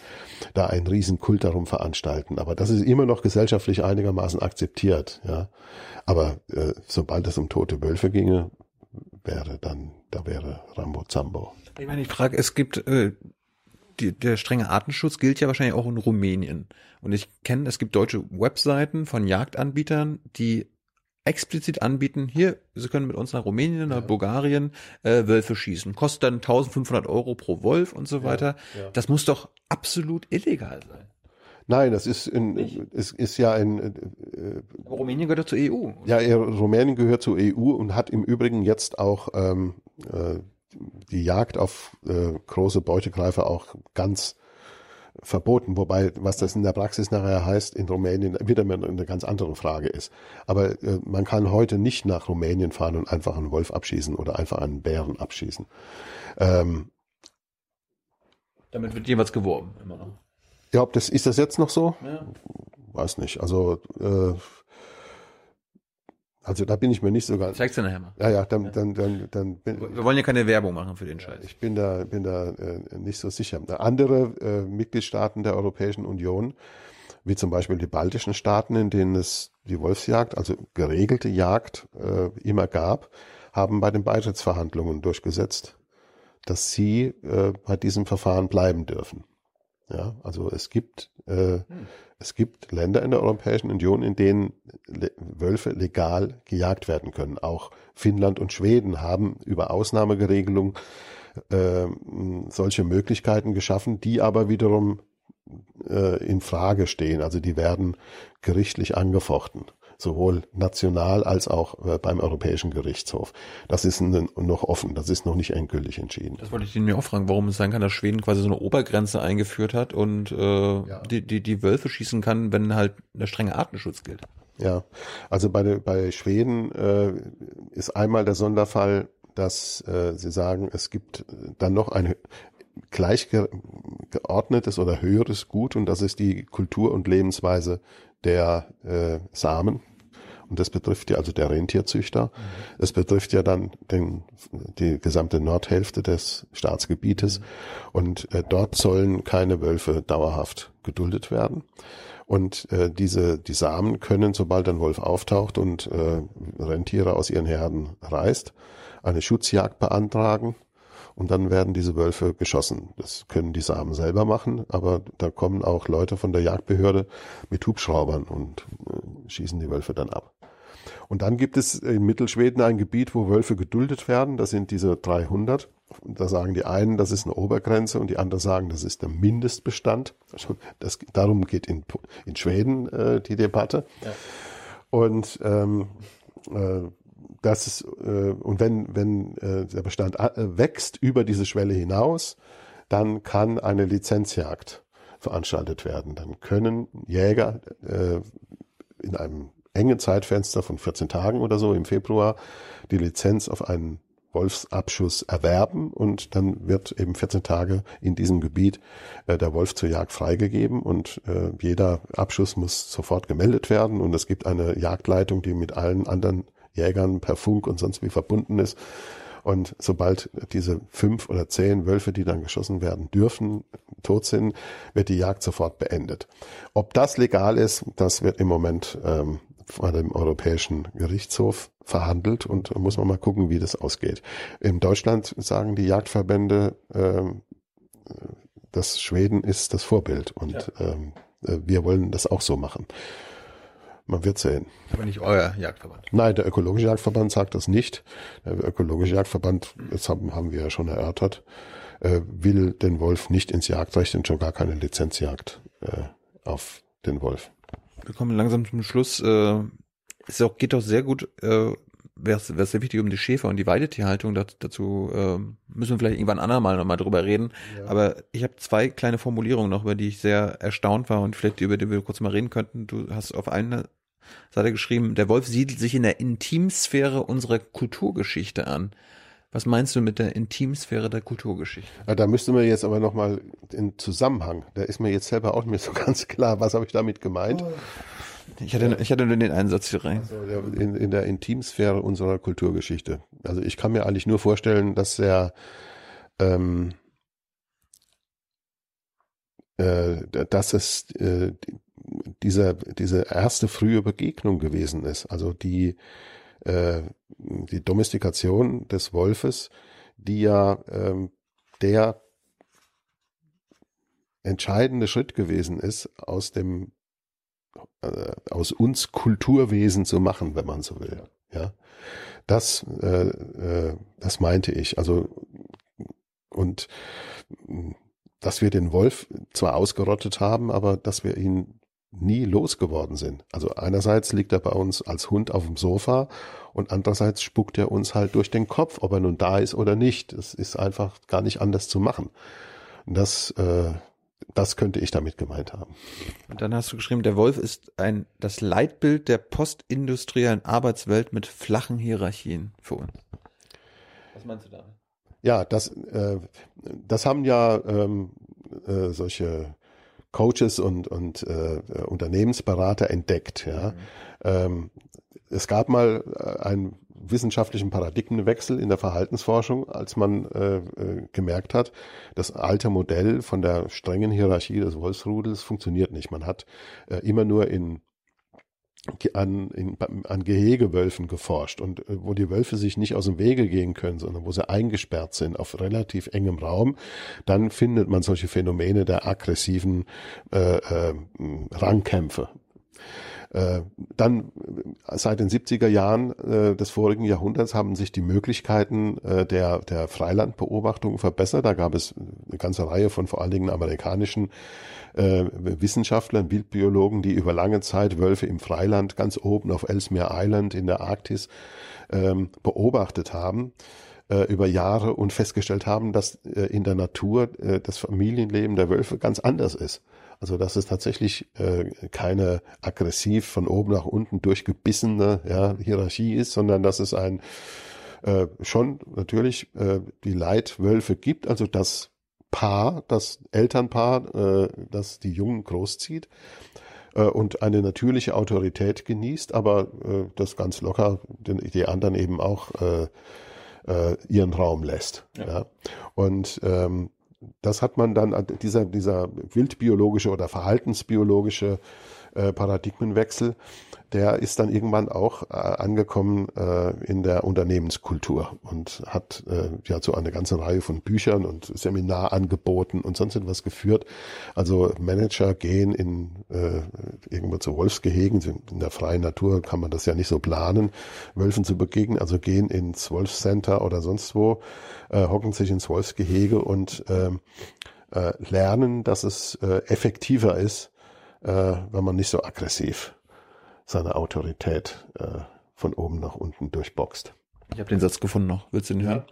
da einen riesen Kult darum veranstalten. Aber das ist immer noch gesellschaftlich einigermaßen akzeptiert, ja. Aber äh, sobald es um tote Wölfe ginge, wäre dann, da wäre Rambo Zambo. Ich meine, ich frage, es gibt, äh, die, der strenge Artenschutz gilt ja wahrscheinlich auch in Rumänien. Und ich kenne, es gibt deutsche Webseiten von Jagdanbietern, die explizit anbieten, hier, Sie können mit uns nach Rumänien oder Bulgarien äh, Wölfe schießen. Kostet dann 1500 Euro pro Wolf und so weiter. ja. Das muss doch absolut illegal sein. Nein, das ist in, es ist ja ein, äh, Rumänien gehört doch zur E EU. Ja, er- Rumänien gehört zur EU und hat im Übrigen jetzt auch ähm, äh, die Jagd auf äh, große Beutegreifer auch ganz verboten, wobei was das in der Praxis nachher heißt in Rumänien wieder eine ganz andere Frage ist. Aber äh, man kann heute nicht nach Rumänien fahren und einfach einen Wolf abschießen oder einfach einen Bären abschießen. Ähm, Damit wird jeweils geworben, immer noch. ja, ob das ist das jetzt noch so? Ja. Weiß nicht. Also äh, also da bin ich mir nicht so ganz. Zeig's dir nachher mal. Ja, ja, dann, dann, dann, dann bin, Wir wollen ja keine Werbung machen für den Scheiß. Ich bin da, bin da äh, nicht so sicher. Andere äh, Mitgliedstaaten der Europäischen Union, wie zum Beispiel die baltischen Staaten, in denen es die Wolfsjagd, also geregelte Jagd, äh, immer gab, haben bei den Beitrittsverhandlungen durchgesetzt, dass sie äh, bei diesem Verfahren bleiben dürfen. Ja, also es gibt äh, hm. es gibt Länder in der Europäischen Union, in denen Le Wölfe legal gejagt werden können. Auch Finnland und Schweden haben über Ausnahmegeregelungen äh, solche Möglichkeiten geschaffen, die aber wiederum äh, in Frage stehen. Also die werden gerichtlich angefochten sowohl national als auch äh, beim Europäischen Gerichtshof. Das ist noch offen, das ist noch nicht endgültig entschieden. Das wollte ich Ihnen mir auch fragen, warum es sein kann, dass Schweden quasi so eine Obergrenze eingeführt hat und äh, ja. die, die, die Wölfe schießen kann, wenn halt der strenge Artenschutz gilt. Ja, also bei, bei Schweden äh, ist einmal der Sonderfall, dass äh, sie sagen, es gibt dann noch ein gleichgeordnetes oder höheres Gut und das ist die Kultur und Lebensweise der äh, Samen. Und das betrifft ja also der Rentierzüchter. Es mhm. betrifft ja dann den, die gesamte Nordhälfte des Staatsgebietes. Mhm. Und äh, dort sollen keine Wölfe dauerhaft geduldet werden. Und äh, diese die Samen können, sobald ein Wolf auftaucht und äh, Rentiere aus ihren Herden reißt, eine Schutzjagd beantragen und dann werden diese Wölfe geschossen. Das können die Samen selber machen, aber da kommen auch Leute von der Jagdbehörde mit Hubschraubern und äh, schießen die Wölfe dann ab. Und dann gibt es in Mittelschweden ein Gebiet, wo Wölfe geduldet werden. Das sind diese 300. Da sagen die einen, das ist eine Obergrenze und die anderen sagen, das ist der Mindestbestand. Also das, darum geht in, in Schweden äh, die Debatte. Ja. Und ähm, äh, das ist, äh, und wenn, wenn äh, der Bestand äh, wächst über diese Schwelle hinaus, dann kann eine Lizenzjagd veranstaltet werden. Dann können Jäger äh, in einem engen Zeitfenster von 14 Tagen oder so im Februar die Lizenz auf einen Wolfsabschuss erwerben und dann wird eben 14 Tage in diesem Gebiet äh, der Wolf zur Jagd freigegeben und äh, jeder Abschuss muss sofort gemeldet werden und es gibt eine Jagdleitung, die mit allen anderen Jägern per Funk und sonst wie verbunden ist. Und sobald diese fünf oder zehn Wölfe, die dann geschossen werden dürfen, tot sind, wird die Jagd sofort beendet. Ob das legal ist, das wird im Moment ähm, vor dem Europäischen Gerichtshof verhandelt und muss man mal gucken, wie das ausgeht. In Deutschland sagen die Jagdverbände, ähm, dass Schweden ist das Vorbild und ja. ähm, äh, wir wollen das auch so machen. Man wird sehen. Aber nicht euer Jagdverband. Nein, der ökologische Jagdverband sagt das nicht. Der ökologische Jagdverband, das haben, haben wir ja schon erörtert, äh, will den Wolf nicht ins Jagdrecht und schon gar keine Lizenzjagd äh, auf den Wolf. Wir kommen langsam zum Schluss. Äh, es auch, geht doch sehr gut, äh, wäre es sehr wichtig um die Schäfer und die Weidetierhaltung. Dazu, dazu äh, müssen wir vielleicht irgendwann andermal nochmal drüber reden. Ja. Aber ich habe zwei kleine Formulierungen noch, über die ich sehr erstaunt war und vielleicht über die wir kurz mal reden könnten. Du hast auf eine das er geschrieben, der Wolf siedelt sich in der Intimsphäre unserer Kulturgeschichte an. Was meinst du mit der Intimsphäre der Kulturgeschichte? Ja, da müsste man jetzt aber nochmal in Zusammenhang. Da ist mir jetzt selber auch nicht mehr so ganz klar, was habe ich damit gemeint. Oh. Ich hatte, ich hatte nur den Einsatz hier rein. Also in, in der Intimsphäre unserer Kulturgeschichte. Also ich kann mir eigentlich nur vorstellen, dass er ähm, äh, dass es äh, dieser, diese erste frühe Begegnung gewesen ist. Also die, äh, die Domestikation des Wolfes, die ja ähm, der entscheidende Schritt gewesen ist, aus dem äh, aus uns Kulturwesen zu machen, wenn man so will. Ja, das äh, äh, das meinte ich. Also und dass wir den Wolf zwar ausgerottet haben, aber dass wir ihn nie losgeworden sind. Also einerseits liegt er bei uns als Hund auf dem Sofa und andererseits spuckt er uns halt durch den Kopf, ob er nun da ist oder nicht. Das ist einfach gar nicht anders zu machen. Und das, äh, das könnte ich damit gemeint haben. Und dann hast du geschrieben, der Wolf ist ein das Leitbild der postindustriellen Arbeitswelt mit flachen Hierarchien für uns. Was meinst du damit? Ja, das, äh, das haben ja ähm, äh, solche Coaches und, und äh, Unternehmensberater entdeckt. Ja. Mhm. Ähm, es gab mal äh, einen wissenschaftlichen Paradigmenwechsel in der Verhaltensforschung, als man äh, äh, gemerkt hat, das alte Modell von der strengen Hierarchie des Wolfsrudels funktioniert nicht. Man hat äh, immer nur in an, in, an Gehegewölfen geforscht und äh, wo die Wölfe sich nicht aus dem Wege gehen können, sondern wo sie eingesperrt sind auf relativ engem Raum, dann findet man solche Phänomene der aggressiven äh, äh, Rangkämpfe. Äh, dann äh, seit den 70er Jahren äh, des vorigen Jahrhunderts haben sich die Möglichkeiten äh, der, der Freilandbeobachtung verbessert. Da gab es eine ganze Reihe von vor allen Dingen amerikanischen äh, Wissenschaftlern, Wildbiologen, die über lange Zeit Wölfe im Freiland ganz oben auf Ellesmere Island in der Arktis ähm, beobachtet haben äh, über Jahre und festgestellt haben, dass äh, in der Natur das Familienleben der Wölfe ganz anders ist. Also dass es tatsächlich äh, keine aggressiv von oben nach unten durchgebissene ja, Hierarchie ist, sondern dass es ein äh, schon natürlich äh, die Leitwölfe gibt, also das Paar, das Elternpaar, äh, das die Jungen großzieht äh, und eine natürliche Autorität genießt, aber äh, das ganz locker den, die anderen eben auch äh, äh, ihren Raum lässt. Ja. ja. Und ähm, das hat man dann, dieser, dieser wildbiologische oder verhaltensbiologische äh, Paradigmenwechsel, der ist dann irgendwann auch äh, angekommen äh, in der Unternehmenskultur und hat äh, ja so eine ganze Reihe von Büchern und Seminarangeboten und sonst etwas geführt. Also Manager gehen in äh, irgendwo zu Wolfsgehegen, in der freien Natur kann man das ja nicht so planen, Wölfen zu begegnen, also gehen ins Wolfscenter oder sonst wo, äh, hocken sich ins Wolfsgehege und äh, äh, lernen, dass es äh, effektiver ist, äh, wenn man nicht so aggressiv seine Autorität äh, von oben nach unten durchboxt. Ich habe den Satz gefunden noch. Willst du den hören?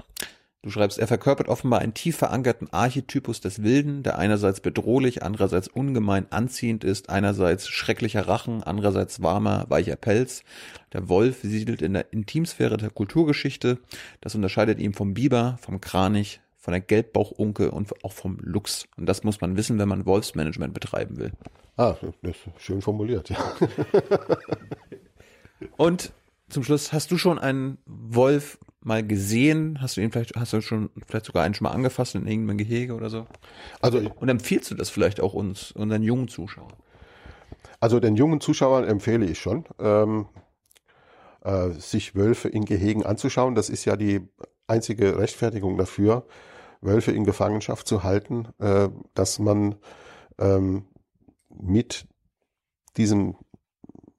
Du schreibst, er verkörpert offenbar einen tief verankerten Archetypus des Wilden, der einerseits bedrohlich, andererseits ungemein anziehend ist, einerseits schrecklicher Rachen, andererseits warmer, weicher Pelz. Der Wolf siedelt in der Intimsphäre der Kulturgeschichte. Das unterscheidet ihn vom Biber, vom Kranich, von der Gelbbauchunke und auch vom Luchs. Und das muss man wissen, wenn man Wolfsmanagement betreiben will. Ah, das ist schön formuliert, ja. Und zum Schluss, hast du schon einen Wolf mal gesehen? Hast du ihn vielleicht, hast du schon vielleicht sogar einen schon mal angefasst in irgendeinem Gehege oder so? Also und empfiehlst du das vielleicht auch uns, unseren jungen Zuschauern? Also den jungen Zuschauern empfehle ich schon, ähm, äh, sich Wölfe in Gehegen anzuschauen. Das ist ja die einzige Rechtfertigung dafür, Wölfe in Gefangenschaft zu halten, äh, dass man ähm, mit diesem,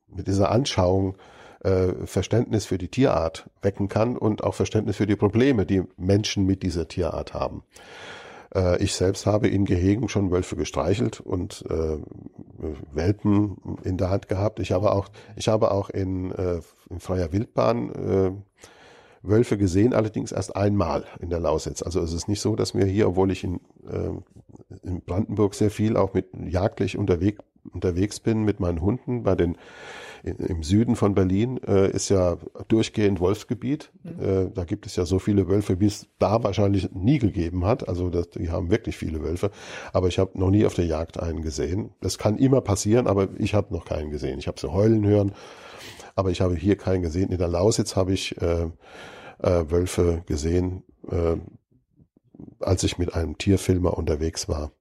mit dieser Anschauung äh, Verständnis für die Tierart wecken kann und auch Verständnis für die Probleme, die Menschen mit dieser Tierart haben. Äh, ich selbst habe in Gehegen schon Wölfe gestreichelt und äh, Welpen in der Hand gehabt. Ich habe auch, ich habe auch in, äh, in freier Wildbahn äh, Wölfe gesehen, allerdings erst einmal in der Lausitz. Also es ist nicht so, dass mir hier, obwohl ich in, äh, in Brandenburg sehr viel auch mit jagdlich unterwegs unterwegs bin mit meinen Hunden bei den im Süden von Berlin äh, ist ja durchgehend Wolfsgebiet. Mhm. Äh, da gibt es ja so viele Wölfe, wie es da wahrscheinlich nie gegeben hat. Also das, die haben wirklich viele Wölfe. Aber ich habe noch nie auf der Jagd einen gesehen. Das kann immer passieren, aber ich habe noch keinen gesehen. Ich habe sie heulen hören aber ich habe hier keinen gesehen. In der Lausitz habe ich äh, äh, Wölfe gesehen, äh, als ich mit einem Tierfilmer unterwegs war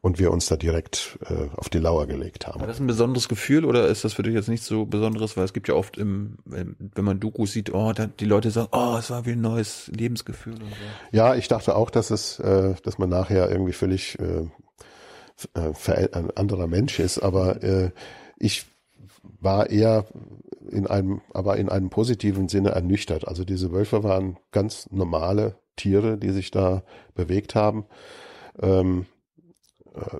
und wir uns da direkt äh, auf die Lauer gelegt haben. War das ein besonderes Gefühl oder ist das für dich jetzt nicht so besonderes, weil es gibt ja oft im, wenn man Doku sieht, oh, da, die Leute sagen, oh, es war wie ein neues Lebensgefühl so. Ja, ich dachte auch, dass es, äh, dass man nachher irgendwie völlig äh, äh ein anderer Mensch ist, aber äh, ich war eher in einem, aber in einem positiven Sinne ernüchtert. Also diese Wölfe waren ganz normale Tiere, die sich da bewegt haben. Ähm, äh,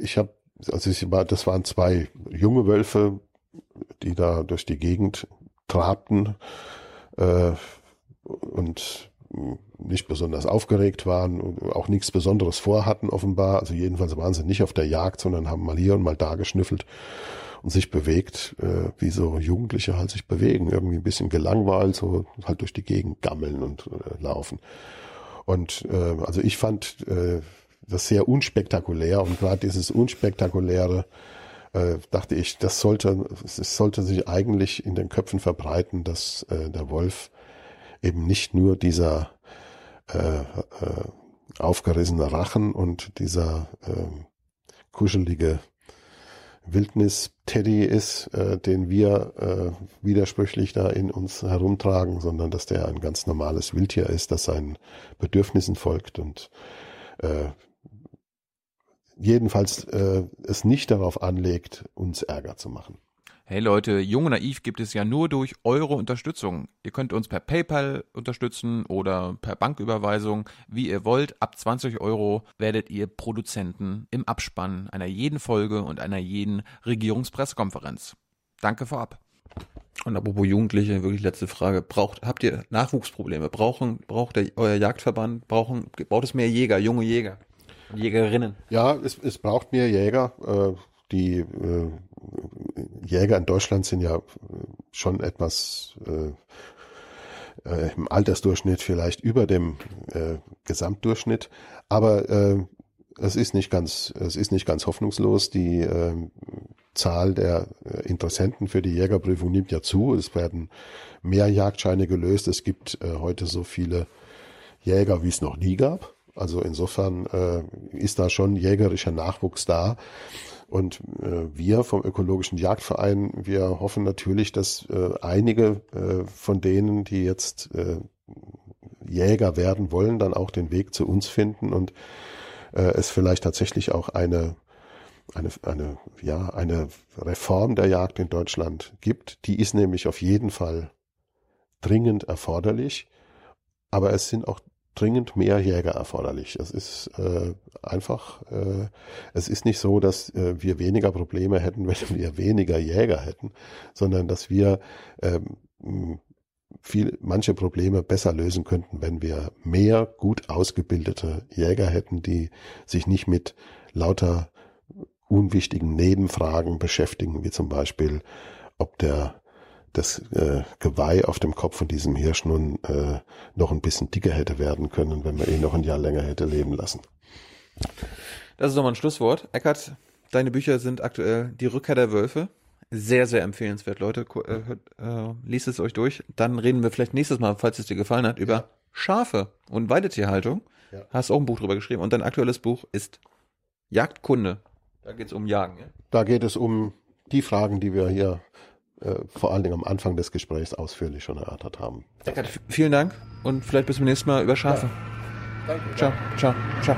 ich habe, also ich das waren zwei junge Wölfe, die da durch die Gegend trabten äh, und nicht besonders aufgeregt waren auch nichts Besonderes vorhatten offenbar. Also jedenfalls waren sie nicht auf der Jagd, sondern haben mal hier und mal da geschnüffelt und sich bewegt, äh, wie so Jugendliche halt sich bewegen, irgendwie ein bisschen gelangweilt, so halt durch die Gegend gammeln und äh, laufen. Und äh, also ich fand äh, das sehr unspektakulär und gerade dieses unspektakuläre äh, dachte ich, das sollte, es sollte sich eigentlich in den Köpfen verbreiten, dass äh, der Wolf eben nicht nur dieser äh, äh, aufgerissene Rachen und dieser äh, kuschelige Wildnis-Teddy ist, äh, den wir äh, widersprüchlich da in uns herumtragen, sondern dass der ein ganz normales Wildtier ist, das seinen Bedürfnissen folgt und äh, jedenfalls äh, es nicht darauf anlegt, uns Ärger zu machen. Hey Leute, Jung und Naiv gibt es ja nur durch eure Unterstützung. Ihr könnt uns per PayPal unterstützen oder per Banküberweisung, wie ihr wollt. Ab 20 Euro werdet ihr Produzenten im Abspann einer jeden Folge und einer jeden Regierungspressekonferenz. Danke vorab. Und apropos Jugendliche, wirklich letzte Frage. Braucht, habt ihr Nachwuchsprobleme? Brauchen, braucht der, euer Jagdverband, brauchen, braucht es mehr Jäger, junge Jäger? Jägerinnen? Ja, es, es braucht mehr Jäger. Äh, die äh, Jäger in Deutschland sind ja schon etwas äh, äh, im Altersdurchschnitt vielleicht über dem äh, Gesamtdurchschnitt, aber äh, es ist nicht ganz, es ist nicht ganz hoffnungslos. Die äh, Zahl der äh, Interessenten für die Jägerprüfung nimmt ja zu. Es werden mehr Jagdscheine gelöst. Es gibt äh, heute so viele Jäger, wie es noch nie gab. Also insofern äh, ist da schon jägerischer Nachwuchs da. Und äh, wir vom Ökologischen Jagdverein, wir hoffen natürlich, dass äh, einige äh, von denen, die jetzt äh, Jäger werden wollen, dann auch den Weg zu uns finden und äh, es vielleicht tatsächlich auch eine eine, eine, ja, eine Reform der Jagd in Deutschland gibt. Die ist nämlich auf jeden Fall dringend erforderlich. Aber es sind auch dringend mehr Jäger erforderlich. Es ist äh, einfach, äh, es ist nicht so, dass äh, wir weniger Probleme hätten, wenn wir weniger Jäger hätten, sondern dass wir ähm, viel, manche Probleme besser lösen könnten, wenn wir mehr gut ausgebildete Jäger hätten, die sich nicht mit lauter unwichtigen Nebenfragen beschäftigen, wie zum Beispiel, ob der das äh, Geweih auf dem Kopf von diesem Hirsch nun äh, noch ein bisschen dicker hätte werden können, wenn man ihn noch ein Jahr länger hätte leben lassen. Das ist nochmal ein Schlusswort. Eckart, deine Bücher sind aktuell Die Rückkehr der Wölfe. Sehr, sehr empfehlenswert, Leute. Äh, äh, liest es euch durch. Dann reden wir vielleicht nächstes Mal, falls es dir gefallen hat, über Schafe und Weidetierhaltung. Ja. Hast auch ein Buch drüber geschrieben. Und dein aktuelles Buch ist Jagdkunde. Da geht es um Jagen. Ja? Da geht es um die Fragen, die wir hier äh, vor allen Dingen am Anfang des Gesprächs ausführlich schon erörtert haben. Eckart, vielen Dank und vielleicht bis zum nächsten Mal über Schafe. Ja. Danke. Ciao, ciao, ciao.